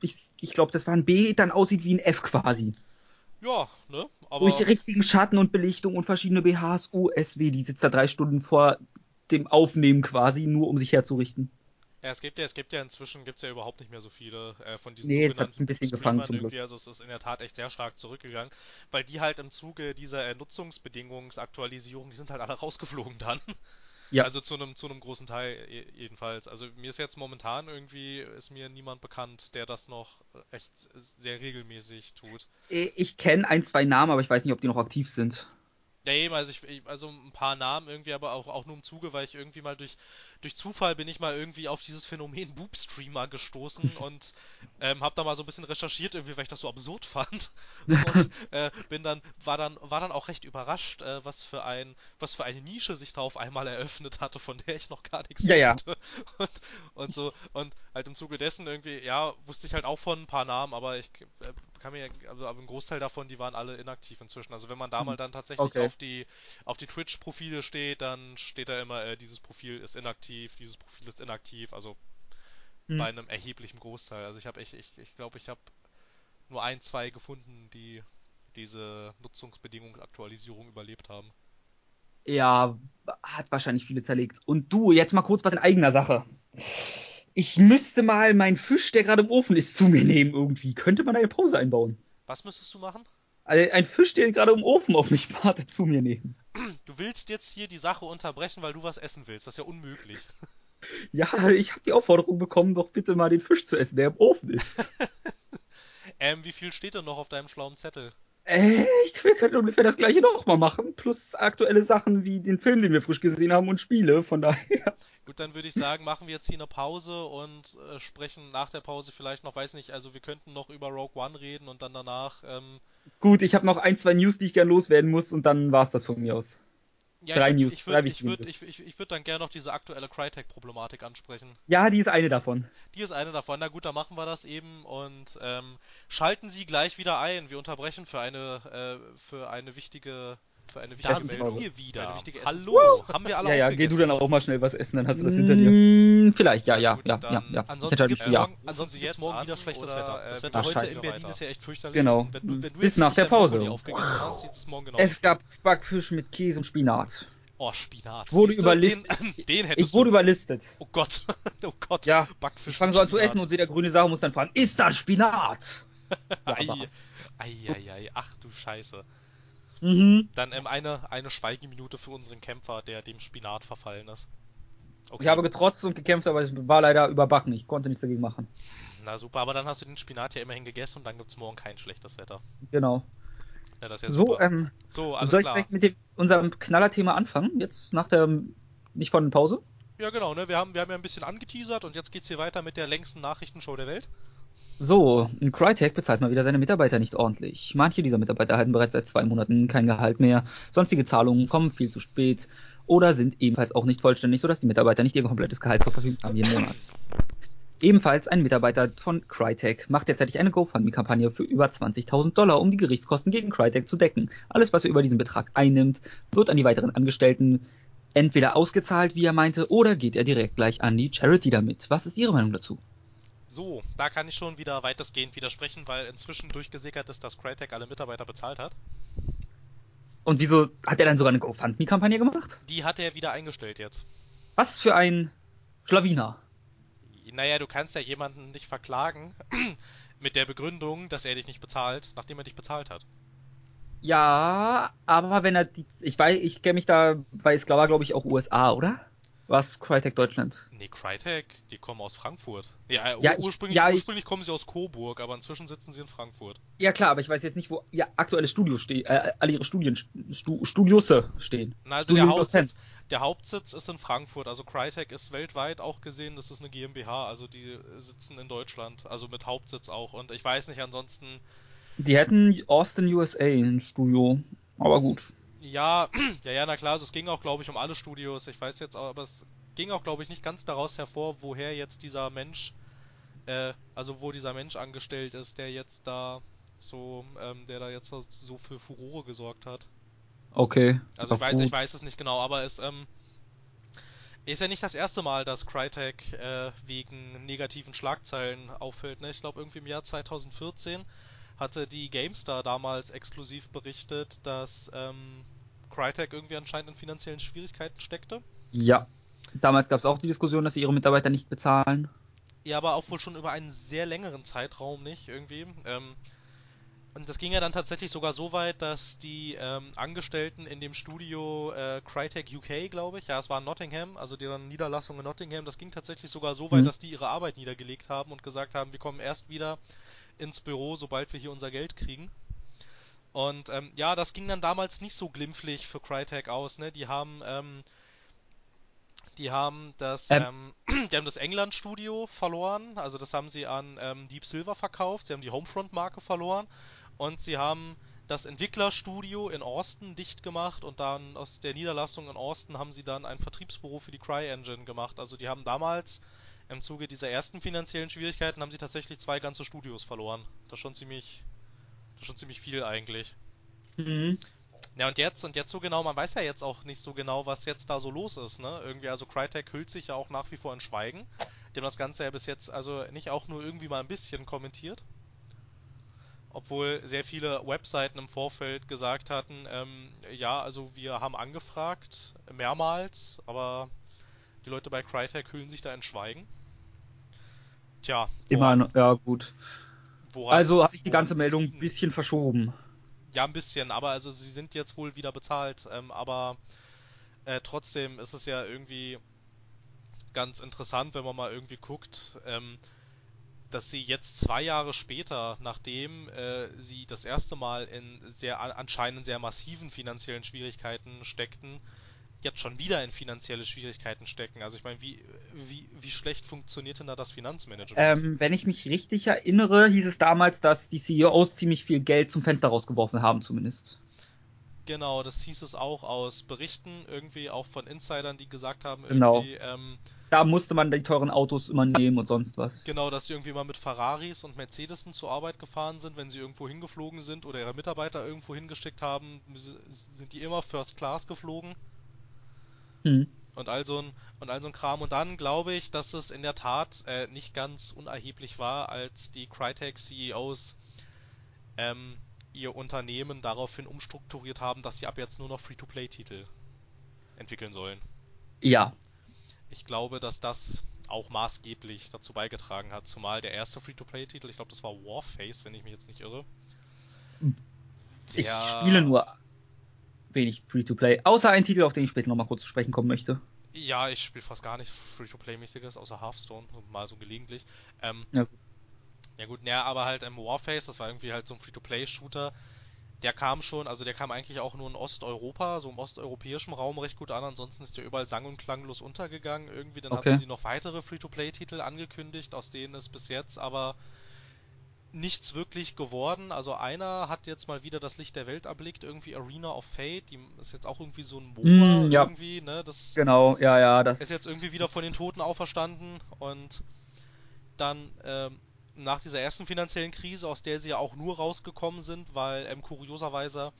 ich, ich glaube, das war ein B, dann aussieht wie ein F quasi. Ja, ne? Aber Durch richtigen Schatten und Belichtung und verschiedene BHs, USW, die sitzt da drei Stunden vor dem Aufnehmen quasi, nur um sich herzurichten. Ja, es gibt ja, es gibt ja inzwischen gibt's ja überhaupt nicht mehr so viele äh, von diesen Nee, es hat ein bisschen gefangen zum Glück. also es ist in der Tat echt sehr stark zurückgegangen, weil die halt im Zuge dieser äh, Nutzungsbedingungsaktualisierung, die sind halt alle rausgeflogen dann. Ja. Also zu einem zu einem großen Teil je- jedenfalls. Also mir ist jetzt momentan irgendwie ist mir niemand bekannt, der das noch echt sehr regelmäßig tut. Äh, Ich kenne ein, zwei Namen, aber ich weiß nicht, ob die noch aktiv sind. Ja, eben, also ich also ein paar Namen irgendwie, aber auch, auch nur im Zuge, weil ich irgendwie mal durch, durch Zufall bin ich mal irgendwie auf dieses Phänomen Boob-Streamer gestoßen und ähm, hab da mal so ein bisschen recherchiert irgendwie, weil ich das so absurd fand. Und äh, bin dann, war dann, war dann auch recht überrascht, äh, was für ein, was für eine Nische sich da auf einmal eröffnet hatte, von der ich noch gar nichts Ja, ja. wusste. Und, und so, und halt im Zuge dessen irgendwie, ja, wusste ich halt auch von ein paar Namen, aber ich äh, kann mir, also aber ein Großteil davon, die waren alle inaktiv inzwischen. Also wenn man da Hm. mal dann tatsächlich Okay. auf die auf die Twitch-Profile steht, dann steht da immer, äh, dieses Profil ist inaktiv, dieses Profil ist inaktiv, also Hm. bei einem erheblichen Großteil. Also ich habe echt, ich, ich glaube, ich habe nur ein, zwei gefunden, die diese Nutzungsbedingungsaktualisierung überlebt haben. Ja, hat wahrscheinlich viele zerlegt. Und du, jetzt mal kurz was in eigener Sache. Ich müsste mal meinen Fisch, der gerade im Ofen ist, zu mir nehmen irgendwie. Könnte man eine Pause einbauen? Was müsstest du machen? Also ein Fisch, der gerade im Ofen auf mich wartet, zu mir nehmen. Du willst jetzt hier die Sache unterbrechen, weil du was essen willst. Das ist ja unmöglich. Ja, ich habe die Aufforderung bekommen, doch bitte mal den Fisch zu essen, der im Ofen ist. Ähm, wie viel steht denn noch auf deinem schlauen Zettel? äh, ich wir könnten ungefähr das gleiche noch mal machen. Plus aktuelle Sachen wie den Film, den wir frisch gesehen haben und Spiele. Von daher. Gut, dann würde ich sagen, machen wir jetzt hier eine Pause und äh, sprechen nach der Pause vielleicht noch, weiß nicht, also wir könnten noch über Rogue One reden und dann danach, ähm, Gut, ich habe noch ein, zwei News, die ich gern loswerden muss und dann war's das von mir aus. Ja, Drei ich News, ich würde ich würd, ich, ich, ich würd dann gerne noch diese aktuelle Crytek-Problematik ansprechen. Ja, die ist eine davon. Die ist eine davon. Na gut, dann machen wir das eben und ähm, schalten Sie gleich wieder ein. Wir unterbrechen für eine äh, für eine wichtige für eine wichtige Da sind Meldung. wir wieder. Eine wichtige Hallo. Haben wir alle Ja, ja, geh du dann auch mal schnell was essen, dann hast du das hinter dir. Mm, Vielleicht, ja, ja, gut, ja, ja, ja. Ansonsten gibt's für ja. morgen, ansonsten jetzt jetzt morgen wieder schlechtes Wetter. Das Wetter Ach, heute scheiße. in Berlin ist ja echt fürchterlich. Genau. Und Wenn du, wenn du Bis nach der Pause. es morgen genau Es gab Backfisch mit Käse und Spinat. Oh, Spinat. Wurde überlistet. Den, den Ich wurde du. überlistet. Oh Gott. Oh Gott. Ja, Backfisch. ich fange so an zu essen und sehe der grüne Sache und muss dann fragen, ist da Spinat? Ja, ei, ei, ei. Ach du Scheiße. Mhm. Dann ähm, eine, eine Schweigeminute für unseren Kämpfer, der dem Spinat verfallen ist. Okay. Ich habe getrotzt und gekämpft, aber es war leider überbacken. Ich konnte nichts dagegen machen. Na super, aber dann hast du den Spinat ja immerhin gegessen und dann gibt's morgen kein schlechtes Wetter. Genau. Ja, das ist ja So, super. ähm, so, alles soll ich klar. vielleicht mit dem, unserem Knallerthema anfangen? Jetzt nach der, nicht von Pause? Ja, genau, ne? Wir haben, wir haben ja ein bisschen angeteasert und jetzt geht's hier weiter mit der längsten Nachrichtenshow der Welt. So, Crytek bezahlt mal wieder seine Mitarbeiter nicht ordentlich. Manche dieser Mitarbeiter erhalten bereits seit zwei Monaten kein Gehalt mehr. Sonstige Zahlungen kommen viel zu spät oder sind ebenfalls auch nicht vollständig, sodass die Mitarbeiter nicht ihr komplettes Gehalt zur Verfügung haben jeden Monat. Ebenfalls ein Mitarbeiter von Crytek macht derzeitig eine GoFundMe-Kampagne für über 20.000 Dollar, um die Gerichtskosten gegen Crytek zu decken. Alles, was er über diesen Betrag einnimmt, wird an die weiteren Angestellten entweder ausgezahlt, wie er meinte, oder geht er direkt gleich an die Charity damit. Was ist Ihre Meinung dazu? So, da kann ich schon wieder weitestgehend widersprechen, weil inzwischen durchgesickert ist, dass Crytek alle Mitarbeiter bezahlt hat. Und wieso hat er dann sogar eine GoFundMe-Kampagne gemacht? Die hat er wieder eingestellt jetzt. Was für ein Schlawiner. Naja, du kannst ja jemanden nicht verklagen mit der Begründung, dass er dich nicht bezahlt, nachdem er dich bezahlt hat. Ja, aber wenn er die, ich weiß, ich kenne mich da, bei es war glaube ich auch USA, oder? Was Crytek Deutschland? Nee, Crytek, die kommen aus Frankfurt. Ja, Ja, ur ich, ursprünglich, ja, ich, ursprünglich kommen sie aus Coburg, aber inzwischen sitzen sie in Frankfurt. ja klar, aber ich weiß jetzt nicht, wo ihr aktuelle Studios stehen, äh, alle ihre Studien, Stu, Studiosse stehen. Na, also der Studiosen. Hauptsitz, der Hauptsitz ist in Frankfurt. Also Crytek ist weltweit auch gesehen, das ist eine GmbH, also die äh, sitzen in Deutschland, also mit Hauptsitz auch. Und ich weiß nicht, ansonsten, Die hätten Austin, USA ein Studio, aber gut. Ja, ja, ja, na klar, also es ging auch, glaube ich, um alle Studios. Ich weiß jetzt, auch, aber es ging auch, glaube ich, nicht ganz daraus hervor, woher jetzt dieser Mensch, äh, also wo dieser Mensch angestellt ist, der jetzt da so, ähm, der da jetzt so für Furore gesorgt hat. Okay, Also ich weiß, ich gut. weiß es nicht genau, aber es, ähm, Ist ja nicht das erste Mal, dass Crytek äh, wegen negativen Schlagzeilen auffällt. Ne? Ich glaube, irgendwie im Jahr 2014 hatte die GameStar damals exklusiv berichtet, dass ähm, Crytek irgendwie anscheinend in finanziellen Schwierigkeiten steckte. Ja. Damals gab es auch die Diskussion, dass sie ihre Mitarbeiter nicht bezahlen. Ja, aber auch wohl schon über einen sehr längeren Zeitraum nicht irgendwie. Ähm, und das ging ja dann tatsächlich sogar so weit, dass die ähm, Angestellten in dem Studio äh, Crytek UK, glaube ich, ja, es war in Nottingham, also deren Niederlassung in Nottingham, das ging tatsächlich sogar so weit, Hm. dass die ihre Arbeit niedergelegt haben und gesagt haben, wir kommen erst wieder ins Büro, sobald wir hier unser Geld kriegen. Und ähm, ja, das ging dann damals nicht so glimpflich für Crytek aus, ne? Die haben ähm, die haben das, Ähm, ähm, die haben das England-Studio verloren, also das haben sie an ähm, Deep Silver verkauft, sie haben die Homefront-Marke verloren und sie haben das Entwicklerstudio in Austin dicht gemacht und dann aus der Niederlassung in Austin haben sie dann ein Vertriebsbüro für die CryEngine gemacht. Also die haben damals im Zuge dieser ersten finanziellen Schwierigkeiten haben sie tatsächlich zwei ganze Studios verloren. Das ist schon ziemlich, das ist schon ziemlich viel eigentlich. Mhm. Ja, und jetzt, und jetzt so genau, man weiß ja jetzt auch nicht so genau, was jetzt da so los ist, ne? Irgendwie, also Crytek hüllt sich ja auch nach wie vor in Schweigen. Haben das Ganze ja bis jetzt also nicht auch nur irgendwie mal ein bisschen kommentiert. Obwohl sehr viele Webseiten im Vorfeld gesagt hatten, ähm, ja, also wir haben angefragt, mehrmals, aber die Leute bei Crytek hüllen sich da in Schweigen. Tja, Immer, noch- ja gut. Also hat sich die ganze Meldung ein bisschen verschoben. Ja, ein bisschen, aber also sie sind jetzt wohl wieder bezahlt, ähm, aber äh, trotzdem ist es ja irgendwie ganz interessant, wenn man mal irgendwie guckt, ähm, dass sie jetzt zwei Jahre später, nachdem äh, sie das erste Mal in sehr an- anscheinend sehr massiven finanziellen Schwierigkeiten steckten, jetzt schon wieder in finanzielle Schwierigkeiten stecken. Also ich meine, wie, wie, wie schlecht funktioniert denn da das Finanzmanagement? Ähm, wenn ich mich richtig erinnere, hieß es damals, dass die CEOs ziemlich viel Geld zum Fenster rausgeworfen haben, zumindest. Genau, das hieß es auch aus Berichten, irgendwie auch von Insidern, die gesagt haben, Genau. irgendwie, ähm, Da musste man die teuren Autos immer nehmen und sonst was. Genau, dass sie irgendwie mal mit Ferraris und Mercedesen zur Arbeit gefahren sind, wenn sie irgendwo hingeflogen sind oder ihre Mitarbeiter irgendwo hingeschickt haben, sind die immer First Class geflogen Hm. und all so ein, und all so ein Kram. Und dann glaube ich, dass es in der Tat äh, nicht ganz unerheblich war, als die Crytek CEOs ähm, ihr Unternehmen daraufhin umstrukturiert haben, dass sie ab jetzt nur noch Free-to-Play-Titel entwickeln sollen. Ja. Ich glaube, dass das auch maßgeblich dazu beigetragen hat, zumal der erste Free-to-Play-Titel, ich glaube, das war Warface, wenn ich mich jetzt nicht irre. Ich Der- spiele nur wenig Free-to-Play. Außer ein Titel, auf den ich später nochmal kurz zu sprechen kommen möchte. Ja, ich spiele fast gar nicht Free-to-Play-mäßiges, außer Hearthstone, mal so gelegentlich. Ähm, Ja, gut. ja gut, naja, aber halt ähm, Warface, das war irgendwie halt so ein Free-to-Play-Shooter. Der kam schon, also der kam eigentlich auch nur in Osteuropa, so im osteuropäischen Raum recht gut an, ansonsten ist der überall sang- und klanglos untergegangen irgendwie. Dann Okay. hatten sie noch weitere Free-to-Play-Titel angekündigt, aus denen es bis jetzt aber nichts wirklich geworden. Also einer hat jetzt mal wieder das Licht der Welt erblickt, irgendwie Arena of Fate, die ist jetzt auch irgendwie so ein MOBA Mm, ja. irgendwie, ne? Das Genau, ja, ja, das ist jetzt irgendwie wieder von den Toten auferstanden und dann ähm, nach dieser ersten finanziellen Krise, aus der sie ja auch nur rausgekommen sind, weil ähm, kurioserweise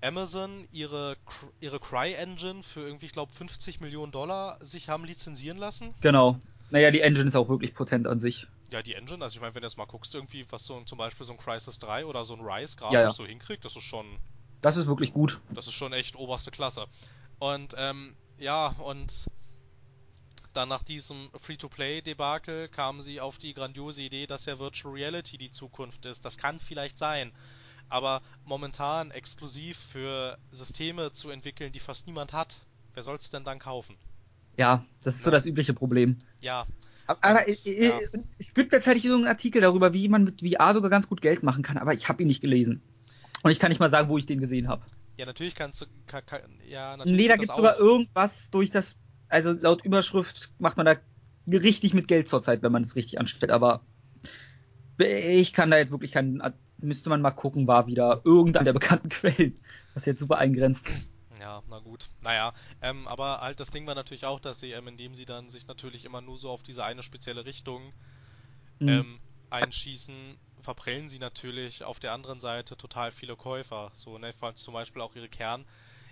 Amazon ihre ihre Cry-Engine für irgendwie, ich glaube, 50 Millionen Dollar sich haben lizenzieren lassen. Genau. Naja, die Engine ist auch wirklich potent an sich. Ja, die Engine, also ich meine, wenn du jetzt mal guckst, irgendwie, was so ein- zum Beispiel so ein Crysis 3 oder so ein Rise grafisch Ja, ja. so hinkriegt, das ist schon, Das ist wirklich gut. das ist schon echt oberste Klasse. Und ähm, ja, und dann nach diesem Free-to-Play-Debakel kamen sie auf die grandiose Idee, dass ja Virtual Reality die Zukunft ist. Das kann vielleicht sein. Aber momentan exklusiv für Systeme zu entwickeln, die fast niemand hat, wer soll's denn dann kaufen? Ja, das ist so Ne? das übliche Problem. Ja, Aber Und, ich, ja. es gibt tatsächlich irgendeinen Artikel darüber, wie man mit VR sogar ganz gut Geld machen kann, aber ich habe ihn nicht gelesen. Und ich kann nicht mal sagen, wo ich den gesehen habe. ja, natürlich kannst du, ka, ka, ja, natürlich Nee, da gibt sogar irgendwas durch das, also laut Überschrift macht man da richtig mit Geld zurzeit, wenn man es richtig anstellt, aber ich kann da jetzt wirklich keinen, müsste man mal gucken, war wieder irgendeiner der bekannten Quellen. Das ist jetzt super eingrenzt. Ja, na gut. Naja, ähm, aber halt das Ding war natürlich auch, dass sie, ähm, indem sie dann sich natürlich immer nur so auf diese eine spezielle Richtung Hm. ähm, einschießen, verprellen sie natürlich auf der anderen Seite total viele Käufer. So, ne, zum Beispiel auch ihre Kern,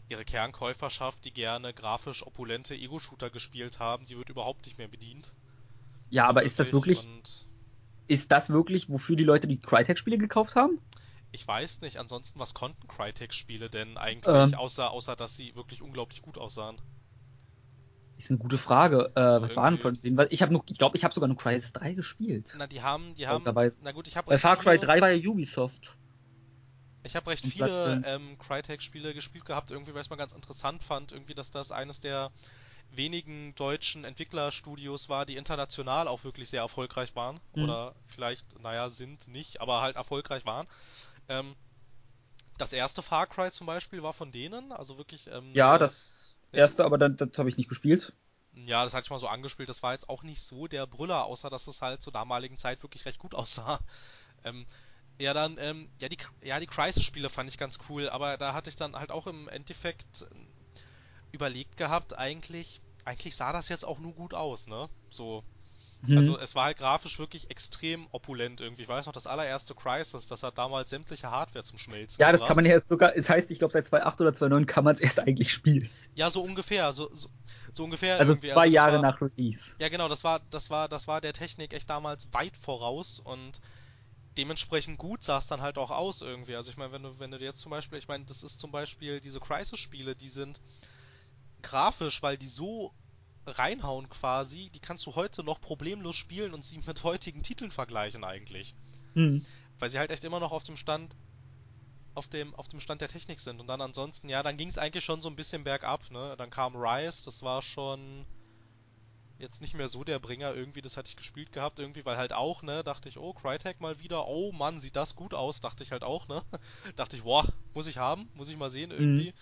ihre Kernkäuferschaft, die gerne grafisch opulente Ego-Shooter gespielt haben, die wird überhaupt nicht mehr bedient. Ja, So aber ist das wirklich, ist das wirklich, wofür die Leute die Crytek-Spiele gekauft haben? Ich weiß nicht, ansonsten, was konnten Crytek-Spiele denn eigentlich, Ähm. außer, außer dass sie wirklich unglaublich gut aussahen? Ist eine gute Frage. Äh, So was waren von denen? Ich habe ich glaube, ich habe sogar nur Crysis 3 gespielt. Na, die haben, die haben, na gut, ich habe Bei Far Cry 3 war ja Ubisoft. Ich habe recht viele ähm, Crytek-Spiele gespielt gehabt, irgendwie, weil ich es mal ganz interessant fand, irgendwie, dass das eines der wenigen deutschen Entwicklerstudios war, die international auch wirklich sehr erfolgreich waren. Mhm. Oder vielleicht, naja, sind nicht, aber halt erfolgreich waren. Ähm, das erste Far Cry zum Beispiel war von denen, also wirklich. Ähm, Ja, das erste, aber dann, das habe ich nicht gespielt. Ja, das hatte ich mal so angespielt. Das war jetzt auch nicht so der Brüller, außer dass es halt zur damaligen Zeit wirklich recht gut aussah. Ähm, ja, dann, ähm, ja, die, ja, die Crisis-Spiele fand ich ganz cool, aber da hatte ich dann halt auch im Endeffekt ähm, überlegt gehabt, eigentlich, eigentlich sah das jetzt auch nur gut aus, ne? So, Hm. also es war halt grafisch wirklich extrem opulent irgendwie. Ich weiß noch, das allererste Crisis, das hat damals sämtliche Hardware zum Schmelzen ja, das gebracht. kann man ja erst sogar, es heißt, ich glaube, seit 2.8 oder 2.9 kann man es erst eigentlich spielen. Ja, so ungefähr, so, so, so ungefähr Also irgendwie. zwei das Jahre war, nach Release. Ja, genau, das war, das war, das war der Technik echt damals weit voraus und dementsprechend gut sah es dann halt auch aus irgendwie. Also ich meine, wenn du, wenn du jetzt zum Beispiel, ich meine, das ist zum Beispiel diese Crisis-Spiele, die sind grafisch, weil die so reinhauen quasi, die kannst du heute noch problemlos spielen und sie mit heutigen Titeln vergleichen eigentlich. Hm. Weil sie halt echt immer noch auf dem Stand auf dem, auf dem Stand der Technik sind. Und dann ansonsten, ja, dann ging es eigentlich schon so ein bisschen bergab, ne? Dann kam Rise, das war schon jetzt nicht mehr so der Bringer irgendwie, das hatte ich gespielt gehabt irgendwie, weil halt auch, ne, dachte ich, oh, Crytek mal wieder, oh Mann, sieht das gut aus, dachte ich halt auch, ne? dachte ich, boah, muss ich haben, muss ich mal sehen irgendwie.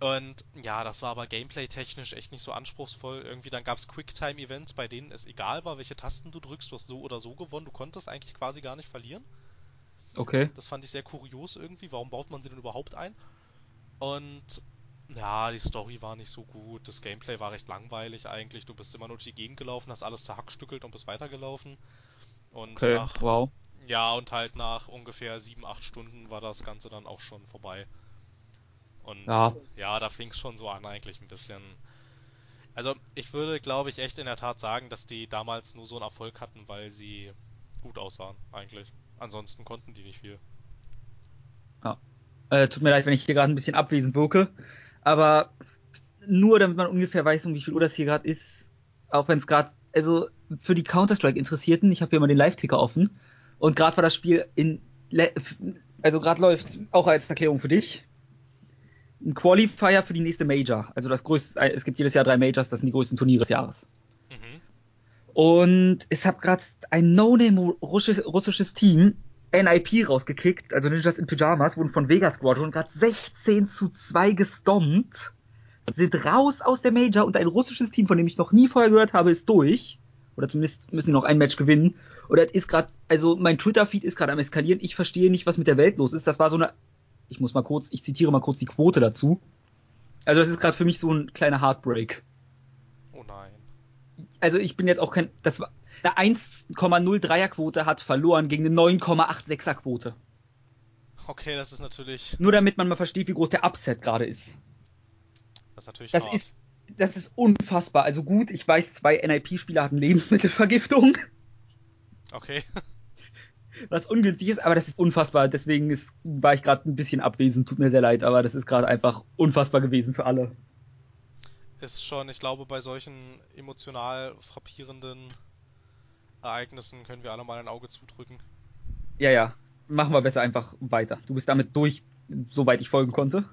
Und ja, das war aber gameplay-technisch echt nicht so anspruchsvoll. Irgendwie dann gab's Quicktime-Events, bei denen es egal war, welche Tasten du drückst, du hast so oder so gewonnen, du konntest eigentlich quasi gar nicht verlieren. Okay. Das fand ich sehr kurios irgendwie. Warum baut man sie denn überhaupt ein? Und ja, die Story war nicht so gut. Das Gameplay war recht langweilig eigentlich. Du bist immer nur durch die Gegend gelaufen, hast alles zerhackstückelt und bist weitergelaufen. Und Okay, nach, wow. ja, und halt nach ungefähr 7, 8 Stunden war das Ganze dann auch schon vorbei. Und Ja. ja, da fing es schon so an eigentlich ein bisschen. Also ich würde, glaube ich, echt in der Tat sagen, dass die damals nur so einen Erfolg hatten, weil sie gut aussahen eigentlich. Ansonsten konnten die nicht viel. Äh, tut mir leid, wenn ich hier gerade ein bisschen abwesend wirke. Aber nur damit man ungefähr weiß, um wie viel Uhr das hier gerade ist, auch wenn es gerade, also für die Counter-Strike-Interessierten, ich habe hier mal den Live-Ticker offen. Und gerade war das Spiel in, le- also gerade läuft, auch als Erklärung für dich, ein Qualifier für die nächste Major. Also das größte, es gibt jedes Jahr drei Majors, das sind die größten Turniere des Jahres. Mhm. Und es hat gerade ein No-Name russisches, russisches Team NIP rausgekickt, also Ninjas in Pyjamas, wurden von Vega Squadron gerade 16 zu 2 gestompt, sind raus aus der Major und ein russisches Team, von dem ich noch nie vorher gehört habe, ist durch. Oder zumindest müssen die noch ein Match gewinnen. Oder es ist gerade, also mein Twitter-Feed ist gerade am eskalieren. Ich verstehe nicht, was mit der Welt los ist. Das war so eine, ich muss mal kurz, ich zitiere mal kurz die Quote dazu. Also das ist gerade für mich so ein kleiner Heartbreak Oh nein. also ich bin jetzt auch kein, das war, eine 1,03er Quote hat verloren gegen eine 9,86er Quote. Okay, das ist natürlich. Nur damit man mal versteht, wie groß der Upset gerade ist. Das ist natürlich Das hart. ist, das ist unfassbar. Also gut, ich weiß, zwei NIP-Spieler hatten Lebensmittelvergiftung, Okay. was ungünstig ist, aber das ist unfassbar. Deswegen ist, war ich gerade ein bisschen abwesend. Tut mir sehr leid, aber das ist gerade einfach unfassbar gewesen für alle. Ist schon, ich glaube, bei solchen emotional frappierenden Ereignissen können wir alle mal ein Auge zudrücken. Ja, ja. machen wir besser einfach weiter. Du bist damit durch, soweit ich folgen konnte.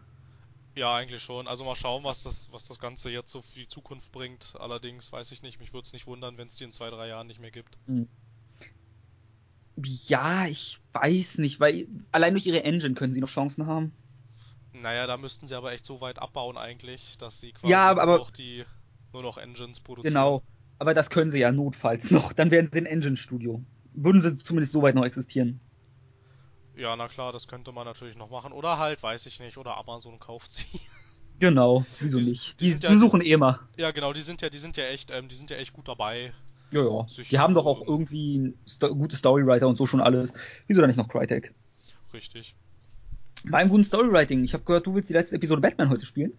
Ja, eigentlich schon. Also mal schauen, was das, was das Ganze jetzt so für die Zukunft bringt. Allerdings weiß ich nicht, mich würde es nicht wundern, wenn es die in zwei, drei Jahren nicht mehr gibt. Hm. Ja, ich weiß nicht, weil allein durch ihre Engine können sie noch Chancen haben. Naja, da müssten sie aber echt so weit abbauen eigentlich, dass sie quasi ja, aber, nur, noch die, nur noch Engines produzieren. Genau, aber das können sie ja notfalls noch. Dann werden sie ein Engine-Studio. Würden sie zumindest so weit noch existieren. Ja, na klar, das könnte man natürlich noch machen. Oder halt, weiß ich nicht, oder Amazon kauft sie. Genau, wieso die, nicht? Die, die, die ja, suchen eh mal. Ja, genau, die sind ja, die sind ja echt, ähm, die sind ja echt gut dabei. Ja, ja. Die haben doch auch irgendwie gute Storywriter und so schon alles. Wieso dann nicht noch Crytek? Richtig. Beim guten Storywriting, ich habe gehört, du willst die letzte Episode Batman heute spielen.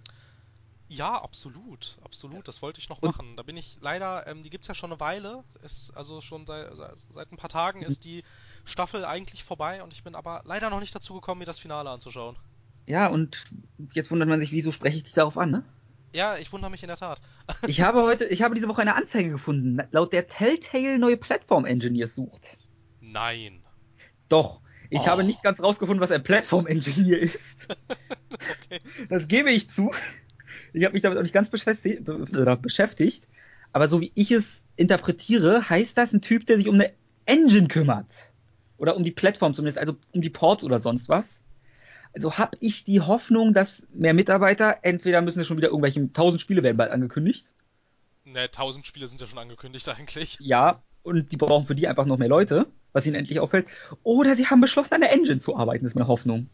Ja, absolut, absolut. Das wollte ich noch und? machen. Da bin ich leider, ähm, die gibt's ja schon eine Weile. Ist also schon seit, seit ein paar Tagen ist die Staffel eigentlich vorbei und ich bin aber leider noch nicht dazu gekommen, mir das Finale anzuschauen. Ja, und jetzt wundert man sich, wieso spreche ich dich darauf an, ne? Ja, ich wundere mich in der Tat. ich habe heute, ich habe diese Woche eine Anzeige gefunden, laut der Telltale neue Plattform-Engineers sucht. Nein. Doch. Ich oh. habe nicht ganz rausgefunden, was ein Plattform-Engineer ist. okay. Das gebe ich zu. Ich habe mich damit auch nicht ganz beschäftigt, beschäftigt. Aber so wie ich es interpretiere, heißt das ein Typ, der sich um eine Engine kümmert. Oder um die Plattform zumindest, also um die Ports oder sonst was. Also habe ich die Hoffnung, dass mehr Mitarbeiter, entweder müssen es schon wieder irgendwelche 1000 Spiele werden bald angekündigt. Ne, 1000 Spiele sind ja schon angekündigt eigentlich. Ja, und die brauchen für die einfach noch mehr Leute, was ihnen endlich auffällt. Oder sie haben beschlossen, an der Engine zu arbeiten, ist meine Hoffnung.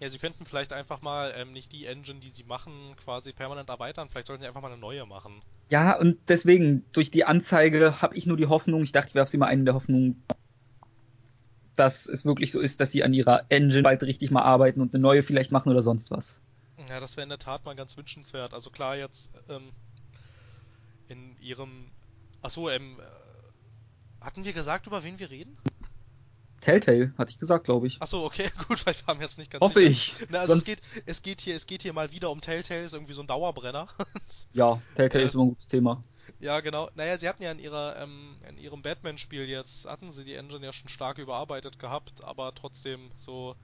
Ja, sie könnten vielleicht einfach mal ähm, nicht die Engine, die sie machen, quasi permanent erweitern. Vielleicht sollten sie einfach mal eine neue machen. Ja, und deswegen, durch die Anzeige habe ich nur die Hoffnung, ich dachte, ich werfe sie mal einen der Hoffnung, dass es wirklich so ist, dass sie an ihrer Engine bald richtig mal arbeiten und eine neue vielleicht machen oder sonst was. Ja, das wäre in der Tat mal ganz wünschenswert. Also klar, jetzt ähm, in ihrem. Achso, ähm, äh, hatten wir gesagt, über wen wir reden? Telltale, hatte ich gesagt, glaube ich. Achso, okay, gut, weil wir haben jetzt nicht ganz Hoffe sicher. ich. Na, also Sonst... es, geht, es, geht hier, es geht hier mal wieder um Telltale, ist irgendwie so ein Dauerbrenner. ja, Telltale äh, ist immer ein gutes Thema. Ja, genau. Naja, sie hatten ja in ihrer, ähm, in ihrem Batman-Spiel jetzt, hatten sie die Engine ja schon stark überarbeitet gehabt, aber trotzdem so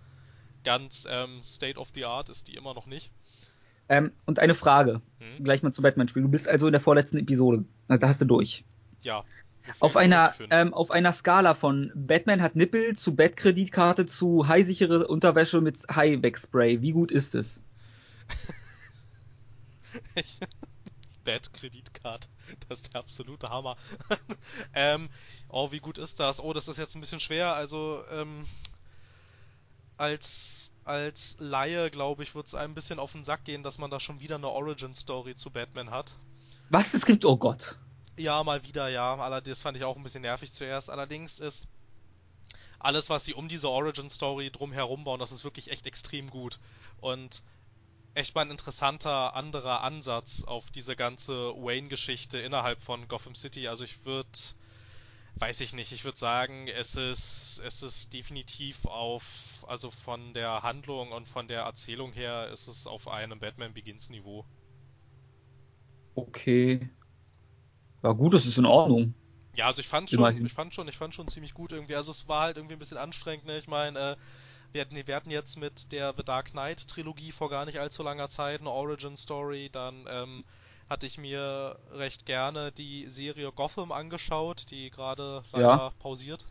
ganz ähm, State of the Art ist die immer noch nicht. Ähm, und eine Frage, hm? gleich mal zum Batman-Spiel. Du bist also in der vorletzten Episode. Da hast du durch. Ja, auf einer, ähm, auf einer Skala von Batman hat Nippel zu Bettkreditkarte zu highsichere Unterwäsche mit High-Weg-Spray. Wie gut ist es? Bad-Kreditkarte. Das ist der absolute Hammer. ähm, oh, wie gut ist das? Oh, das ist jetzt ein bisschen schwer. Also, ähm, als, als Laie, glaube ich, wird es einem ein bisschen auf den Sack gehen, dass man da schon wieder eine Origin-Story zu Batman hat. Was? Es gibt, oh Gott. Ja, mal wieder, ja. Allerdings fand ich auch ein bisschen nervig zuerst. Allerdings ist alles, was sie um diese Origin-Story drumherum bauen, das ist wirklich echt extrem gut. Und echt mal ein interessanter anderer Ansatz auf diese ganze Wayne-Geschichte innerhalb von Gotham City. Also ich würde, weiß ich nicht, ich würde sagen, es ist, es ist definitiv auf, also von der Handlung und von der Erzählung her ist es auf einem Batman Begins Niveau. Okay. Ja gut, das ist in Ordnung. Ja, also ich fand schon, ich fand schon, ich fand schon ziemlich gut irgendwie. Also es war halt irgendwie ein bisschen anstrengend, ne? Ich meine, äh, wir, hatten, wir hatten jetzt mit der The Dark Knight Trilogie vor gar nicht allzu langer Zeit eine Origin Story, dann ähm, hatte ich mir recht gerne die Serie Gotham angeschaut, die gerade leider ja. pausiert.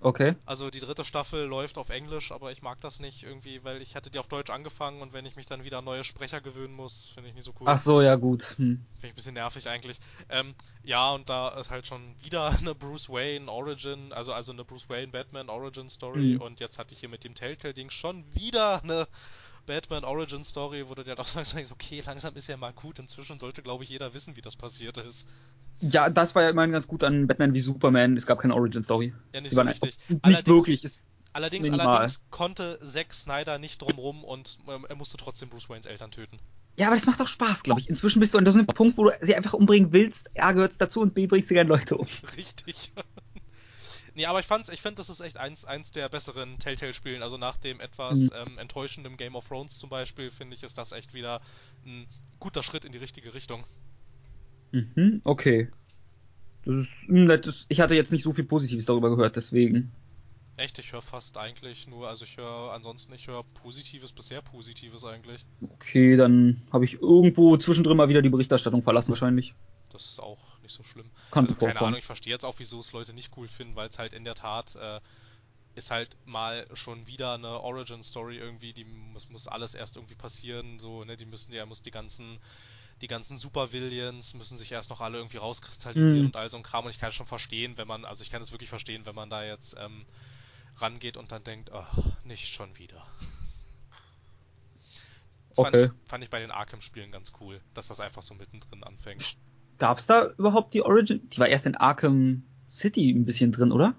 Okay. Also die dritte Staffel läuft auf Englisch, aber ich mag das nicht irgendwie, weil ich hatte die auf Deutsch angefangen und wenn ich mich dann wieder an neue Sprecher gewöhnen muss, finde ich nicht so cool. Ach so, ja gut. Hm. Finde ich ein bisschen nervig eigentlich. Ähm, ja, und da ist halt schon wieder eine Bruce Wayne Origin, also also eine Bruce Wayne Batman Origin Story hm. und jetzt hatte ich hier mit dem Telltale-Ding schon wieder eine Batman Origin Story, wo du dir doch langsam denkst, okay, langsam ist ja mal gut, inzwischen sollte glaube ich jeder wissen, wie das passiert ist. Ja, das war ja immerhin ganz gut an Batman wie Superman. Es gab keine Origin Story. Ja, nicht so richtig. Nicht allerdings, wirklich. Allerdings, allerdings konnte Zack Snyder nicht drumrum und ähm, er musste trotzdem Bruce Waynes Eltern töten. Ja, aber das macht doch Spaß, glaube ich. Inzwischen bist du an so einem Punkt, wo du sie einfach umbringen willst. A, gehört's dazu und B, bringst du gerne Leute um. Richtig. nee, aber ich fand's, ich finde, das ist echt eins, eins der besseren Telltale-Spielen. Also nach dem etwas mhm. ähm, enttäuschenden Game of Thrones zum Beispiel, finde ich, ist das echt wieder ein guter Schritt in die richtige Richtung. Mhm, okay. Das ist nett. Ich hatte jetzt nicht so viel Positives darüber gehört, deswegen. Echt, ich höre fast eigentlich nur, also ich höre ansonsten, ich höre Positives bis sehr Positives eigentlich. Okay, dann habe ich irgendwo zwischendrin mal wieder die Berichterstattung verlassen wahrscheinlich. Das ist auch nicht so schlimm. Kann also keine. Ahnung, ich verstehe jetzt auch, wieso es Leute nicht cool finden, weil es halt in der Tat äh, ist halt mal schon wieder eine Origin-Story irgendwie, die muss, muss alles erst irgendwie passieren, so, ne, die müssen ja, muss die ganzen, die ganzen Super-Villains müssen sich erst noch alle irgendwie rauskristallisieren Mhm. und all so ein Kram und ich kann es schon verstehen, wenn man, also ich kann es wirklich verstehen, wenn man da jetzt ähm, rangeht und dann denkt, ach, nicht schon wieder. Das fand, Okay. ich, fand ich bei den Arkham-Spielen ganz cool, dass das einfach so mittendrin anfängt. Gab's da überhaupt die Origin? Die war erst in Arkham City ein bisschen drin, oder?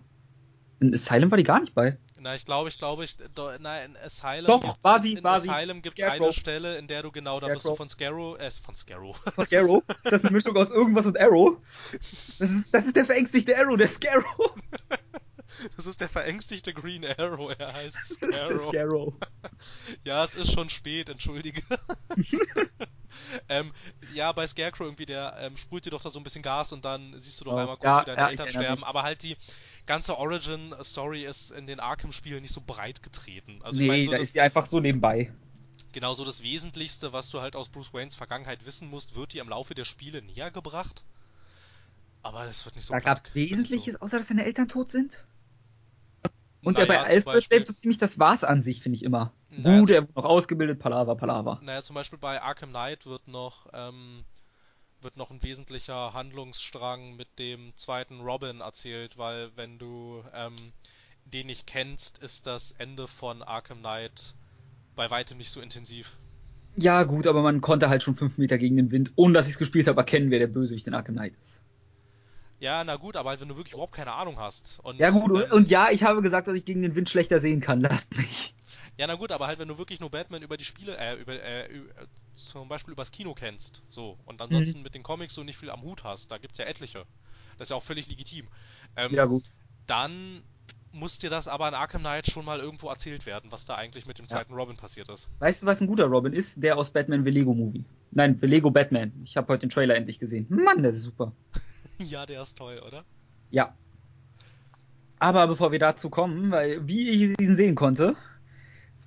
In Asylum war die gar nicht bei. Na, ich glaube, ich glaube, ich, do, na, in Asylum Doch, war sie, in war sie. Asylum gibt es Scarecrow. eine Stelle, in der du genau, da bist du Scarecrow. von Scarrow, äh, von Scarrow. Scarrow? Ist das eine Mischung aus irgendwas und Arrow? Das ist, das ist der verängstigte Arrow, der Scarrow. Das ist der verängstigte Green Arrow, er heißt Das ist der Scarrow. Scarrow. Ja, es ist schon spät, entschuldige. ähm, ja, bei Scarecrow irgendwie, der ähm, sprüht dir doch da so ein bisschen Gas und dann siehst du doch Oh, einmal kurz, ja, wie deine ja, Eltern sterben. mich. Aber halt die ganze Origin-Story ist in den Arkham-Spielen nicht so breit getreten. Also nee, ich meine, so da das, ist sie einfach so nebenbei. genau so das Wesentlichste, was du halt aus Bruce Waynes Vergangenheit wissen musst, wird dir im Laufe der Spiele näher gebracht. Aber das wird nicht so Da das ist Wesentliches, außer dass seine Eltern tot sind. So, Und der bei Naja, Alfred selbst so ziemlich das war's an sich, finde ich immer. Naja, Gut, er wird noch ausgebildet, Palaver, Palaver. Naja, zum Beispiel bei Arkham Knight wird noch, ähm, wird noch ein wesentlicher Handlungsstrang mit dem zweiten Robin erzählt, weil wenn du ähm, den nicht kennst, ist das Ende von Arkham Knight bei weitem nicht so intensiv. Ja, gut, aber man konnte halt schon fünf Meter gegen den Wind, ohne dass ich's gespielt habe, erkennen, wer der Bösewicht in Arkham Knight ist. Ja, na gut, aber halt, wenn du wirklich überhaupt keine Ahnung hast. Und, Ja, gut, und, ähm, und ja, ich habe gesagt, dass ich gegen den Wind schlechter sehen kann. Lasst mich. Ja, na gut, aber halt, wenn du wirklich nur Batman über die Spiele, äh, über, äh, ü- äh, zum Beispiel übers Kino kennst, so, und ansonsten mit den Comics so nicht viel am Hut hast, da gibt's ja etliche. Das ist ja auch völlig legitim. Ähm, Ja, gut. dann muss dir das aber in Arkham Knight schon mal irgendwo erzählt werden, was da eigentlich mit dem Ja. zweiten Robin passiert ist. Weißt du, was ein guter Robin ist? Der aus Batman The Lego Movie. Nein, The Lego Batman. Ich habe heute den Trailer endlich gesehen. Mann, der ist super. ja, der ist toll, oder? Ja. Aber bevor wir dazu kommen, weil wie ich diesen sehen konnte,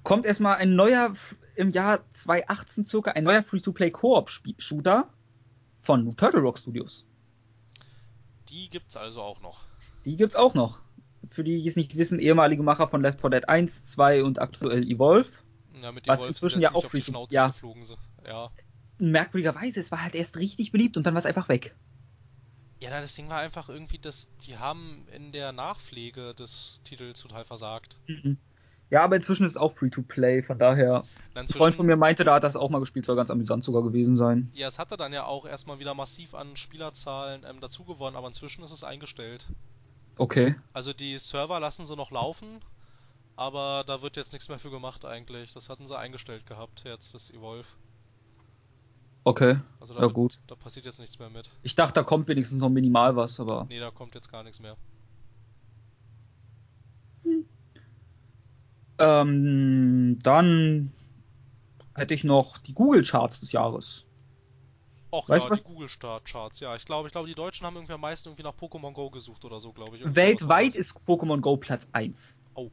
kommt erstmal ein neuer, im Jahr 2018 circa, ein neuer Free-to-Play-Koop-Shooter von Turtle Rock Studios. Die gibt's also auch noch. Die gibt's auch noch. Für die, die es nicht wissen, ehemalige Macher von Left 4 Dead 1, 2 und aktuell Evolve. Ja, mit Was Wolves, inzwischen ja auch Free-to- Schnauze ja. Ja. Merkwürdigerweise, es war halt erst richtig beliebt und dann war es einfach weg. Ja, das Ding war einfach irgendwie, dass die haben in der Nachpflege des Titels total versagt. Mhm. Ja, aber inzwischen ist es auch Free-to-Play, von daher. Ein Freund von mir meinte, da hat das auch mal gespielt, soll ganz amüsant sogar gewesen sein. Ja, es hatte dann ja auch erstmal wieder massiv an Spielerzahlen ähm, dazu gewonnen, aber inzwischen ist es eingestellt. Okay. Also die Server lassen sie noch laufen, aber da wird jetzt nichts mehr für gemacht eigentlich. Das hatten sie eingestellt gehabt, jetzt das Evolve. Okay. Also da, Ja, wird- gut. da passiert jetzt nichts mehr mit. Ich dachte, da kommt wenigstens noch minimal was, aber. Nee, da kommt jetzt gar nichts mehr. Ähm, dann hätte ich noch die Google-Charts des Jahres. Och Weißt ja, was- die Google Start Charts. Ja, ich glaube, ich glaube, die Deutschen haben irgendwie am meisten irgendwie nach Pokémon Go gesucht oder so, glaube ich. Irgendwie Weltweit ist Pokémon Go Platz 1.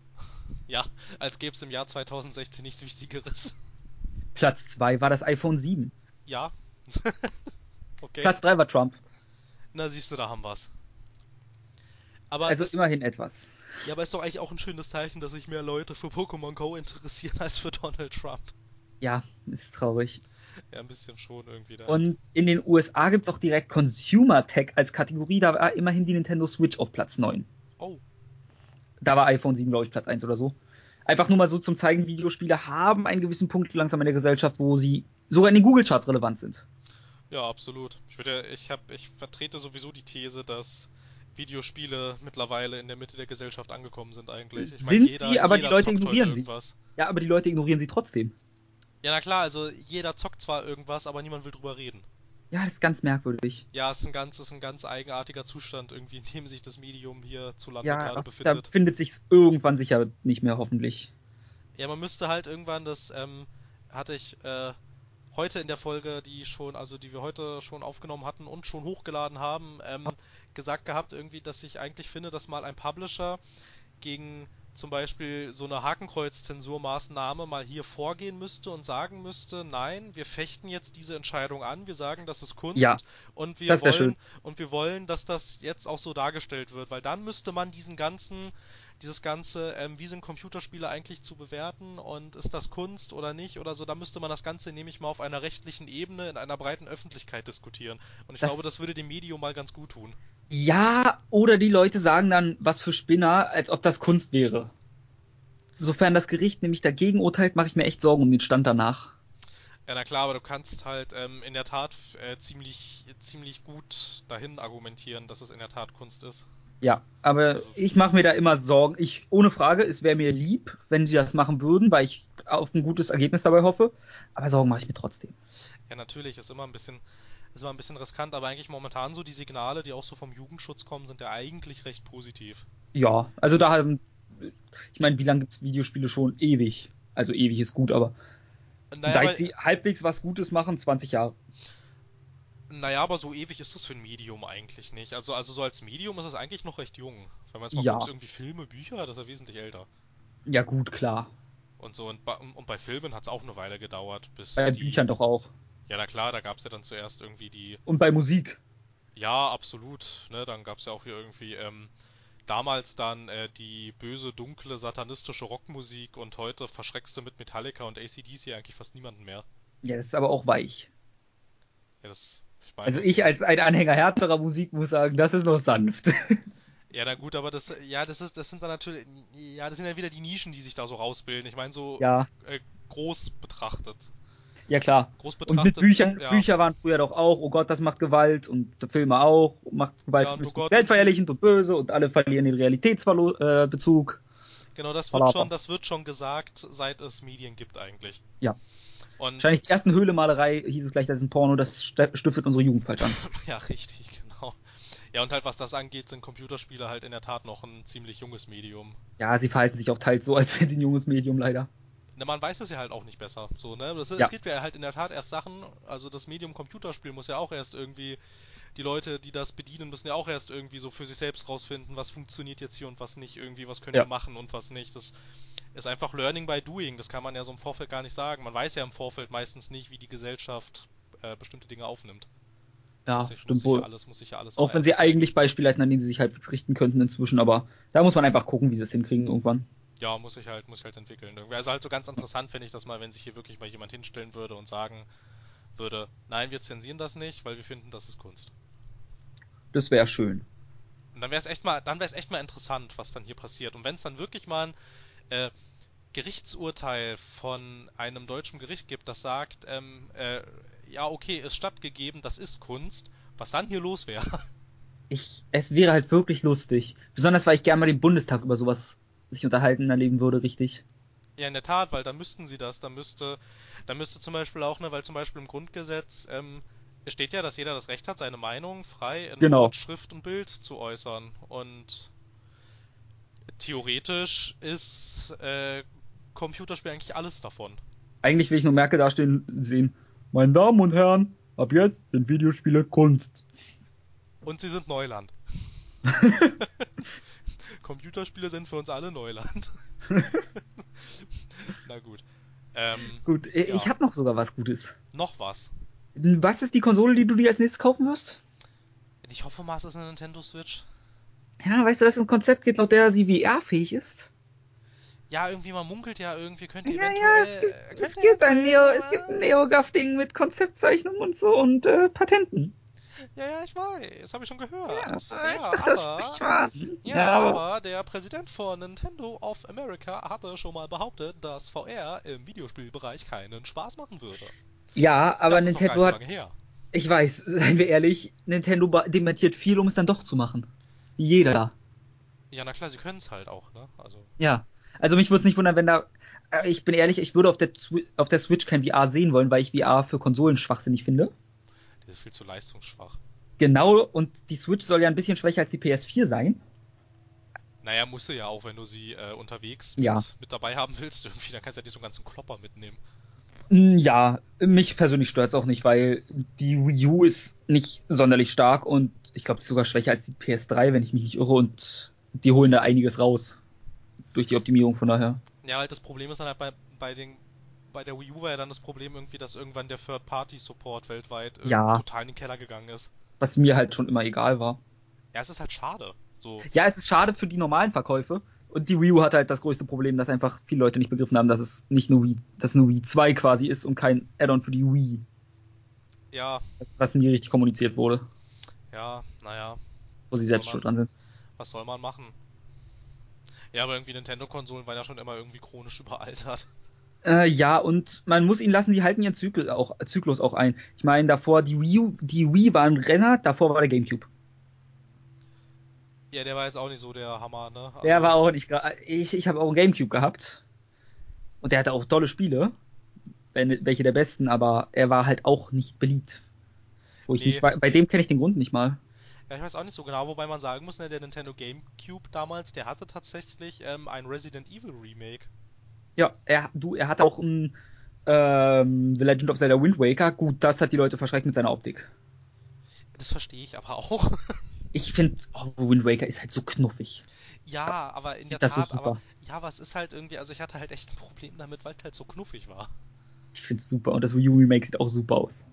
Ja, als gäbe es im Jahr 2016 nichts Wichtigeres. Platz 2 war das iPhone 7. Ja. okay. Platz 3 war Trump. Na, siehst du, da haben wir's. Aber Also das, immerhin etwas. Ja, aber ist doch eigentlich auch ein schönes Zeichen, dass sich mehr Leute für Pokémon Go interessieren als für Donald Trump. Ja, ist traurig. Ja, ein bisschen schon irgendwie da. Und in den USA gibt's auch direkt Consumer Tech als Kategorie. Da war immerhin die Nintendo Switch auf Platz 9. Oh, Da war iPhone 7, glaube ich, Platz 1 oder so. Einfach nur mal so zum zeigen, Videospiele haben einen gewissen Punkt langsam in der Gesellschaft, wo sie sogar in den Google-Charts relevant sind. ja, absolut. Ich würde, ich habe, ich vertrete sowieso die These, dass Videospiele mittlerweile in der Mitte der Gesellschaft angekommen sind eigentlich. Ich Sind sie, aber die Leute ignorieren sie. Ja, aber die Leute ignorieren sie trotzdem. Ja, na klar, also jeder zockt zwar irgendwas, aber niemand will drüber reden. Ja, das ist ganz merkwürdig. Ja, es ist ein ganz, ist ein ganz eigenartiger Zustand irgendwie, in dem sich das Medium hierzulande Ja, gerade das, da befindet. findet sich's irgendwann sicher nicht mehr, hoffentlich. Ja, man müsste halt irgendwann, das ähm, hatte ich äh, heute in der Folge, die schon, also die wir heute schon aufgenommen hatten und schon hochgeladen haben, ähm, gesagt gehabt irgendwie, dass ich eigentlich finde, dass mal ein Publisher gegen zum Beispiel so eine Hakenkreuz-Zensurmaßnahme mal hier vorgehen müsste und sagen müsste, nein, wir fechten jetzt diese Entscheidung an, wir sagen, das ist Kunst Ja, und wir wollen schön. und wir wollen, dass das jetzt auch so dargestellt wird, weil dann müsste man diesen ganzen dieses ganze, ähm, wie sind Computerspiele eigentlich zu bewerten und ist das Kunst oder nicht oder so, da müsste man das Ganze nämlich mal auf einer rechtlichen Ebene in einer breiten Öffentlichkeit diskutieren. Und ich Das- glaube, das würde dem Medium mal ganz gut tun. Ja, oder die Leute sagen dann, was für Spinner, als ob das Kunst wäre. Sofern das Gericht nämlich dagegen urteilt, mache ich mir echt Sorgen um den Stand danach. Ja, na klar, aber du kannst halt ähm, in der Tat äh, ziemlich, ziemlich gut dahin argumentieren, dass es in der Tat Kunst ist. Ja, aber ich mache mir da immer Sorgen. Ich, ohne Frage, es wäre mir lieb, wenn sie das machen würden, weil ich auf ein gutes Ergebnis dabei hoffe. Aber Sorgen mache ich mir trotzdem. Ja, natürlich, ist immer ein bisschen, ist immer ein bisschen riskant, aber eigentlich momentan so die Signale, die auch so vom Jugendschutz kommen, sind ja eigentlich recht positiv. Ja, also da haben, ich meine, wie lange gibt's Videospiele schon? Ewig. Also ewig ist gut, aber Naja, seit sie halbwegs was Gutes machen, 20 Jahre. Naja, aber so ewig ist es für ein Medium eigentlich nicht. Also, also so als Medium ist es eigentlich noch recht jung. Wenn man jetzt mal Ja. guckt, irgendwie Filme, Bücher, das ist ja wesentlich älter. Ja gut, klar. Und so, und bei, und bei Filmen hat es auch eine Weile gedauert, bis Bei die... Büchern doch auch. Ja, na klar, da gab es ja dann zuerst irgendwie die... Und bei Musik. Ja, absolut, ne, dann gab es ja auch hier irgendwie, ähm, damals dann äh, die böse, dunkle, satanistische Rockmusik und heute verschreckst du mit Metallica und ACDC eigentlich fast niemanden mehr. Ja, das ist aber auch weich. Ja, das... Also ich als ein Anhänger härterer Musik muss sagen, das ist noch sanft. Ja, na gut, aber das, ja, das ist, das sind dann natürlich, ja, das sind ja wieder die Nischen, die sich da so rausbilden. Ich meine, so ja, äh, groß betrachtet. ja klar. Groß Und betrachtet. mit Büchern, ja, Bücher waren früher doch auch, oh Gott, das macht Gewalt und Filme auch, macht Gewalt Ja, und oh Gott, weltverherrlichend und böse und alle verlieren den Realitätsbezug. Genau, das wird Palapa. schon, das wird schon gesagt, seit es Medien gibt eigentlich. Ja. Und Wahrscheinlich die ersten Höhlemalerei hieß es gleich, das ist ein Porno, das st- stiftet unsere Jugend falsch an. ja, richtig, genau. Ja, und halt was das angeht, sind Computerspiele halt in der Tat noch ein ziemlich junges Medium. Ja, sie verhalten sich auch teils so, als wären sie ein junges Medium, leider. Na, man weiß es ja halt auch nicht besser. So, ne? Das, Ja. Es gibt ja halt in der Tat erst Sachen, also das Medium Computerspiel muss ja auch erst irgendwie, die Leute, die das bedienen, müssen ja auch erst irgendwie so für sich selbst rausfinden, was funktioniert jetzt hier und was nicht, irgendwie, was können Ja. wir machen und was nicht. Das ist einfach Learning by Doing, das kann man ja so im Vorfeld gar nicht sagen. Man weiß ja im Vorfeld meistens nicht, wie die Gesellschaft äh, bestimmte Dinge aufnimmt. Ja, muss stimmt wohl. Ja alles, muss ja alles Auch wenn sie eigentlich Beispiele hätten, an denen sie sich halbwegs richten könnten inzwischen, aber da muss man einfach gucken, wie sie es hinkriegen irgendwann. Ja, muss ich halt, muss ich halt entwickeln. Also halt so ganz interessant finde ich das mal, wenn sich hier wirklich mal jemand hinstellen würde und sagen würde, nein, wir zensieren das nicht, weil wir finden, das ist Kunst. Das wäre schön. Und dann wäre es echt mal, dann wäre es echt mal interessant, was dann hier passiert. Und wenn es dann wirklich mal ein äh, Gerichtsurteil von einem deutschen Gericht gibt, das sagt, ähm, äh, ja okay, ist stattgegeben, das ist Kunst, was dann hier los wäre. Ich, es wäre halt wirklich lustig. Besonders, weil ich gerne mal den Bundestag über sowas sich unterhalten erleben würde, richtig. Ja, in der Tat, weil da müssten sie das. Da müsste, da müsste zum Beispiel auch, ne, weil zum Beispiel im Grundgesetz ähm, es steht ja, dass jeder das Recht hat, seine Meinung frei in Genau. Wort, Schrift und Bild zu äußern. Und theoretisch ist äh, Computerspiel eigentlich alles davon. Eigentlich will ich nur Merkel dastehen sehen. Meine Damen und Herren, ab jetzt sind Videospiele Kunst. Und sie sind Neuland. Computerspiele sind für uns alle Neuland. Na gut. Ähm, Gut, äh, ich Ja. habe noch sogar was Gutes. noch was. Was ist die Konsole, die du dir als nächstes kaufen wirst? Ich hoffe mal, es ist eine Nintendo Switch. Ja, weißt du, dass es ein Konzept gibt, laut der sie VR-fähig ist? Ja, irgendwie, man munkelt ja irgendwie, könnte Ja, ja, es gibt, könnte es gibt ein Neo, es gibt ein NeoGAF-Ding mit Konzeptzeichnung und so und äh, Patenten. Ja, ja, ich weiß, das habe ich schon gehört. Ja, Ja, ich dachte, das aber, spricht wahr. ja, aber der Präsident von Nintendo of America hatte schon mal behauptet, dass VR im Videospielbereich keinen Spaß machen würde. Ja, aber das ist Nintendo so hat, her. ich weiß, seien wir ehrlich, Nintendo dementiert viel, um es dann doch zu machen. Jeder. Ja, na klar, sie können es halt auch, ne? Also, Ja. Also mich würde es nicht wundern, wenn da, äh, ich bin ehrlich, ich würde auf der, auf der Switch kein VR sehen wollen, weil ich VR für Konsolen schwachsinnig finde. die ist viel zu leistungsschwach. Genau, und die Switch soll ja ein bisschen schwächer als die PS4 sein. Naja, musst du ja auch, wenn du sie äh, unterwegs Ja. mit, mit dabei haben willst, irgendwie, dann kannst du ja nicht so einen ganzen Klopper mitnehmen. Mm, Ja, mich persönlich stört's auch nicht, weil die Wii U ist nicht sonderlich stark und ich glaube, sogar schwächer als die PS3, wenn ich mich nicht irre, und die holen da einiges raus. durch die Optimierung von daher. Ja, halt das Problem ist dann halt bei, bei den bei der Wii U war ja dann das Problem irgendwie, dass irgendwann der Third-Party-Support weltweit äh, Ja. total in den Keller gegangen ist. Was mir halt schon immer egal war. Ja, es ist halt schade. So. Ja, es ist schade für die normalen Verkäufe. Und die Wii U hat halt das größte Problem, dass einfach viele Leute nicht begriffen haben, dass es nicht nur Wii, dass nur Wii 2 quasi ist und kein Add-on für die Wii, Ja, was nie richtig kommuniziert wurde, ja, naja, wo sie selbst schuld dran sind. was soll man machen? Ja, aber irgendwie Nintendo-Konsolen waren ja schon immer irgendwie chronisch überaltert. Äh, ja, und man muss ihnen lassen, die halten ihren Zyklus auch, Zyklus auch ein. Ich meine, davor, die Wii, U, die Wii war ein Renner, davor war der Gamecube. Ja, der war jetzt auch nicht so der Hammer, ne? Der Also- war auch nicht Ich, ich habe auch einen Gamecube gehabt. Und der hatte auch tolle Spiele. Welche der besten, aber er war halt auch nicht beliebt. Wo ich Nee. nicht, bei, dem kenne ich den Grund nicht mal. Ja, ich weiß auch nicht so genau, wobei man sagen muss, ne, der Nintendo GameCube damals, der hatte tatsächlich ähm, ein Resident Evil Remake. Ja, er, du, er hatte auch ein ähm, The Legend of Zelda Wind Waker. Gut, das hat die Leute verschreckt mit seiner Optik. Das verstehe ich aber auch. Ich finde, oh, Wind Waker ist halt so knuffig. ja, aber in der Das so Tat, super. aber ja, aber es ist halt irgendwie, also ich hatte halt echt ein Problem damit, weil es halt so knuffig war. Ich finde es super. Und das Wii U Remake sieht auch super aus.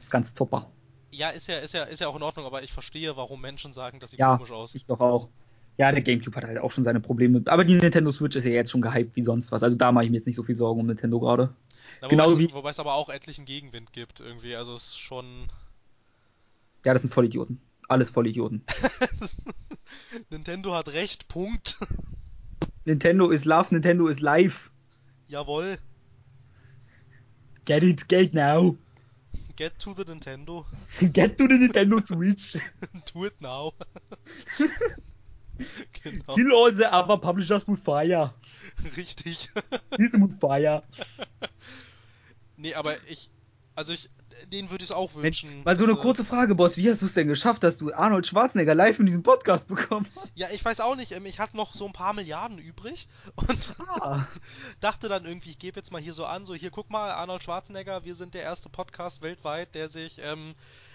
ist ganz super. Ja, ist ja, ist ja, ist ja auch in Ordnung, aber ich verstehe, warum Menschen sagen, das sieht Ja, komisch aus. ich doch auch. Ja, der Gamecube hat halt auch schon seine Probleme. Aber die Nintendo Switch ist ja jetzt schon gehypt wie sonst was. Also da mache ich mir jetzt nicht so viel Sorgen um Nintendo gerade. Na, genau wobei, wie- es, wobei es aber auch etlichen Gegenwind gibt irgendwie, also es ist schon Ja, das sind Vollidioten. Alles Vollidioten. Nintendo hat recht, Punkt. Nintendo is love, Nintendo is life. Jawohl, Get it, get now. Get to the Nintendo. Get to the Nintendo Switch. Do it now. genau, Kill all the other publishers with fire. richtig. Them with fire. nee, aber ich, also ich, denen würde ich es auch Mensch, wünschen. mal so eine äh, kurze Frage, Boss. Wie hast du es denn geschafft, dass du Arnold Schwarzenegger live in diesem Podcast bekommen hast? Ja, ich weiß auch nicht, ähm, ich hatte noch so ein paar Milliarden übrig und Ah. dachte dann irgendwie, ich gebe jetzt mal hier so an, so hier guck mal, Arnold Schwarzenegger, wir sind der erste Podcast weltweit, der sich ähm,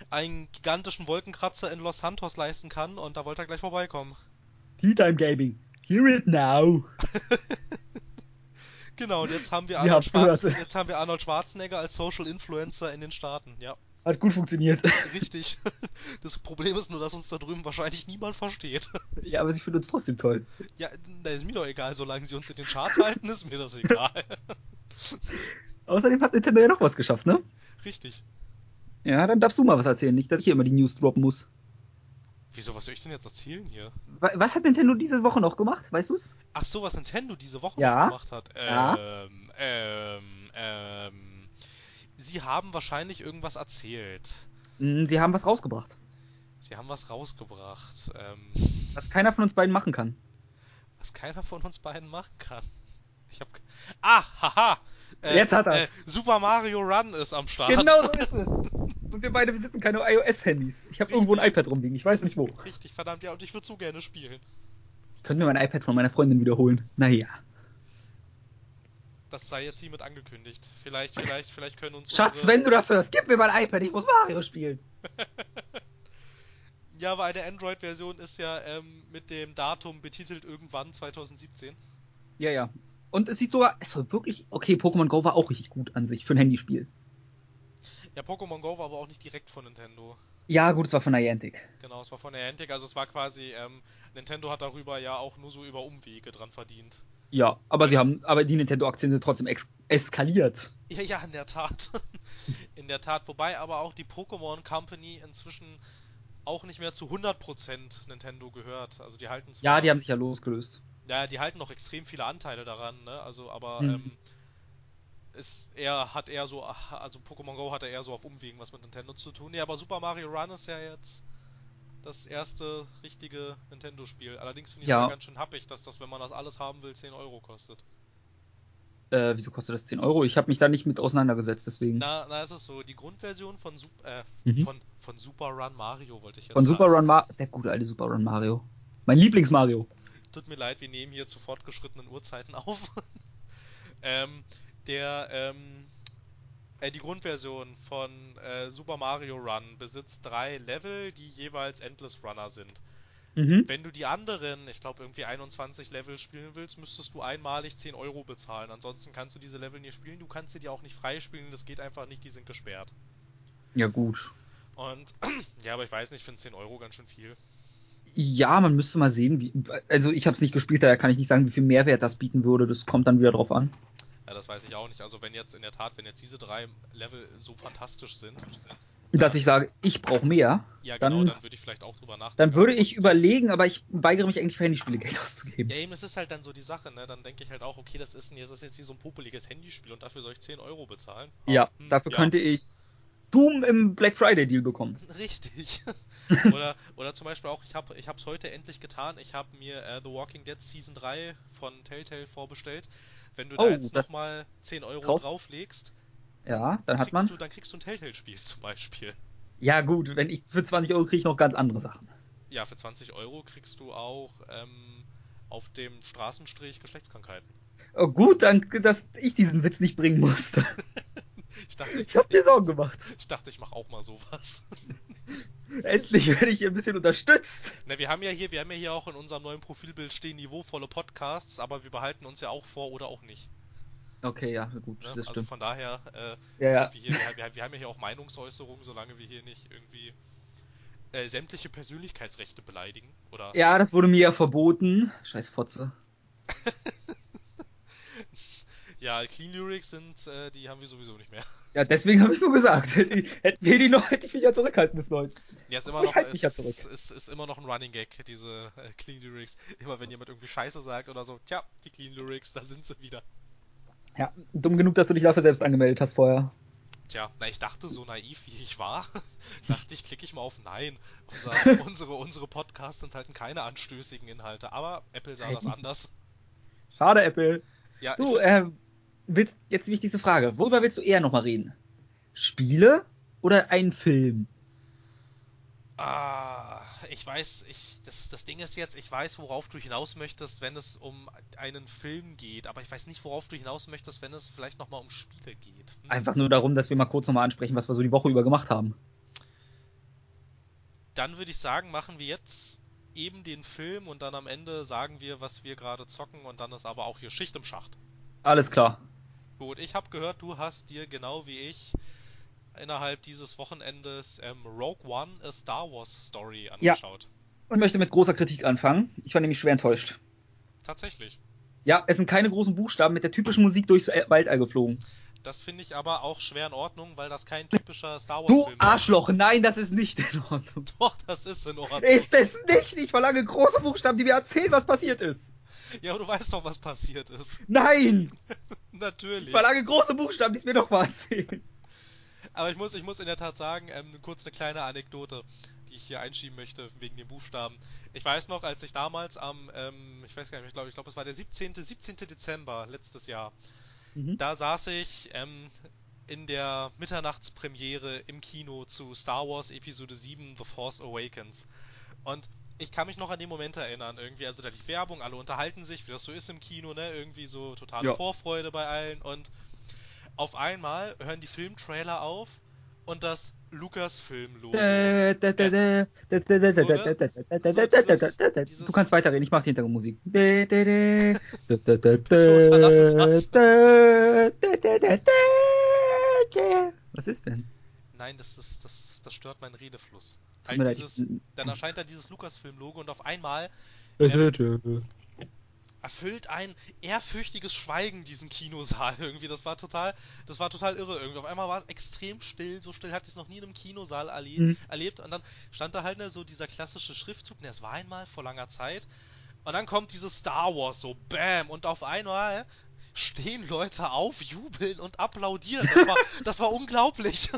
einen gigantischen Wolkenkratzer in Los Santos leisten kann und da wollte er gleich vorbeikommen. Tea Time Gaming. Hear it now. Genau, und jetzt haben wir Arnold, Schwarz jetzt haben wir Arnold Schwarzenegger als Social Influencer in den Staaten, ja. Hat gut funktioniert. Richtig. Das Problem ist nur, dass uns da drüben wahrscheinlich niemand versteht. ja, aber sie finden uns trotzdem toll. Ja, da ist mir doch egal, solange sie uns in den Charts halten, ist mir das egal. Außerdem hat Nintendo ja noch was geschafft, ne? Richtig. Ja, dann darfst du mal was erzählen. Nicht, dass ich hier immer die News droppen muss. Wieso, was soll ich denn jetzt erzählen hier? Wa- Was hat Nintendo diese Woche noch gemacht? Weißt du's? Ach so, was Nintendo diese Woche Ja. noch gemacht hat. Ja. Ähm, ähm, ähm. Sie haben wahrscheinlich irgendwas erzählt. Hm, Sie haben was rausgebracht. Sie haben was rausgebracht, ähm, Was keiner von uns beiden machen kann. was keiner von uns beiden machen kann. Ich hab. Ah, haha! Äh, Jetzt hat er's. Äh, Super Mario Run ist am Start. Genau so ist es. Und wir beide besitzen keine iOS-Handys. Ich habe irgendwo ein iPad rumliegen. Ich weiß nicht wo. Richtig, verdammt, ja, und ich würde so gerne spielen. Ich könnte mir mein iPad von meiner Freundin wiederholen. Naja. Das sei jetzt hiermit angekündigt. Vielleicht, vielleicht, vielleicht können uns. Schatz, unsere- wenn du das hörst, gib mir mein iPad. Ich muss Mario spielen. Ja, aber eine Android-Version ist ja ähm, mit dem Datum betitelt irgendwann 2017. Ja, ja. Und es sieht sogar, es soll wirklich, okay, Pokémon Go war auch richtig gut an sich für ein Handyspiel. Ja, Pokémon Go war aber auch nicht direkt von Nintendo. Ja, gut, es war von Niantic. Genau, es war von Niantic, also es war quasi, ähm, Nintendo hat darüber ja auch nur so über Umwege dran verdient. Ja, aber sie haben, aber die Nintendo-Aktien sind trotzdem eskaliert. Ja, ja, in der Tat. in der Tat, wobei aber auch die Pokémon Company inzwischen auch nicht mehr zu 100% Nintendo gehört. Also die halten zwar, Ja, die haben sich ja losgelöst. Ja, die halten noch extrem viele Anteile daran, ne? Also, aber Mhm. ähm, ist eher, hat eher so, also Pokémon Go hat er eher so auf Umwegen was mit Nintendo zu tun. Nee, aber Super Mario Run ist ja jetzt das erste richtige Nintendo-Spiel. Allerdings finde ich es Ja. ja ganz schön happig, dass das, wenn man das alles haben will, 10 Euro kostet. Äh, wieso kostet das 10 Euro? Ich habe mich da nicht mit auseinandergesetzt, deswegen. Na, na, ist es so, die Grundversion von, Sup äh, Mhm. von, von Super Run Mario wollte ich jetzt Von sagen. Super Run Mario, der gute alte Super Run Mario. Mein Lieblings-Mario. Tut mir leid, wir nehmen hier zu fortgeschrittenen Uhrzeiten auf. ähm, der, ähm, äh, die Grundversion von äh, Super Mario Run besitzt drei Level, die jeweils Endless Runner sind. Mhm. Wenn du die anderen, ich glaube irgendwie 21 Level spielen willst, müsstest du einmalig 10 Euro bezahlen. Ansonsten kannst du diese Level nicht spielen. Du kannst sie dir auch nicht freispielen. Das geht einfach nicht. Die sind gesperrt. Ja gut. Und ja, aber ich weiß nicht, ich finde 10 Euro ganz schön viel. Ja, man müsste mal sehen, wie, also ich habe es nicht gespielt, daher kann ich nicht sagen, wie viel Mehrwert das bieten würde. Das kommt dann wieder drauf an. Ja, das weiß ich auch nicht. Also wenn jetzt in der Tat, wenn jetzt diese drei Level so fantastisch sind, dass ich sage, ich brauche mehr. Ja, genau, dann, dann würde ich vielleicht auch drüber nachdenken. Dann würde ich überlegen, aber ich weigere mich eigentlich für Handyspiele Geld auszugeben. Ja, eben, es ist halt dann so die Sache, ne? Dann denke ich halt auch, okay, das ist, das ist jetzt hier so ein popeliges Handyspiel und dafür soll ich 10 Euro bezahlen. Ja, hm, dafür ja. könnte ich Doom im Black Friday Deal bekommen. Richtig. oder, oder zum Beispiel auch, ich habe es heute endlich getan, ich habe mir äh, The Walking Dead Season 3 von Telltale vorbestellt. Wenn du oh, da jetzt nochmal 10 Euro raus. drauflegst, ja, dann hat man. Du, dann kriegst du ein Telltale-Spiel zum Beispiel. Ja, gut, wenn ich für 20 Euro kriege ich noch ganz andere Sachen. Ja, für 20 Euro kriegst du auch ähm, auf dem Straßenstrich Geschlechtskrankheiten. Oh, gut, danke, dass ich diesen Witz nicht bringen musste. ich dachte, ich hab mir Sorgen gemacht. Ich dachte, ich mach auch mal sowas. Endlich werde ich hier ein bisschen unterstützt. Na, wir haben ja hier, wir haben ja hier auch in unserem neuen Profilbild stehen niveauvolle Podcasts, aber wir behalten uns ja auch vor oder auch nicht. Okay, ja, gut, ne? das also stimmt. Von daher, äh, ja, ja. Wir, hier, wir, wir, haben ja hier auch Meinungsäußerungen, solange wir hier nicht irgendwie äh, sämtliche Persönlichkeitsrechte beleidigen, oder? Ja, das wurde mir ja verboten. Scheiß Fotze. ja, Clean Lyrics sind, äh, die haben wir sowieso nicht mehr. Ja, deswegen habe ich so gesagt. hätten wir die noch, hätte ich mich ja zurückhalten müssen heute. Ja, ist immer noch, halt ist, ja zurück. Ist, ist, immer noch ein Running Gag, diese äh, Clean Lyrics. Immer wenn jemand irgendwie Scheiße sagt oder so, tja, die Clean Lyrics, da sind sie wieder. Ja, dumm genug, dass du dich dafür selbst angemeldet hast vorher. Tja, na, ich dachte, so naiv wie ich war, dachte ich, klicke ich mal auf Nein. Unser, unsere, unsere Podcasts enthalten keine anstößigen Inhalte, aber Apple sah das anders. Schade, Apple. Ja, du, äh, willst, jetzt die wichtigste Frage. Worüber willst du eher nochmal reden? Spiele oder einen Film? Ah, ich weiß, ich, das, das Ding ist jetzt, ich weiß, worauf du hinaus möchtest, wenn es um einen Film geht, aber ich weiß nicht, worauf du hinaus möchtest, wenn es vielleicht nochmal um Spiele geht. Hm? Einfach nur darum, dass wir mal kurz nochmal ansprechen, was wir so die Woche über gemacht haben. Dann würde ich sagen, machen wir jetzt eben den Film und dann am Ende sagen wir, was wir gerade zocken und dann ist aber auch hier Schicht im Schacht. Alles klar. Gut, ich habe gehört, du hast dir genau wie ich innerhalb dieses Wochenendes ähm, Rogue One, a Star Wars Story angeschaut. Ja. Und möchte mit großer Kritik anfangen. Ich war nämlich schwer enttäuscht. Tatsächlich. Ja, es sind keine großen Buchstaben mit der typischen Musik durchs Waldall geflogen. Das finde ich aber auch schwer in Ordnung, weil das kein typischer Star Wars du Film ist. Du Arschloch, nein, das ist nicht in Ordnung. Doch, das ist in Ordnung. Ist es nicht? Ich verlange große Buchstaben, die mir erzählen, was passiert ist. Ja, aber du weißt doch, was passiert ist. Nein! Natürlich. Ich verlange große Buchstaben, die es mir doch mal erzählen. Aber ich muss, ich muss in der Tat sagen, ähm, kurz eine kleine Anekdote, die ich hier einschieben möchte, wegen den Buchstaben. Ich weiß noch, als ich damals am, ähm, ich weiß gar nicht, ich glaube, ich glaube, es war der 17. 17. Dezember letztes Jahr. Mhm. Da saß ich ähm, in der Mitternachtspremiere im Kino zu Star Wars Episode 7 The Force Awakens. Und ich kann mich noch an den Moment erinnern, irgendwie, also da lief Werbung, alle unterhalten sich, wie das so ist im Kino, ne? Irgendwie so totale ja. Vorfreude bei allen und auf einmal hören die Filmtrailer auf und das Lucasfilm-Logo. Du kannst weiterreden, ich mach die Hintergrundmusik. Was ist denn? Nein, das, ist, das, das stört meinen Redefluss. Halt dieses, dann erscheint da dieses Lucasfilm-Logo und auf einmal ähm, erfüllt ein ehrfürchtiges Schweigen diesen Kinosaal irgendwie. Das war total, das war total irre irgendwie. Auf einmal war es extrem still, so still hatte ich es noch nie in einem Kinosaal erle mhm. erlebt. Und dann stand da halt ne, so dieser klassische Schriftzug, ne, es war einmal vor langer Zeit. Und dann kommt dieses Star Wars so, bam, und auf einmal stehen Leute auf, jubeln und applaudieren. Das war, das war unglaublich.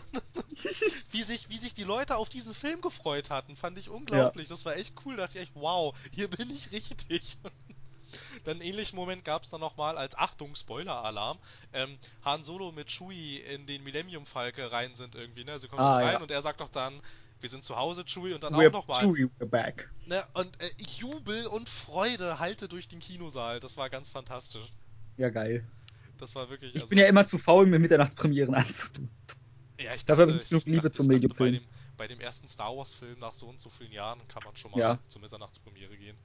wie, sich, wie sich die Leute auf diesen Film gefreut hatten, fand ich unglaublich. Ja. Das war echt cool. Da dachte ich echt, wow, hier bin ich richtig. Dann einen ähnlichen Moment gab es dann nochmal als Achtung, Spoiler-Alarm, ähm, Han Solo mit Chewie in den Millennium Falke rein sind irgendwie, ne? Sie kommen ah, rein ja. und er sagt doch dann, wir sind zu Hause, Chewie, und dann we're auch nochmal. Chewie, we're back. Ne? Und äh, Jubel und Freude halte durch den Kinosaal. Das war ganz fantastisch. Ja, geil. Das war wirklich. Ich also, bin ja immer zu faul, mir Mitternachtspremieren anzutun. Ja, ich Dafür habe ich genug Liebe dachte, zum Medium. Bei dem, bei dem ersten Star Wars-Film nach so und so vielen Jahren kann man schon mal Ja. zur Mitternachtspremiere gehen.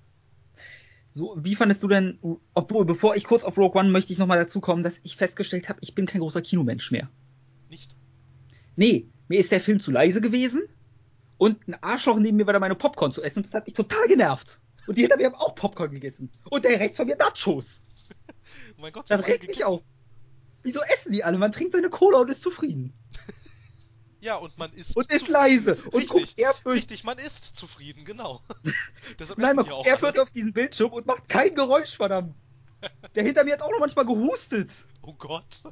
So, wie fandest du denn, obwohl, bevor ich kurz auf Rogue One möchte ich nochmal dazu kommen, dass ich festgestellt habe, ich bin kein großer Kinomensch mehr. Nicht? Nee, mir ist der Film zu leise gewesen und ein Arschloch neben mir war da meine Popcorn zu essen und das hat mich total genervt. Und die hinter mir haben auch Popcorn gegessen. Und der rechts von mir Nachos. Oh mein Gott, Das regt mich auf. Wieso essen die alle? Man trinkt seine Cola und ist zufrieden. Ja, und man ist Und ist leise. Und Richtig. guckt ehrfürchtig. Richtig, man ist zufrieden, genau. Nein, man guckt ehrfürchtig auf diesen Bildschirm und macht kein Geräusch, verdammt. Der hinter mir hat auch noch manchmal gehustet. Oh Gott.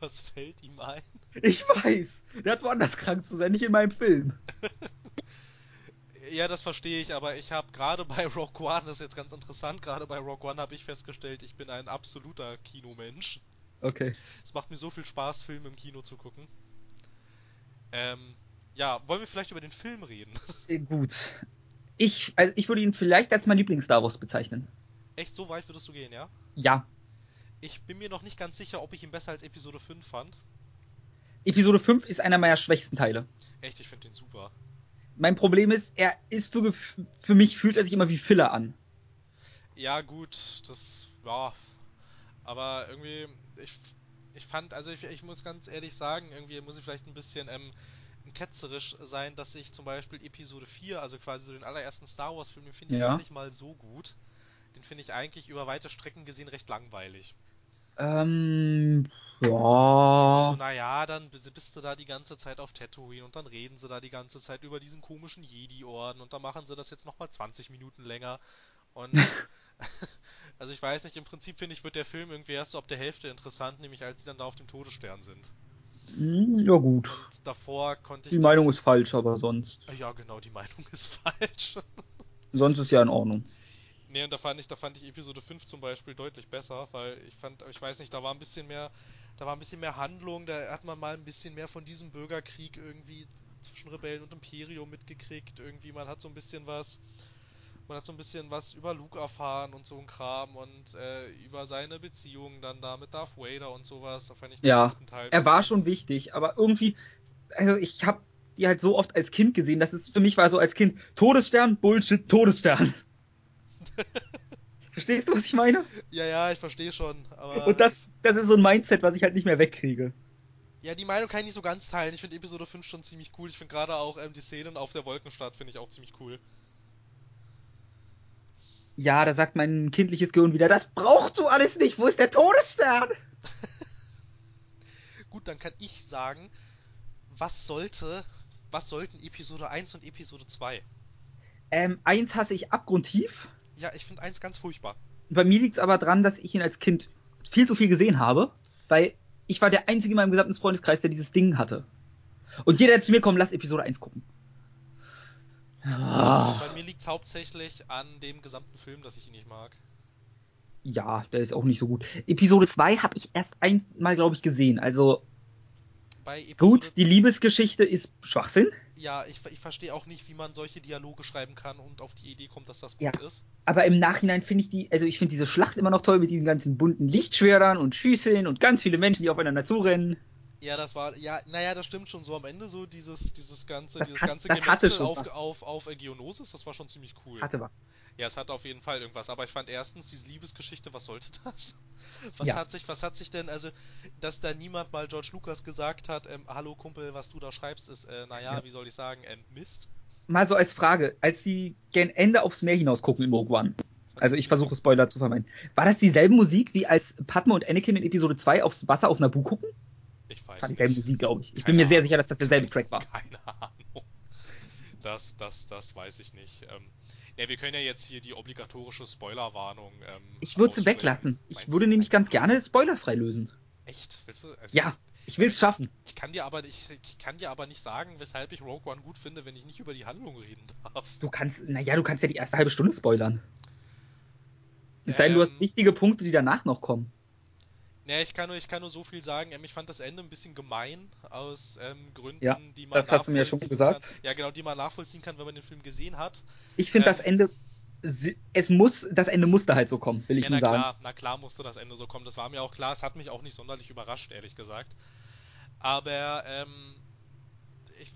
Was fällt ihm ein? Ich weiß. Der hat woanders krank zu sein, nicht in meinem Film. Ja, das verstehe ich, aber ich habe gerade bei Rogue One, das ist jetzt ganz interessant, gerade bei Rogue One habe ich festgestellt, ich bin ein absoluter Kinomensch. Okay. Es macht mir so viel Spaß, Filme im Kino zu gucken. Ähm, ja, wollen wir vielleicht über den Film reden? Äh, Gut. Ich, also ich würde ihn vielleicht als mein Lieblings-Star Wars bezeichnen. Echt, so weit würdest du gehen, ja? Ja. Ich bin mir noch nicht ganz sicher, ob ich ihn besser als Episode 5 fand. Episode 5 ist einer meiner schwächsten Teile. Echt, ich finde den super. Mein Problem ist, er ist für, für mich fühlt er sich immer wie Filler an. Ja, gut, das, ja, aber irgendwie, ich, ich fand, also ich, ich muss ganz ehrlich sagen, irgendwie muss ich vielleicht ein bisschen ähm, ketzerisch sein, dass ich zum Beispiel Episode 4, also quasi so den allerersten Star Wars Film, den finde ich Ja. gar nicht mal so gut. Den finde ich eigentlich über weite Strecken gesehen recht langweilig. Ähm, So, ja. naja, dann bist du da die ganze Zeit auf Tatooine und dann reden sie da die ganze Zeit über diesen komischen Jedi-Orden und dann machen sie das jetzt nochmal 20 Minuten länger. Und also ich weiß nicht, im Prinzip finde ich, wird der Film irgendwie erst so ab der Hälfte interessant, nämlich als sie dann da auf dem Todesstern sind. Hm, Ja, gut. Und davor konnte ich. Die Meinung ist falsch, aber sonst. Ja, genau, die Meinung ist falsch. Sonst ist ja in Ordnung. Nee, und da fand ich, da fand ich Episode 5 zum Beispiel deutlich besser, weil ich fand, ich weiß nicht, da war ein bisschen mehr, da war ein bisschen mehr Handlung, da hat man mal ein bisschen mehr von diesem Bürgerkrieg irgendwie zwischen Rebellen und Imperium mitgekriegt, irgendwie, man hat so ein bisschen was, man hat so ein bisschen was über Luke erfahren und so ein Kram und äh, über seine Beziehungen dann da mit Darth Vader und sowas, da fand ich den Ja, Er war schon wichtig, aber irgendwie, also ich habe die halt so oft als Kind gesehen, dass es für mich war so als Kind Todesstern, Bullshit, Todesstern. Verstehst du, was ich meine? Ja, ja, ich verstehe schon. Und das, das ist so ein Mindset, was ich halt nicht mehr wegkriege. Ja, die Meinung kann ich nicht so ganz teilen. Ich finde Episode 5 schon ziemlich cool. Ich finde gerade auch ähm, die Szenen auf der Wolkenstadt finde ich auch ziemlich cool. Ja, da sagt mein kindliches Gehirn wieder, das brauchst du alles nicht, wo ist der Todesstern? Gut, dann kann ich sagen, was sollte, was sollten Episode 1 und Episode 2? Ähm, eins hasse ich abgrundtief. Ja, ich finde eins ganz furchtbar. Bei mir liegt es aber dran, dass ich ihn als Kind viel zu viel gesehen habe, weil ich war der Einzige in meinem gesamten Freundeskreis, der dieses Ding hatte. Und jeder, der zu mir kommt, lass Episode 1 gucken. Ah, Bei mir liegt es hauptsächlich an dem gesamten Film, dass ich ihn nicht mag. ja, der ist auch nicht so gut. Episode 2 habe ich erst einmal, glaube ich, gesehen. Also gut, die Liebesgeschichte ist Schwachsinn, Ja, ich, ich verstehe auch nicht, wie man solche Dialoge schreiben kann und auf die Idee kommt, dass das gut Ja. ist. aber im Nachhinein finde ich die, also ich finde diese Schlacht immer noch toll mit diesen ganzen bunten Lichtschwertern und Schüsseln und ganz viele Menschen, die aufeinander zurennen. Ja, das war, ja, naja, das stimmt schon so am Ende so, dieses, dieses ganze, Das dieses hat- ganze das hatte schon auf, was. auf, auf Geonosis, das war schon ziemlich cool. Hatte was. Ja, es hat auf jeden Fall irgendwas, aber ich fand erstens diese Liebesgeschichte, was sollte das? Was Ja. hat sich, was hat sich denn, also, dass da niemand mal George Lucas gesagt hat, ähm, hallo Kumpel, was du da schreibst, ist, äh, naja, Ja. wie soll ich sagen, ähm, Mist. Mal so als Frage, als die gen Ende aufs Meer hinaus gucken in Rogue One. Also ich versuche Spoiler zu vermeiden. War das dieselbe Musik wie als Padme und Anakin in Episode 2 aufs Wasser auf Naboo gucken? Das war dieselbe. Musik, glaube ich. Ich bin mir sehr sicher, dass das derselbe Track war. Keine Ahnung. Das, das, das weiß ich nicht. Ähm, ja, wir können ja jetzt hier die obligatorische Spoilerwarnung. Ähm, Ich würde sie weglassen. Ich würde nämlich ganz gerne spoilerfrei lösen. Echt? Willst du? Also, Ja, ich will's schaffen. Ich kann dir aber ich, ich kann dir aber nicht sagen, weshalb ich Rogue One gut finde, wenn ich nicht über die Handlung reden darf. Du kannst, naja, du kannst ja die erste halbe Stunde spoilern. Es sei denn, du Ähm. hast wichtige Punkte, die danach noch kommen. Ja, ich kann nur, ich kann nur so viel sagen. Ähm, ich fand das Ende ein bisschen gemein aus ähm, Gründen, Ja, die man das hast du mir ja schon gesagt. Kann. Ja, genau, die man nachvollziehen kann, wenn man den Film gesehen hat. Ich finde Ähm. das Ende, es muss, das Ende musste halt so kommen, will ich ja, nur na sagen. klar, na klar musste das Ende so kommen. Das war mir auch klar. Es hat mich auch nicht sonderlich überrascht, ehrlich gesagt. Aber ähm, ich,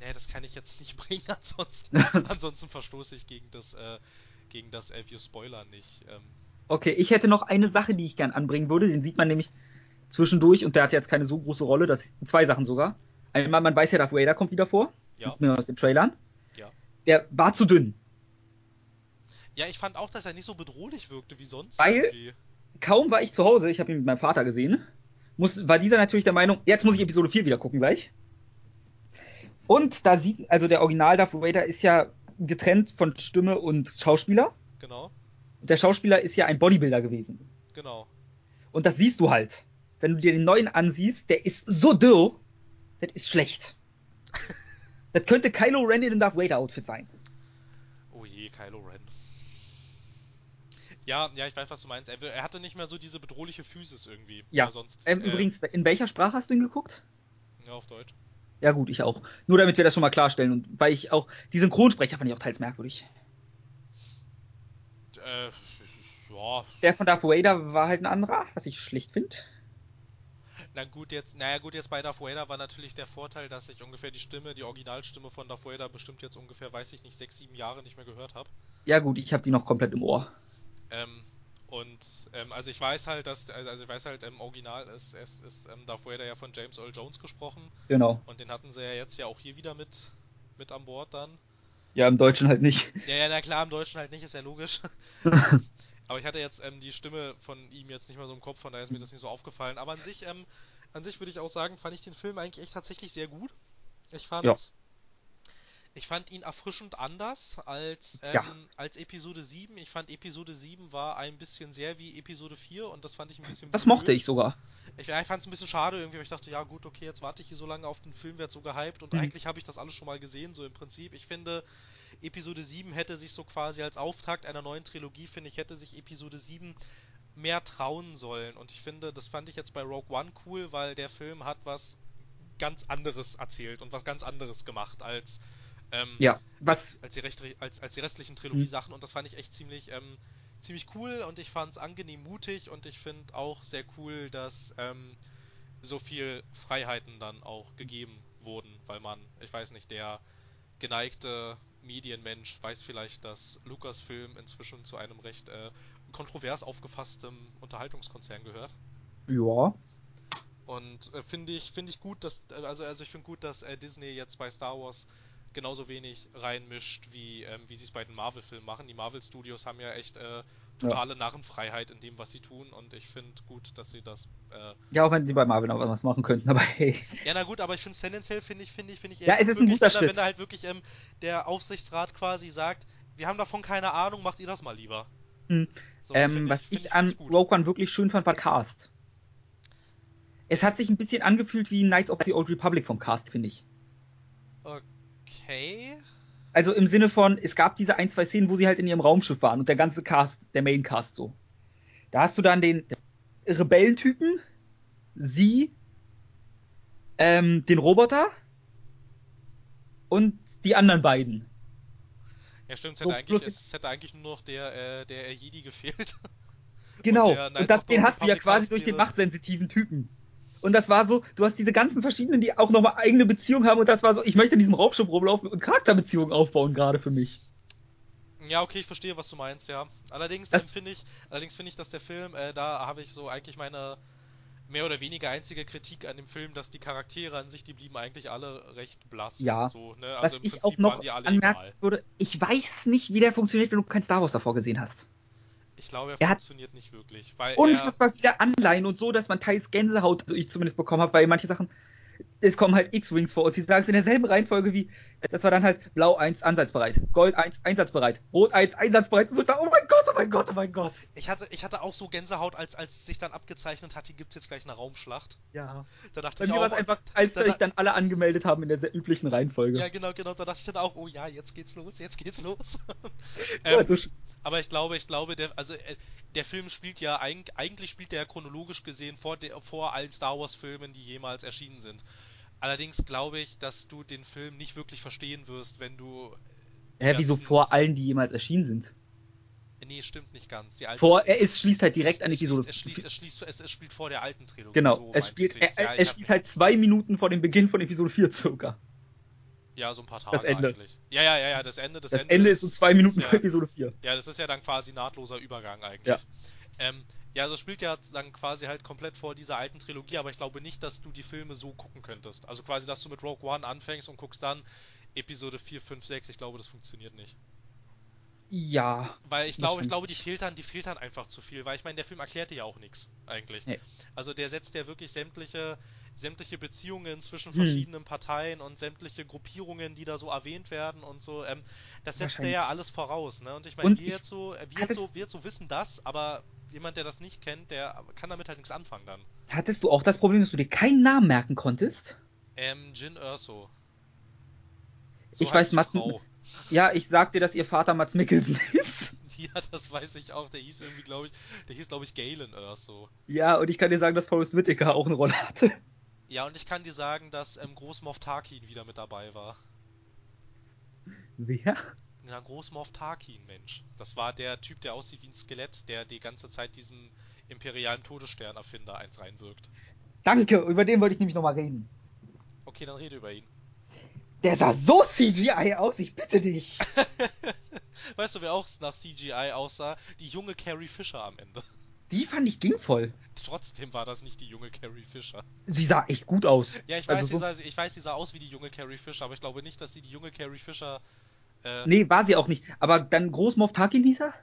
nee, das kann ich jetzt nicht bringen, ansonsten, ansonsten verstoße ich gegen das, äh, gegen das äh, wir Spoiler nicht. Ähm, Okay, ich hätte noch eine Sache, die ich gern anbringen würde. Den sieht man nämlich zwischendurch und der hat jetzt keine so große Rolle. Das zwei Sachen sogar. Einmal, man weiß ja, Darth Vader kommt wieder vor. Ja. Das ist mir aus den Trailern. Ja. Der war zu dünn. ja, ich fand auch, dass er nicht so bedrohlich wirkte wie sonst. Weil- irgendwie. Kaum war ich zu Hause, ich habe ihn mit meinem Vater gesehen, muss, war dieser natürlich der Meinung, jetzt muss ich Episode 4 wieder gucken gleich. Und da sieht, also der Original Darth Vader ist ja getrennt von Stimme und Schauspieler. Genau, Und der Schauspieler ist ja ein Bodybuilder gewesen. genau. Und das siehst du halt. Wenn du dir den neuen ansiehst, der ist so dürr, das ist schlecht. das könnte Kylo Ren in einem Darth Vader Outfit sein. Oh je, Kylo Ren. Ja, ja, ich weiß, was du meinst. Er, er hatte nicht mehr so diese bedrohliche Physis irgendwie. Ja. Sonst. Ähm, äh, Übrigens, in welcher Sprache hast du ihn geguckt? Ja, auf Deutsch. Ja gut, ich auch. Nur damit wir das schon mal klarstellen und weil ich auch die Synchronsprecher fand ich auch teils merkwürdig. Äh, ja. Der von Darth Vader war halt ein anderer, was ich schlicht finde. Na gut, jetzt, naja gut, jetzt bei Darth Vader war natürlich der Vorteil, dass ich ungefähr die Stimme, die Originalstimme von Darth Vader bestimmt jetzt ungefähr, weiß ich nicht, sechs, sieben Jahre nicht mehr gehört habe. Ja gut, ich habe die noch komplett im Ohr. Ähm, und ähm, also ich weiß halt, dass also also ich weiß halt im Original ist ist, ist ähm, Darth Vader ja von James Earl Jones gesprochen Genau. und den hatten sie ja jetzt ja auch hier wieder mit mit an Bord dann. Ja, im Deutschen halt nicht. Ja, ja, na klar, im Deutschen halt nicht, ist ja logisch. Aber ich hatte jetzt ähm, die Stimme von ihm jetzt nicht mehr so im Kopf, von daher ist mir das nicht so aufgefallen. Aber an sich, ähm, an sich würde ich auch sagen, fand ich den Film eigentlich echt tatsächlich sehr gut. Ich fand, Ja. Ich fand ihn erfrischend anders als, ähm, Ja. als Episode 7. Ich fand Episode 7 war ein bisschen sehr wie Episode 4 und das fand ich ein bisschen Das blöd. mochte ich sogar. Ich, ja, ich fand es ein bisschen schade irgendwie, weil ich dachte, ja gut, okay, jetzt warte ich hier so lange auf den Film, werd so gehypt und Mhm. eigentlich habe ich das alles schon mal gesehen, so im Prinzip. Ich finde, Episode 7 hätte sich so quasi als Auftakt einer neuen Trilogie, finde ich, hätte sich Episode 7 mehr trauen sollen. Und ich finde, das fand ich jetzt bei Rogue One cool, weil der Film hat was ganz anderes erzählt und was ganz anderes gemacht als, ähm, Ja, was als, die, recht, als, als die restlichen Trilogie-Sachen. Und das fand ich echt ziemlich, ähm, ziemlich cool und ich fand es angenehm mutig und ich finde auch sehr cool, dass ähm, so viel Freiheiten dann auch gegeben wurden, weil man, ich weiß nicht, der geneigte Medienmensch weiß vielleicht, dass Lucasfilm inzwischen zu einem recht äh, kontrovers aufgefasstem Unterhaltungskonzern gehört. ja, Und äh, finde ich, finde ich gut, dass, äh, also, also ich finde gut, dass äh, Disney jetzt bei Star Wars genauso wenig reinmischt, wie, ähm, wie sie es bei den Marvel-Filmen machen. Die Marvel-Studios haben ja echt äh, totale Narrenfreiheit in dem, was sie tun und ich finde gut, dass sie das. Äh, ja, auch wenn die bei Marvel noch was machen könnten, aber hey. ja, na gut, aber ich finde es tendenziell, finde ich, finde ich, finde ich Ja, eher es gut ist ein guter wenn, da- Schritt. wenn da halt wirklich ähm, der Aufsichtsrat quasi sagt, wir haben davon keine Ahnung, macht ihr das mal lieber. Hm. So, ähm, find was ich, find an. Rogue One wirklich schön fand, war Cast. Es hat sich ein bisschen angefühlt wie Knights of the Old Republic vom Cast, finde ich. Okay. Also im Sinne von, es gab diese ein, zwei Szenen, wo sie halt in ihrem Raumschiff waren und der ganze Cast, der Main-Cast so. Da hast du dann den Rebellentypen, sie, ähm, den Roboter und die anderen beiden. Ja, stimmt, es So, hätte, plus eigentlich, es hätte eigentlich nur noch der, äh, der Jedi gefehlt. Genau. der Knights Und das, den hast du ja quasi durch den machtsensitiven Typen. Und das war so, du hast diese ganzen verschiedenen, die auch nochmal eigene Beziehungen haben und das war so, ich möchte in diesem Raumschiff rumlaufen und Charakterbeziehungen aufbauen, gerade für mich. Ja, okay, ich verstehe, was du meinst, ja. Allerdings ähm, finde ich, allerdings finde ich, dass der Film, äh, da habe ich so eigentlich meine mehr oder weniger einzige Kritik an dem Film, dass die Charaktere an sich, die blieben eigentlich alle recht blass. Ja. So, ne? Was Also im ich Prinzip auch noch waren die alle anmerken egal. würde, ich weiß nicht, wie der funktioniert, wenn du kein Star Wars davor gesehen hast. Ich glaube, er, Er hat- funktioniert nicht wirklich, weil Unfassbar viele Anleihen und so, dass man teils Gänsehaut, so ich zumindest bekommen habe, weil manche Sachen, es kommen halt X-Wings vor und sie sagen es in derselben Reihenfolge wie, das war dann halt Blau 1 ansatzbereit, Gold 1 einsatzbereit, Rot 1 einsatzbereit und so, da, oh mein Gott, oh mein Gott, oh mein Gott. ich hatte, ich hatte auch so Gänsehaut, als als sich dann abgezeichnet hat, hier gibt's jetzt gleich eine Raumschlacht. Ja. Da dachte Bei ich mir war es einfach, als da- sich dann alle angemeldet haben in der sehr üblichen Reihenfolge. ja genau, genau, da dachte ich dann auch, oh ja, jetzt geht's los, jetzt geht's los. ähm, also, Aber ich glaube, ich glaube, der, also äh, der Film spielt ja eig eigentlich spielt der ja chronologisch gesehen vor der, vor allen Star Wars Filmen, die jemals erschienen sind. Allerdings glaube ich, dass du den Film nicht wirklich verstehen wirst, wenn du. hä, wieso vor allen, die jemals erschienen sind? Nee, stimmt nicht ganz. Vor, er ist, schließt halt direkt an Episode. es schließt, es schließt, es, es spielt vor der alten Trilogie. Genau, so es spielt, er, Ja, es spielt halt zwei Minuten vor dem Beginn von Episode 4 circa. Ja, so ein paar Tage Das Ende. eigentlich. Ja, ja, ja, ja, das Ende. Das, Das Ende ist so zwei Minuten ja, vor Episode 4. Ja, das ist ja dann quasi nahtloser Übergang eigentlich. Ja. Ähm, ja, also spielt ja dann quasi halt komplett vor dieser alten Trilogie, aber ich glaube nicht, dass du die Filme so gucken könntest. Also quasi, dass du mit Rogue One anfängst und guckst dann Episode 4, 5, 6. Ich glaube, das funktioniert nicht. Ja. Weil ich glaube, ich glaube, die fehlt dann, die fehlt dann einfach zu viel, weil ich meine, der Film erklärt dir ja auch nichts eigentlich. Nee. Also der setzt ja wirklich sämtliche sämtliche Beziehungen zwischen Hm. verschiedenen Parteien und sämtliche Gruppierungen, die da so erwähnt werden und so, ähm, das setzt der ja alles voraus, ne? Und ich meine, wir jetzt so, äh, wir jetzt so, wir jetzt so wissen das, aber jemand, der das nicht kennt, der kann damit halt nichts anfangen dann. Hattest du auch das Problem, dass du dir keinen Namen merken konntest? Ähm, Jin Erso. Ich heißt weiß, Mats- Frau. Ja, ich sag dir, dass ihr Vater Mats Mikkelsen ist. Ja, das weiß ich auch. Der hieß irgendwie, glaube ich, der hieß, glaube ich, Galen Erso. Ja, und ich kann dir sagen, dass Forrest Whitaker auch eine Rolle hatte. Ja, und ich kann dir sagen, dass ähm, Großmoff Tarkin wieder mit dabei war. Wer? Ja, Großmoff Tarkin, Mensch. Das war der Typ, der aussieht wie ein Skelett, der die ganze Zeit diesem imperialen Todesstern-Erfinder eins reinwirkt. Danke, über den wollte ich nämlich nochmal reden. Okay, dann rede über ihn. Der sah so CGI aus, ich bitte dich. weißt du, wer auch nach CGI aussah? Die junge Carrie Fisher am Ende. Die fand ich ging voll. Trotzdem war das nicht die junge Carrie Fisher. Sie sah echt gut aus. Ja, ich weiß, Also sie so- sah, ich weiß, sie sah aus wie die junge Carrie Fisher, aber ich glaube nicht, dass sie die junge Carrie Fisher. Äh, Nee, war sie auch nicht. Aber dann Großmoff Tarkin hieß er?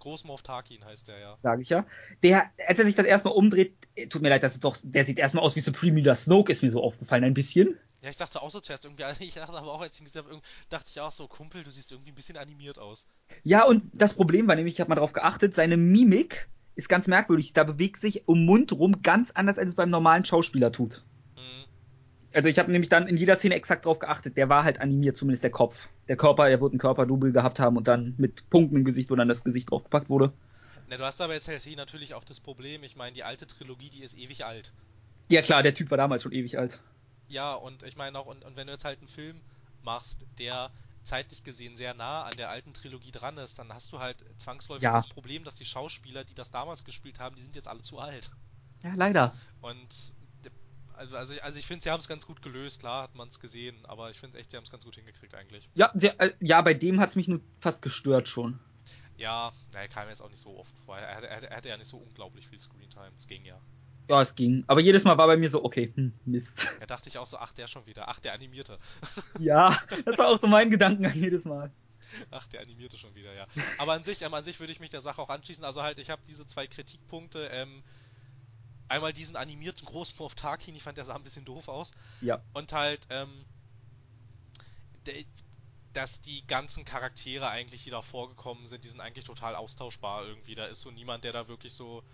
Großmoff Tarkin heißt der ja. Sage ich ja. Der, als er sich das erstmal umdreht, äh, tut mir leid, das ist doch, der sieht erstmal aus wie Supreme Leader Snoke, ist mir so aufgefallen, ein bisschen. Ja, ich dachte auch so zuerst irgendwie, ich dachte aber auch, als ich ihn gesehen habe, dachte ich auch so, Kumpel, du siehst irgendwie ein bisschen animiert aus. Ja, und das Problem war nämlich, ich habe mal drauf geachtet, seine Mimik ist ganz merkwürdig. Da bewegt sich um Mund rum ganz anders, als es beim normalen Schauspieler tut. Also ich habe nämlich dann in jeder Szene exakt drauf geachtet. Der war halt animiert, zumindest der Kopf. Der Körper, er wird einen Körperdouble gehabt haben und dann mit Punkten im Gesicht, wo dann das Gesicht draufgepackt wurde. Na, du hast aber jetzt halt hier natürlich auch das Problem, ich meine, die alte Trilogie, die ist ewig alt. Ja klar, der Typ war damals schon ewig alt. Ja, und ich meine auch, und, und wenn du jetzt halt einen Film machst, der zeitlich gesehen sehr nah an der alten Trilogie dran ist, dann hast du halt zwangsläufig Ja. das Problem, dass die Schauspieler, die das damals gespielt haben, die sind jetzt alle zu alt. Ja, leider. Und also, also, ich- also ich finde, sie haben es ganz gut gelöst, klar hat man es gesehen, aber ich finde echt, sie haben es ganz gut hingekriegt eigentlich. Ja, der, äh, ja bei dem hat's mich nur fast gestört schon. Ja, er kam jetzt auch nicht so oft vor. Er, hatte- er, er hatte ja nicht so unglaublich viel Screentime. Es ging ja. Ja, es ging. Aber jedes Mal war bei mir so, okay, hm, Mist. Da dachte ich auch so, ach, der schon wieder. Ach, der Animierte. Ja, das war auch so mein Gedankengang jedes Mal. Ach, der Animierte schon wieder, ja. Aber an sich, ähm, an sich würde ich mich der Sache auch anschließen. Also halt, ich habe diese zwei Kritikpunkte. Ähm, einmal diesen animierten Großmorph Tarkin, ich fand, der sah ein bisschen doof aus. Ja. Und halt, ähm, der, dass die ganzen Charaktere eigentlich, die da vorgekommen sind, die sind eigentlich total austauschbar irgendwie. Da ist so niemand, der da wirklich so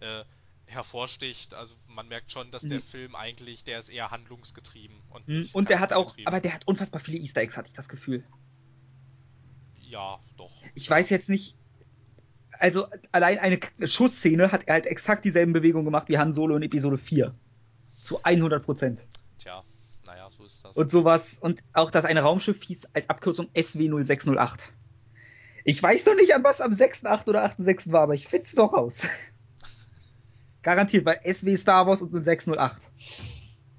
äh, hervorsticht. Also man merkt schon, dass der Mhm. Film eigentlich, der ist eher handlungsgetrieben. Und, Hm, nicht Und der hat auch, aber der hat unfassbar viele Easter Eggs, hatte ich das Gefühl. Ja, doch. Ich weiß jetzt nicht, also allein eine Schussszene hat er halt exakt dieselben Bewegungen gemacht wie Han Solo in Episode 4. Zu 100 Prozent. Tja, naja, so ist das. Und sowas, und auch das eine Raumschiff hieß als Abkürzung SW0608. Ich weiß noch nicht, an was am 6.8. oder 8.6. war, aber ich find's noch raus. Garantiert, weil SW Star Wars und 0608.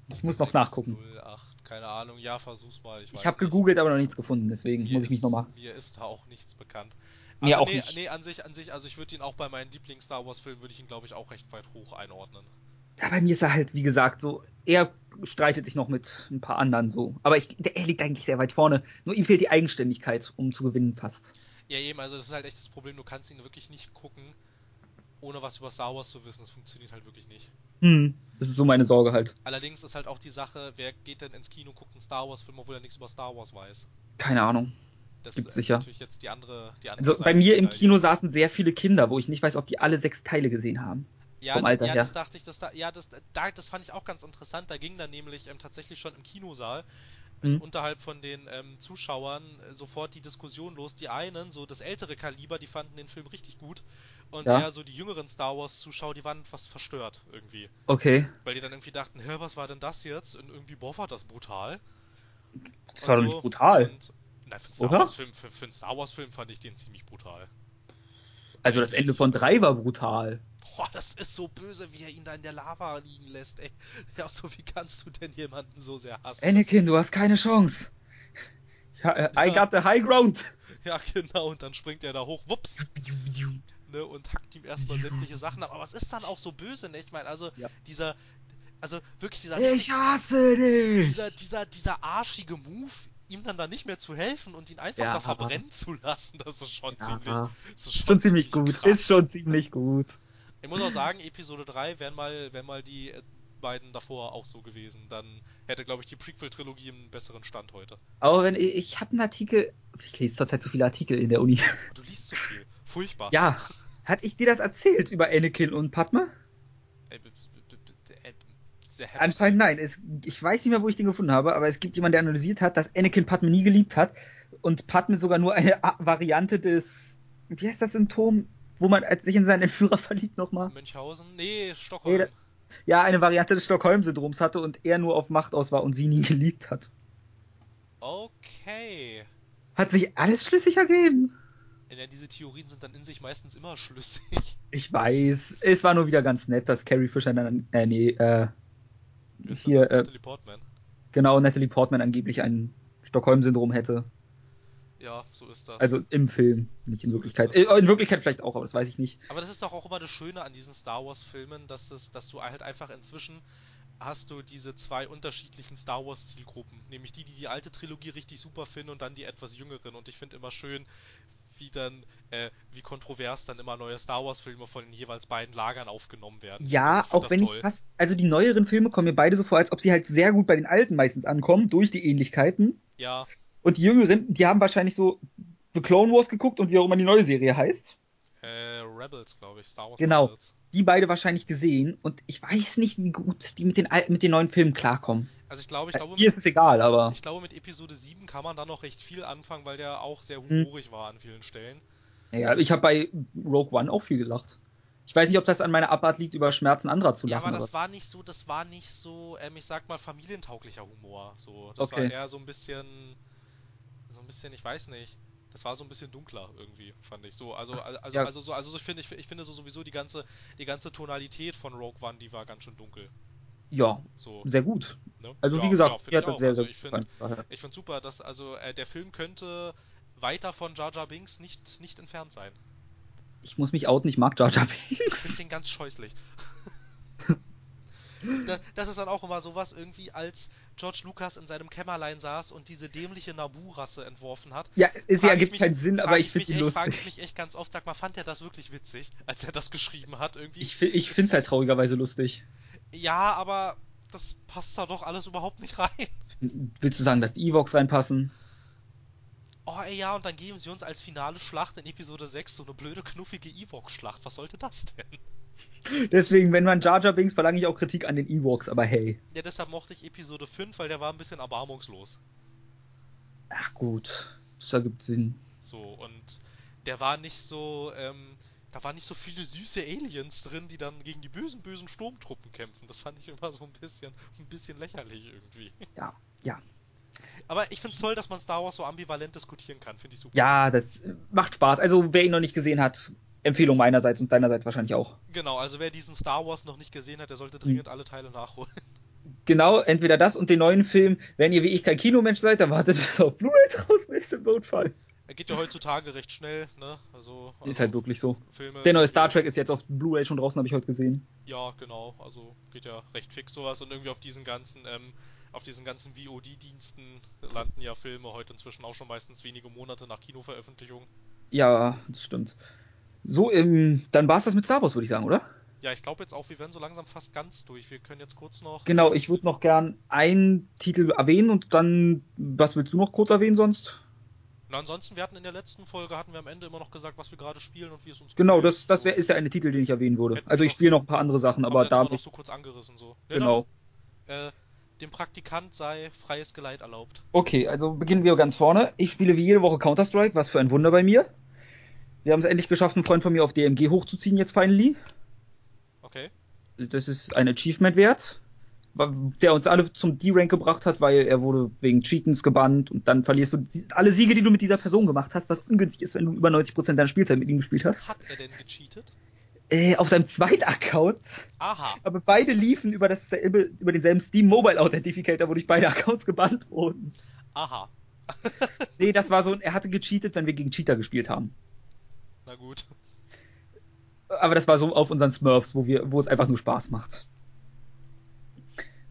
Ich muss noch nachgucken. 08, keine Ahnung, ja, versuch's mal. Ich, Ich habe gegoogelt, aber noch nichts gefunden, deswegen Mir muss ich mich nochmal. Mir ist da auch nichts bekannt. Mir Aber auch nee, nicht. Nee, an sich, an sich, also ich würde ihn auch bei meinen Lieblings-Star Wars-Filmen, würde ich ihn, glaube ich, auch recht weit hoch einordnen. Ja, bei mir ist er halt, wie gesagt, so, er streitet sich noch mit ein paar anderen so. Aber ich, der, er liegt eigentlich sehr weit vorne. Nur ihm fehlt die Eigenständigkeit, um zu gewinnen fast. Ja, eben, also das ist halt echt das Problem, du kannst ihn wirklich nicht gucken, ohne was über Star Wars zu wissen. Das funktioniert halt wirklich nicht. Hm. Das ist so meine Sorge halt. Allerdings ist halt auch die Sache, wer geht denn ins Kino, guckt einen Star Wars-Film, obwohl er nichts über Star Wars weiß. Keine Ahnung. Das Gibt's ist sicher. natürlich jetzt die andere, die andere Also bei mir im. Kino saßen sehr viele Kinder, wo ich nicht weiß, ob die alle sechs Teile gesehen haben. Ja, vom Alter ja, her. das dachte ich, das da, ja, das, da, das fand ich auch ganz interessant. Da ging dann nämlich ähm, tatsächlich schon im Kinosaal Mhm. unterhalb von den ähm, Zuschauern äh, sofort die Diskussion los. Die einen, so das ältere Kaliber, die fanden den Film richtig gut und Ja. eher so die jüngeren Star Wars Zuschauer, die waren etwas verstört irgendwie, Okay. weil die dann irgendwie dachten, hä, was war denn das jetzt? Und irgendwie, boah, war das brutal. Das Und war doch so. nicht brutal. Und, nein, für einen Star Oder? Wars Film, für, für einen Star Wars Film fand ich den ziemlich brutal. Also das Ende von drei war brutal. Boah, das ist so böse, wie er ihn da in der Lava liegen lässt, ey. Ja, so wie kannst du denn jemanden so sehr hassen? Anakin, du hast keine Chance. Ja, I got the high ground. Ja, genau, und dann springt er da hoch, wups, ne, und hackt ihm erstmal sämtliche Sachen ab. Aber was ist dann auch so böse, ne? Ich meine, also, Ja. dieser, also wirklich dieser, Ich hasse dich! dieser, dieser, dieser arschige Move, ihm dann da nicht mehr zu helfen und ihn einfach Ja. da verbrennen zu lassen, das ist schon ziemlich, Ja, das ist schon ziemlich gut. krass. Ist schon ziemlich gut. Ich muss auch sagen, Episode 3 wären mal, wären mal die äh, beiden davor auch so gewesen. Dann hätte, glaube ich, die Prequel-Trilogie einen besseren Stand heute. Aber wenn ich, ich habe einen Artikel, ich lese zurzeit so viele Artikel in der Uni. Du liest zu viel. Furchtbar. Ja, hatte ich dir das erzählt über Anakin und Padme? Sehr. Anscheinend nein. Es, ich weiß nicht mehr, wo ich den gefunden habe, aber es gibt jemanden, der analysiert hat, dass Anakin Padme nie geliebt hat und Padme sogar nur eine A Variante des, wie heißt das Symptom, wo man sich in seinen Entführer verliebt nochmal? Münchhausen? Nee, Stockholm. Nee, das- Ja, eine Variante des Stockholm-Syndroms hatte und er nur auf Macht aus war und sie nie geliebt hat. okay. Hat sich alles schlüssig ergeben. Ja, diese Theorien sind dann in sich meistens immer schlüssig. Ich weiß, es war nur wieder ganz nett, dass Carrie Fisher dann, äh, nee, äh, ist Hier, äh, Natalie Portman. genau, Natalie Portman angeblich ein Stockholm-Syndrom hätte. Ja, so ist das. Also im Film, nicht in So Wirklichkeit. Äh, in Wirklichkeit vielleicht auch, aber das weiß ich nicht. Aber das ist doch auch immer das Schöne an diesen Star Wars Filmen, dass es, dass du halt einfach inzwischen hast du diese zwei unterschiedlichen Star Wars Zielgruppen, nämlich die, die die alte Trilogie richtig super finden und dann die etwas jüngeren. Und ich finde immer schön, wie dann, äh, wie kontrovers dann immer neue Star Wars Filme von den jeweils beiden Lagern aufgenommen werden. Ja, find auch wenn toll. ich fast, also die neueren Filme kommen mir beide so vor, als ob sie halt sehr gut bei den alten meistens ankommen, durch die Ähnlichkeiten. Ja, Und die jüngeren, die haben wahrscheinlich so The Clone Wars geguckt und wie auch immer die neue Serie heißt. äh, Rebels, glaube ich, Star Wars Genau. Rebels. Die beide wahrscheinlich gesehen und ich weiß nicht, wie gut die mit den mit den neuen Filmen klarkommen. Also ich glaube, ich Äh, glaube, Mir ist es egal, aber ich glaube, mit Episode 7 kann man da noch recht viel anfangen, weil der auch sehr Hm. humorig war an vielen Stellen. ja, ich habe bei Rogue One auch viel gelacht. Ich weiß nicht, ob das an meiner Abart liegt, über Schmerzen anderer zu Ja, lachen. aber das war nicht so, das war nicht so, ähm, ich sag mal, familientauglicher Humor. So, das Okay. war eher so ein bisschen, so ein bisschen, ich weiß nicht. Das war so ein bisschen dunkler irgendwie, fand ich so. Also, Ach, also, ja. also so, also so, ich finde, ich, ich finde so sowieso die ganze, die ganze Tonalität von Rogue One, die war ganz schön dunkel. Ja, So, sehr gut. ne? Also Ja, wie gesagt, ja, find mir ich hat das auch. sehr, Also sehr ich gut finde, gefallen. ich finde super, dass also äh, der Film könnte weiter von Jar Jar Binks nicht, nicht entfernt sein. Ich muss mich outen, ich mag Jar Jar Ich finde Binks. den ganz scheußlich. Da- das ist dann auch immer sowas irgendwie, als George Lucas in seinem Kämmerlein saß und diese dämliche Naboo-Rasse entworfen hat. Ja, es Frag ergibt mich- keinen Sinn, frag aber ich finde ihn echt- Frage ich lustig. mich echt ganz oft, sag mal, fand er das wirklich witzig, als er das geschrieben hat irgendwie? Ich, ich finde es halt traurigerweise lustig. Ja, aber das passt da doch alles überhaupt nicht rein. Willst du sagen, dass die Evox reinpassen? Oh ey, ja, und dann geben sie uns als finale Schlacht in Episode 6 so eine blöde, knuffige Ewok-Schlacht. Was sollte das denn? Deswegen, wenn man Jar Jar Binks, verlange ich auch Kritik an den Ewoks, aber hey. Ja, deshalb mochte ich Episode 5, weil der war ein bisschen erbarmungslos. Ach gut, das ergibt Sinn. So, und der war nicht so, ähm, da waren nicht so viele süße Aliens drin, die dann gegen die bösen, bösen Sturmtruppen kämpfen. Das fand ich immer so ein bisschen, ein bisschen lächerlich irgendwie. Ja, ja. Aber ich find's toll, dass man Star Wars so ambivalent diskutieren kann. Finde ich super. Ja, das äh, macht Spaß. Also, wer ihn noch nicht gesehen hat, Empfehlung meinerseits und deinerseits wahrscheinlich auch. Genau, also wer diesen Star Wars noch nicht gesehen hat, der sollte dringend alle Teile nachholen. Genau, entweder das und den neuen Film. Wenn ihr wie ich kein Kinomensch seid, dann wartet bis auf Blu-ray draußen ist im Notfall. Er geht ja heutzutage recht schnell, ne? Also, also Ist halt wirklich so. Filme. Der neue Star Trek ist jetzt auf Blu-ray schon draußen, habe ich heute gesehen. Ja, genau. Also geht ja recht fix sowas und irgendwie auf diesen ganzen, ähm, auf diesen ganzen VOD-Diensten landen ja Filme heute inzwischen auch schon meistens wenige Monate nach Kinoveröffentlichung. Ja, das stimmt. So, ähm, dann war's das mit Star Wars, würde ich sagen, oder? Ja, ich glaube jetzt auch, wir werden so langsam fast ganz durch. Wir können jetzt kurz noch. Genau, ich würde noch gern einen Titel erwähnen und dann, was willst du noch kurz erwähnen sonst? Na, ansonsten, wir hatten in der letzten Folge, hatten wir am Ende immer noch gesagt, was wir gerade spielen und wie es uns Genau, gefällt. das, das wär, ist der eine Titel, den ich erwähnen würde. Hätten Also ich spiele noch ein paar andere Sachen, aber da noch so kurz angerissen so. Ja, Genau. Dann, äh, dem Praktikant sei freies Geleit erlaubt. Okay, also beginnen wir ganz vorne. Ich spiele wie jede Woche Counter-Strike, was für ein Wunder bei mir. Wir haben es endlich geschafft, einen Freund von mir auf DMG hochzuziehen, jetzt finally. Okay. Das ist ein Achievement wert, der uns alle zum D-Rank gebracht hat, weil er wurde wegen Cheatens gebannt und dann verlierst du alle Siege, die du mit dieser Person gemacht hast, was ungünstig ist, wenn du über 90% deiner Spielzeit mit ihm gespielt hast. Hat er denn gecheatet? Äh, auf seinem zweiten Account. Aha. Aber beide liefen über, dasselbe, über denselben Steam Mobile Authenticator, wodurch beide Accounts gebannt wurden. Aha. nee, das war so, er hatte gecheatet, wenn wir gegen Cheater gespielt haben. Na gut. Aber das war so auf unseren Smurfs, wo wir, wo es einfach nur Spaß macht.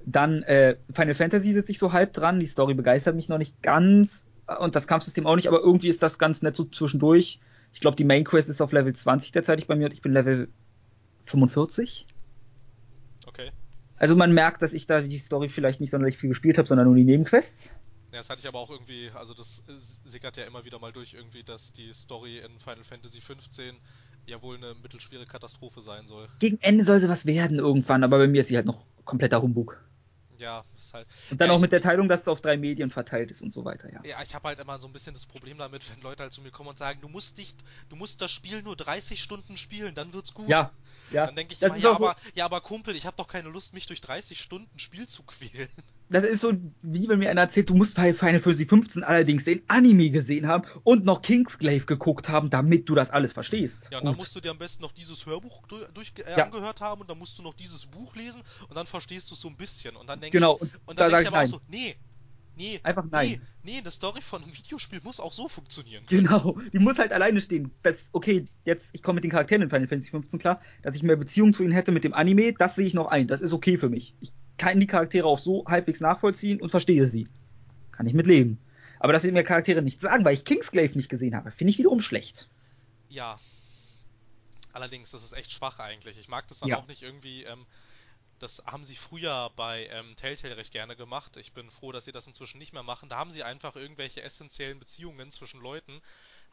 Dann äh, Final Fantasy sitze ich so halb dran, die Story begeistert mich noch nicht ganz und das Kampfsystem auch nicht, aber irgendwie ist das ganz nett so zwischendurch. Ich glaube, die Main Quest ist auf Level 20 derzeitig bei mir und ich bin Level 45. Okay. Also man merkt, dass ich da die Story vielleicht nicht sonderlich viel gespielt habe, sondern nur die Nebenquests. Ja, das hatte ich aber auch irgendwie, also das sickert ja immer wieder mal durch irgendwie, dass die Story in Final Fantasy 15 ja wohl eine mittelschwere Katastrophe sein soll. Gegen Ende soll sie was werden irgendwann, aber bei mir ist sie halt noch kompletter Humbug. Ja, ist halt. Und dann ja, auch mit der Teilung, dass es auf drei Medien verteilt ist und so weiter, ja. Ja, ich habe halt immer so ein bisschen das Problem damit, wenn Leute halt zu mir kommen und sagen, du musst dich, du musst das Spiel nur 30 Stunden spielen, dann wird's gut. Ja, ja. Dann denke ich das immer, ist ja, auch so, aber, ja, aber Kumpel, ich habe doch keine Lust, mich durch 30 Stunden Spiel zu quälen. Das ist so, wie wenn mir einer erzählt, du musst Final Fantasy 15 allerdings den Anime gesehen haben und noch Kingsglaive geguckt haben, damit du das alles verstehst. Ja, und Gut. dann musst du dir am besten noch dieses Hörbuch durch, äh, Ja. angehört haben und dann musst du noch dieses Buch lesen und dann verstehst du es so ein bisschen. Und dann denke Genau, ich, und und da dann denke sag ich aber auch nein. so, nee, nee, Einfach nein. nee, nee, eine Story von einem Videospiel muss auch so funktionieren. Genau, die muss halt alleine stehen. Das, okay, jetzt, ich komme mit den Charakteren in Final Fantasy 15 klar, dass ich mehr Beziehung zu ihnen hätte mit dem Anime, das sehe ich noch ein. Das ist okay für mich. Ich kann die Charaktere auch so halbwegs nachvollziehen und verstehe sie. Kann ich mit leben. Aber dass sie mir Charaktere nicht sagen, weil ich Kingsglaive nicht gesehen habe, finde ich wiederum schlecht. Ja. Allerdings, das ist echt schwach eigentlich. Ich mag das dann Ja. auch nicht irgendwie, ähm, das haben sie früher bei ähm, Telltale recht gerne gemacht. Ich bin froh, dass sie das inzwischen nicht mehr machen. Da haben sie einfach irgendwelche essentiellen Beziehungen zwischen Leuten,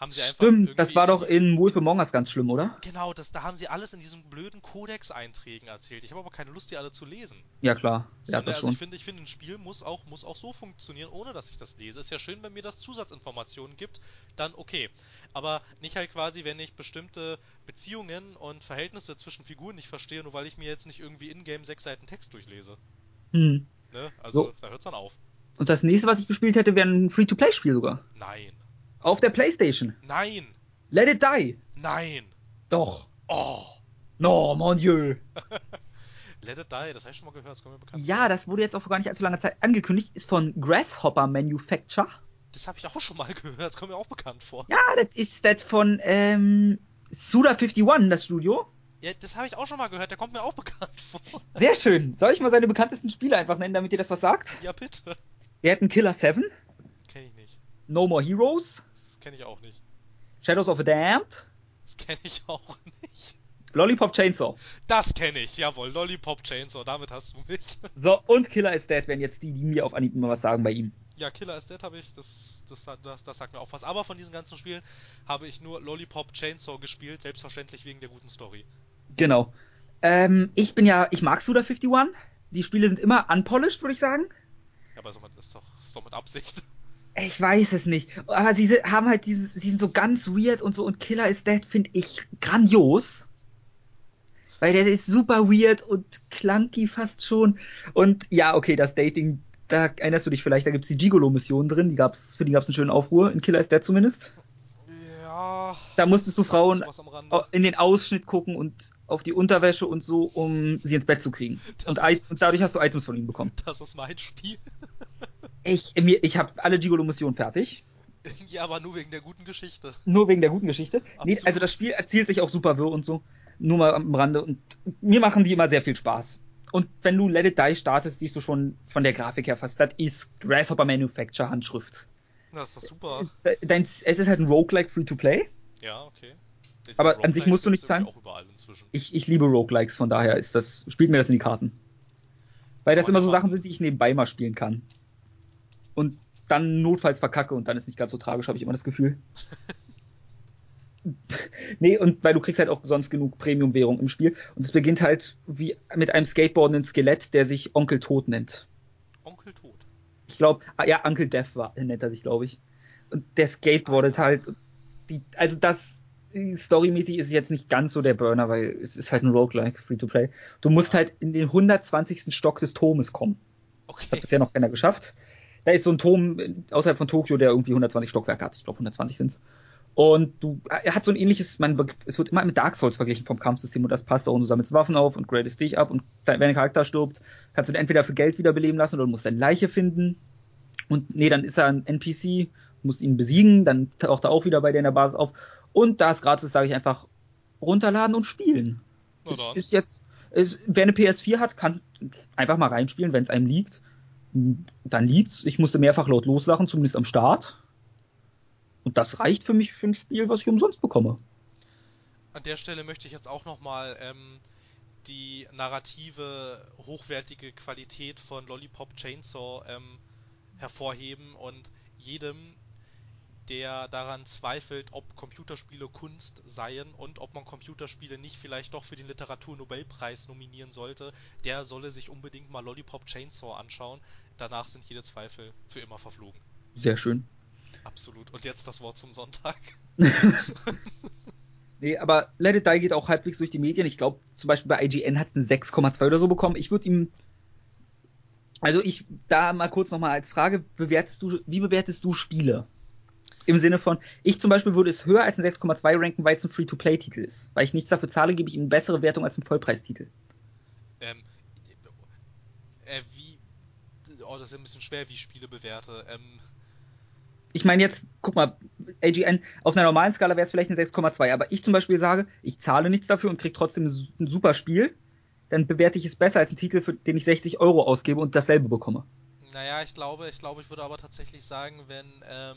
haben sie einfach Stimmt, das war doch in Wolf Among Us ganz schlimm, oder? Genau, das, da haben sie alles in diesen blöden Codex-Einträgen erzählt. Ich habe aber keine Lust, die alle zu lesen. Ja, klar. Ja, das also schon. ich finde, ich finde, ein Spiel muss auch, muss auch so funktionieren, ohne dass ich das lese. Ist ja schön, wenn mir das Zusatzinformationen gibt, dann okay. Aber nicht halt quasi, wenn ich bestimmte Beziehungen und Verhältnisse zwischen Figuren nicht verstehe, nur weil ich mir jetzt nicht irgendwie in-game sechs Seiten Text durchlese. Hm. Ne? Also, So. da hört's dann auf. Und das nächste, was ich gespielt hätte, wäre ein Free-to-Play-Spiel sogar. Nein. Auf der Playstation. Nein. Let it die. Nein. Doch. Oh. No, mon Dieu. Let it die, das habe ich schon mal gehört, das kommt mir bekannt Ja, das wurde jetzt auch vor gar nicht allzu langer Zeit angekündigt. Ist von Grasshopper Manufacture. Das habe ich auch schon mal gehört, das kommt mir auch bekannt vor. Ja, das ist das von ähm, Suda51, das Studio. Ja, das habe ich auch schon mal gehört, der kommt mir auch bekannt vor. Sehr schön. Soll ich mal seine bekanntesten Spiele einfach nennen, damit ihr das was sagt? Ja, bitte. Wir hätten Killer 7, Kenne ich nicht. No More Heroes, kenne ich auch nicht. Shadows of a Damned, Das kenne ich auch nicht. Lollipop Chainsaw. Das kenne ich, jawohl. Lollipop Chainsaw, damit hast du mich. So, und Killer is Dead wären jetzt die, die mir auf Anhieb immer was sagen bei ihm. Ja, Killer is Dead habe ich, das, das, das, das sagt mir auch was. Aber von diesen ganzen Spielen habe ich nur Lollipop Chainsaw gespielt, selbstverständlich wegen der guten Story. Genau. Ähm, ich bin ja, ich mag Suda51. Die Spiele sind immer unpolished, würde ich sagen. Ja, aber so mit, ist, doch, ist doch mit Absicht. Ich weiß es nicht. Aber sie si- haben halt diese, sie sind so ganz weird und so und Killer is Dead finde ich grandios. Weil der ist super weird und clunky fast schon. Und ja, okay, das Dating, da erinnerst du dich vielleicht, da gibt's die Gigolo-Mission drin, die gab's, für die gab's einen schönen Aufruhr, in Killer is Dead zumindest. Ja. Da musstest du Frauen in den Ausschnitt gucken und auf die Unterwäsche und so, um sie ins Bett zu kriegen. Und, und dadurch hast du Items von ihnen bekommen. Das ist mein Spiel. Ich, mir, ich habe alle Gigolo-Missionen fertig. ja, aber nur wegen der guten Geschichte. Nur wegen der guten Geschichte. Nee, also das Spiel erzählt sich auch super wirr und so. Nur mal am Rande. Und mir machen die immer sehr viel Spaß. Und wenn du Let It Die startest, siehst du schon von der Grafik her fast, das ist Grasshopper Manufacture Handschrift. Das ist doch super. Dein, es ist halt ein Roguelike Free-to-Play. Ja, okay. Jetzt Aber an sich musst du gibt's nicht zahlen. Ich, ich liebe Roguelikes, von daher ist das, spielt mir das in die Karten. Weil das Aber immer so Sachen sind, die ich nebenbei mal spielen kann. Und dann notfalls verkacke und dann ist nicht ganz so tragisch, habe ich immer das Gefühl. nee, und weil du kriegst halt auch sonst genug Premium-Währung im Spiel. Und es beginnt halt wie mit einem skateboardenden Skelett, der sich Onkel Tod nennt. Onkel Tod. Ich glaube, ah, ja, Uncle Death war, nennt er sich, glaube ich. Und der skateboardet halt. Die, also das storymäßig ist es jetzt nicht ganz so der Burner, weil es ist halt ein Roguelike, Free-to-Play. Du musst Ja. halt in den 120. Stock des Turmes kommen. Okay. Hat bisher noch keiner geschafft. Da ist so ein Turm äh, außerhalb von Tokio, der irgendwie 120 Stockwerke hat. Ich glaube 120 sind's. Und du, er hat so ein ähnliches, man, es wird immer mit Dark Souls verglichen vom Kampfsystem und das passt auch. Und du sammelst Waffen auf und gradest dich ab und wenn dein Charakter stirbt, kannst du den entweder für Geld wiederbeleben lassen oder du musst deine Leiche finden. Und nee, dann ist er ein NPC, muss ihn besiegen, dann taucht er auch wieder bei dir in der Basis auf. Und da es gratis ist, sage ich einfach runterladen und spielen. Ist, ist, jetzt, ist, wer eine PS4 hat, kann einfach mal reinspielen, wenn es einem liegt. Dann liegt's. Ich musste mehrfach laut loslachen, zumindest am Start. Und das reicht für mich für ein Spiel, was ich umsonst bekomme. An der Stelle möchte ich jetzt auch nochmal ähm, die narrative, hochwertige Qualität von Lollipop Chainsaw ähm, hervorheben und jedem, der daran zweifelt, ob Computerspiele Kunst seien und ob man Computerspiele nicht vielleicht doch für den Literaturnobelpreis nominieren sollte, der solle sich unbedingt mal Lollipop Chainsaw anschauen. Danach sind jede Zweifel für immer verflogen. Sehr schön. Absolut. Und jetzt das Wort zum Sonntag. nee, aber Let It Die geht auch halbwegs durch die Medien. Ich glaube, zum Beispiel bei IGN hat es eine 6,2 oder so bekommen. Ich würde ihm. Also ich, da mal kurz nochmal als Frage, bewertest du, wie bewertest du Spiele? Im Sinne von, ich zum Beispiel würde es höher als ein 6,2 ranken, weil es ein Free-to-Play-Titel ist. Weil ich nichts dafür zahle, gebe ich ihm eine bessere Wertung als ein Vollpreistitel. Ähm, äh, wie, oh, das ist ein bisschen schwer, wie ich Spiele bewerte. Ähm, ich meine jetzt, guck mal, AGN, auf einer normalen Skala wäre es vielleicht eine 6,2, aber ich zum Beispiel sage, ich zahle nichts dafür und kriege trotzdem ein super Spiel, dann bewerte ich es besser als einen Titel, für den ich 60 Euro ausgebe und dasselbe bekomme. Naja, ich glaube, ich glaube, ich würde aber tatsächlich sagen, wenn, ähm,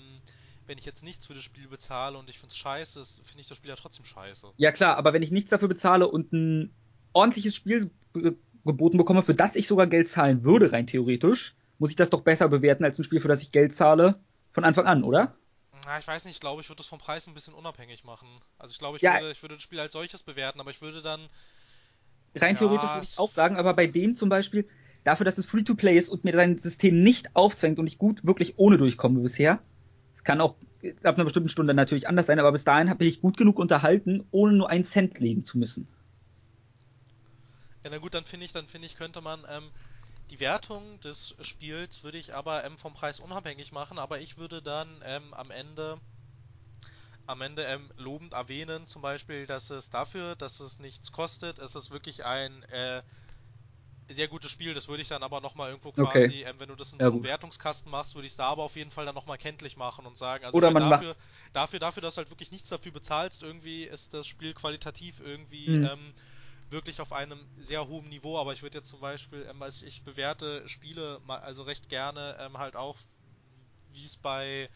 wenn ich jetzt nichts für das Spiel bezahle und ich finde es scheiße, finde ich das Spiel ja trotzdem scheiße. Ja klar, aber wenn ich nichts dafür bezahle und ein ordentliches Spiel geboten bekomme, für das ich sogar Geld zahlen würde, rein theoretisch, muss ich das doch besser bewerten als ein Spiel, für das ich Geld zahle von Anfang an, oder? Na, ich weiß nicht, ich glaube, ich würde das vom Preis ein bisschen unabhängig machen. Also ich glaube, ich, ja. würde, ich würde das Spiel als solches bewerten, aber ich würde dann. Rein ja, theoretisch würde ich auch sagen, aber bei dem zum Beispiel, dafür, dass es Free-to-Play ist und mir sein System nicht aufzwängt und ich gut wirklich ohne durchkomme bisher, es kann auch ab einer bestimmten Stunde natürlich anders sein, aber bis dahin habe ich gut genug unterhalten, ohne nur einen Cent legen zu müssen. Ja, na gut, dann finde ich, dann finde ich, könnte man ähm, die Wertung des Spiels würde ich aber ähm, vom Preis unabhängig machen, aber ich würde dann ähm, am Ende am Ende ähm, lobend erwähnen, zum Beispiel, dass es dafür, dass es nichts kostet, ist es wirklich ein äh, sehr gutes Spiel. Das würde ich dann aber nochmal irgendwo quasi, okay. ähm, wenn du das in ja, so einem. Wertungskasten machst, würde ich es da aber auf jeden Fall dann nochmal kenntlich machen und sagen, also Oder man dafür, dafür, dafür, dass du halt wirklich nichts dafür bezahlst, irgendwie ist das Spiel qualitativ irgendwie mhm. ähm, wirklich auf einem sehr hohen Niveau, aber ich würde jetzt zum Beispiel, ähm, also ich bewerte Spiele mal, also recht gerne ähm, halt auch, wie es bei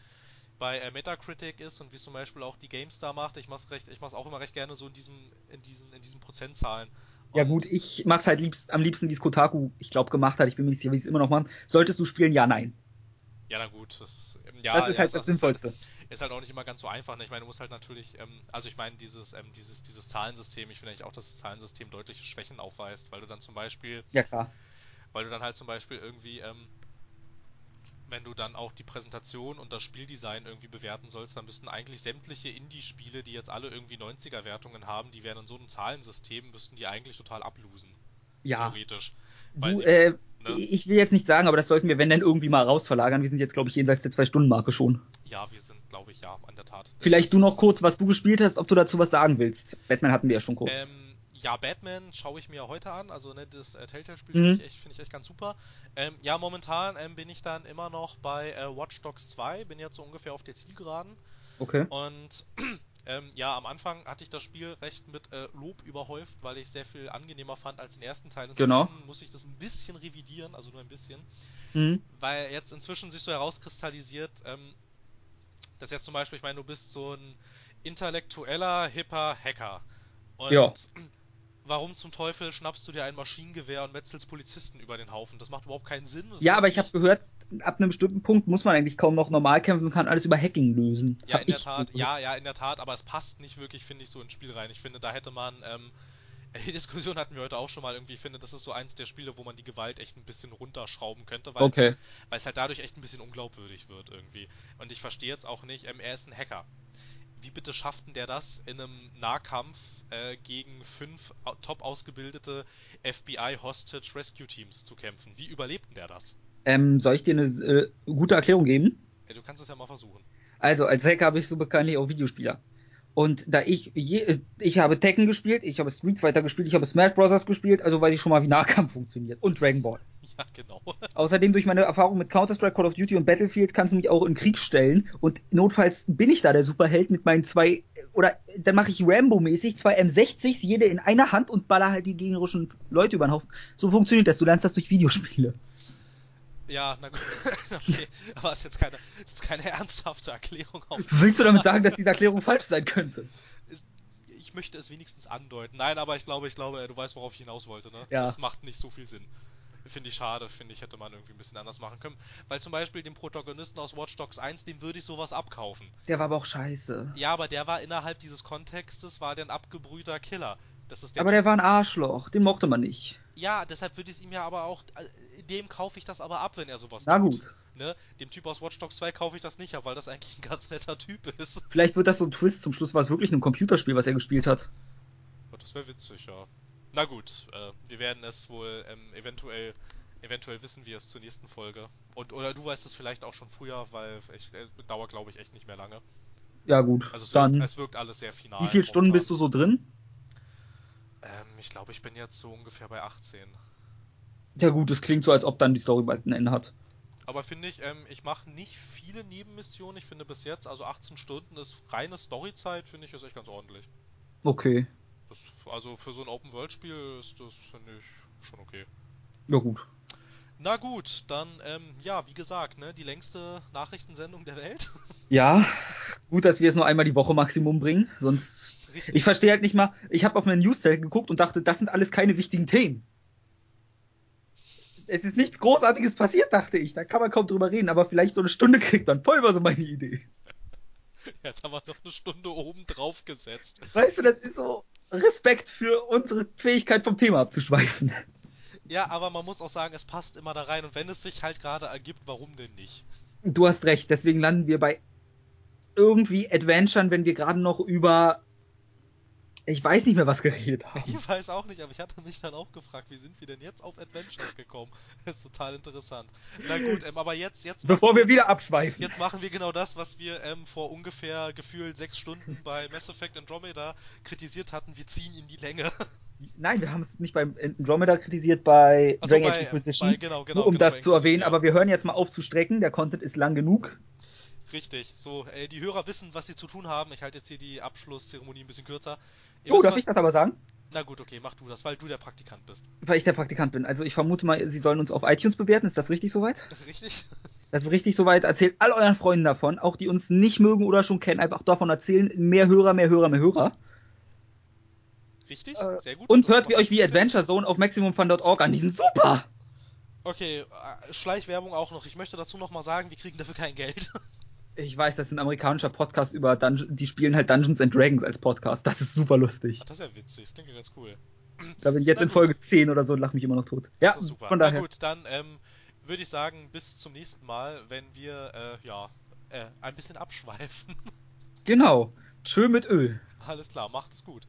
bei äh, Metacritic ist und wie es zum Beispiel auch die GameStar macht. Ich mach's recht, ich mach's auch immer recht gerne so in diesem, in diesen, in diesen Prozentzahlen. Und ja gut, ich mach's halt liebst, am liebsten, wie es Kotaku, ich glaube, gemacht hat. Ich bin mir nicht sicher, wie es immer noch machen. Solltest du spielen? Ja, nein. Ja, na gut, das, ähm, ja, das ist halt das, das Sinnvollste. Ist halt, ist halt, auch nicht immer ganz so einfach. Ne? Ich meine, du musst halt natürlich, ähm, also ich meine, dieses, ähm, dieses, dieses Zahlensystem, ich finde eigentlich auch, dass das Zahlensystem deutliche Schwächen aufweist, weil du dann zum Beispiel. Ja, klar. Weil du dann halt zum Beispiel irgendwie, ähm, wenn du dann auch die Präsentation und das Spieldesign irgendwie bewerten sollst, dann müssten eigentlich sämtliche Indie-Spiele, die jetzt alle irgendwie 90er-Wertungen haben, die wären in so einem Zahlensystem, müssten die eigentlich total ablosen. Ja. Theoretisch. Du, äh, ne? Ich will jetzt nicht sagen, aber das sollten wir, wenn dann irgendwie mal rausverlagern. Wir sind jetzt, glaube ich, jenseits der Zwei-Stunden-Marke schon. Ja, wir sind, glaube ich, ja, an der Tat. Vielleicht du noch kurz, was du gespielt hast, ob du dazu was sagen willst. Batman hatten wir ja schon kurz. Ähm, ja, Batman schaue ich mir heute an. Also, ne, das äh, Telltale-Spiel mhm. finde ich, find ich, echt ganz super. Ähm, ja, momentan ähm, bin ich dann immer noch bei äh, Watch Dogs 2. Bin jetzt so ungefähr auf der Zielgeraden. Okay. Und ähm, ja, am Anfang hatte ich das Spiel recht mit äh, Lob überhäuft, weil ich es sehr viel angenehmer fand als den ersten Teil. Inzwischen genau. muss ich das ein bisschen revidieren, also nur ein bisschen. Mhm. Weil jetzt inzwischen sich so herauskristallisiert, ähm, dass jetzt zum Beispiel, ich meine, du bist so ein intellektueller, hipper Hacker. Und ja. warum zum Teufel schnappst du dir ein Maschinengewehr und metzelst Polizisten über den Haufen? Das macht überhaupt keinen Sinn. ja, aber ich habe gehört, ab einem bestimmten Punkt muss man eigentlich kaum noch normal kämpfen und kann alles über Hacking lösen. Ja, in der Tat, so ja, ja, in der Tat, aber es passt nicht wirklich, finde ich, so ins Spiel rein. Ich finde, da hätte man, ähm, die Diskussion hatten wir heute auch schon mal irgendwie, ich finde, das ist so eins der Spiele, wo man die Gewalt echt ein bisschen runterschrauben könnte, weil okay. es halt dadurch echt ein bisschen unglaubwürdig wird irgendwie. Und ich verstehe jetzt auch nicht, ähm, er ist ein Hacker. Wie bitte schafft denn der das in einem Nahkampf äh, gegen fünf top ausgebildete FBI Hostage Rescue Teams zu kämpfen? Wie überlebt denn der das? Ähm, soll ich dir eine äh, gute Erklärung geben? Ja, du kannst es ja mal versuchen. Also, als Hacker habe ich so bekanntlich auch Videospieler. Und da ich, je, ich habe Tekken gespielt, ich habe Street Fighter gespielt, ich habe Smash Bros. gespielt, also weiß ich schon mal, wie Nahkampf funktioniert. Und Dragon Ball. Ja, genau. Außerdem durch meine Erfahrung mit Counter-Strike, Call of Duty und Battlefield kannst du mich auch in Krieg stellen und notfalls bin ich da der Superheld mit meinen zwei oder dann mache ich Rambo-mäßig zwei M60s, jede in einer Hand und baller halt die gegnerischen Leute über den Haufen. So funktioniert das. Du lernst das durch Videospiele. Ja, na gut. Okay, aber ist jetzt keine, ist keine ernsthafte Erklärung. Auf Willst du damit sagen, dass diese Erklärung falsch sein könnte? Ich möchte es wenigstens andeuten. Nein, aber ich glaube, ich glaube, du weißt, worauf ich hinaus wollte, ne? Ja. Das macht nicht so viel Sinn. Finde ich schade, finde ich, hätte man irgendwie ein bisschen anders machen können. Weil zum Beispiel dem Protagonisten aus Watch Dogs 1, dem würde ich sowas abkaufen. Der war aber auch scheiße. Ja, aber der war innerhalb dieses Kontextes, war der ein abgebrühter Killer. Der aber der war ein Arschloch, den mochte man nicht. Ja, deshalb würde ich es ihm ja aber auch. Dem kaufe ich das aber ab, wenn er sowas Na tut. gut. Ne? Dem Typ aus Watch Dogs 2 kaufe ich das nicht ab, weil das eigentlich ein ganz netter Typ ist. Vielleicht wird das so ein Twist. Zum Schluss war es wirklich ein Computerspiel, was er gespielt hat. Oh, das wäre witzig, ja. Na gut, äh, wir werden es wohl ähm, eventuell eventuell wissen wir es zur nächsten Folge. Und oder du weißt es vielleicht auch schon früher, weil ich, äh, dauert glaube ich echt nicht mehr lange. Ja gut, Also es, dann. wirkt, es wirkt alles sehr final. Wie viele Stunden bist du so drin? Ähm, ich glaube, ich bin jetzt so ungefähr bei 18. Ja gut, es klingt so, als ob dann die Story bald ein Ende hat. Aber finde ich, ähm, ich mache nicht viele Nebenmissionen. Ich finde bis jetzt, also 18 Stunden ist reine Storyzeit, finde ich, ist echt ganz ordentlich. Okay. Das, also für so ein Open-World-Spiel ist das, finde ich, schon okay. Ja gut. Na gut, dann, ähm, ja, wie gesagt, ne, die längste Nachrichtensendung der Welt. Ja, gut, dass wir es nur einmal die Woche Maximum bringen, sonst. Richtig. Ich verstehe halt nicht mal, ich habe auf meinen Newszettel geguckt und dachte, das sind alles keine wichtigen Themen. Es ist nichts Großartiges passiert, dachte ich. Da kann man kaum drüber reden, aber vielleicht so eine Stunde kriegt man. Voll war so meine Idee. Jetzt haben wir noch eine Stunde oben drauf gesetzt. Weißt du, das ist so Respekt für unsere Fähigkeit vom Thema abzuschweifen. Ja, aber man muss auch sagen, es passt immer da rein und wenn es sich halt gerade ergibt, warum denn nicht? Du hast recht, deswegen landen wir bei irgendwie Adventuren, wenn wir gerade noch über. Ich weiß nicht mehr, was geredet haben. Ich weiß auch nicht, aber ich hatte mich dann auch gefragt, wie sind wir denn jetzt auf Adventures gekommen? Das ist total interessant. Na gut, ähm, aber jetzt, jetzt Bevor machen wir wieder abschweifen. Jetzt machen wir genau das, was wir ähm, vor ungefähr gefühlt sechs Stunden bei Mass Effect Andromeda kritisiert hatten. Wir ziehen in die Länge. Nein, wir haben es nicht beim Andromeda kritisiert, bei Ach so, Dragon Age Inquisition. bei- genau, genau, nur um genau, das zu erwähnen, ja. aber wir hören jetzt mal auf zu strecken. Der Content ist lang genug. Richtig. So, äh, die Hörer wissen, was sie zu tun haben. Ich halte jetzt hier die Abschlusszeremonie ein bisschen kürzer. Ihr Oh, darf was- ich das aber sagen? Na gut, okay, mach du das, weil du der Praktikant bist. Weil ich der Praktikant bin. Also ich vermute mal, Sie sollen uns auf iTunes bewerten. Ist das richtig soweit? Richtig? Das ist richtig soweit. Erzählt all euren Freunden davon, auch die uns nicht mögen oder schon kennen, einfach davon erzählen. Mehr Hörer, mehr Hörer, mehr Hörer. Richtig? Äh, Sehr gut. Und hört wie euch wie? Adventure Zone auf maximumfun.org an. Die sind super! Okay, äh, Schleichwerbung auch noch. Ich möchte dazu noch mal sagen, wir kriegen dafür kein Geld. Ich weiß, das ist ein amerikanischer Podcast über Dungeons. Die spielen halt Dungeons and Dragons als Podcast. Das ist super lustig. Ach, das ist ja witzig. Das klingt ja ganz cool. Da bin ich jetzt Na in gut. Folge 10 oder so und lach mich immer noch tot. Ja, super. von Na daher. gut, dann ähm, würde ich sagen, bis zum nächsten Mal, wenn wir äh, ja äh, ein bisschen abschweifen. Genau. Tschö mit Öl. Alles klar, macht es gut.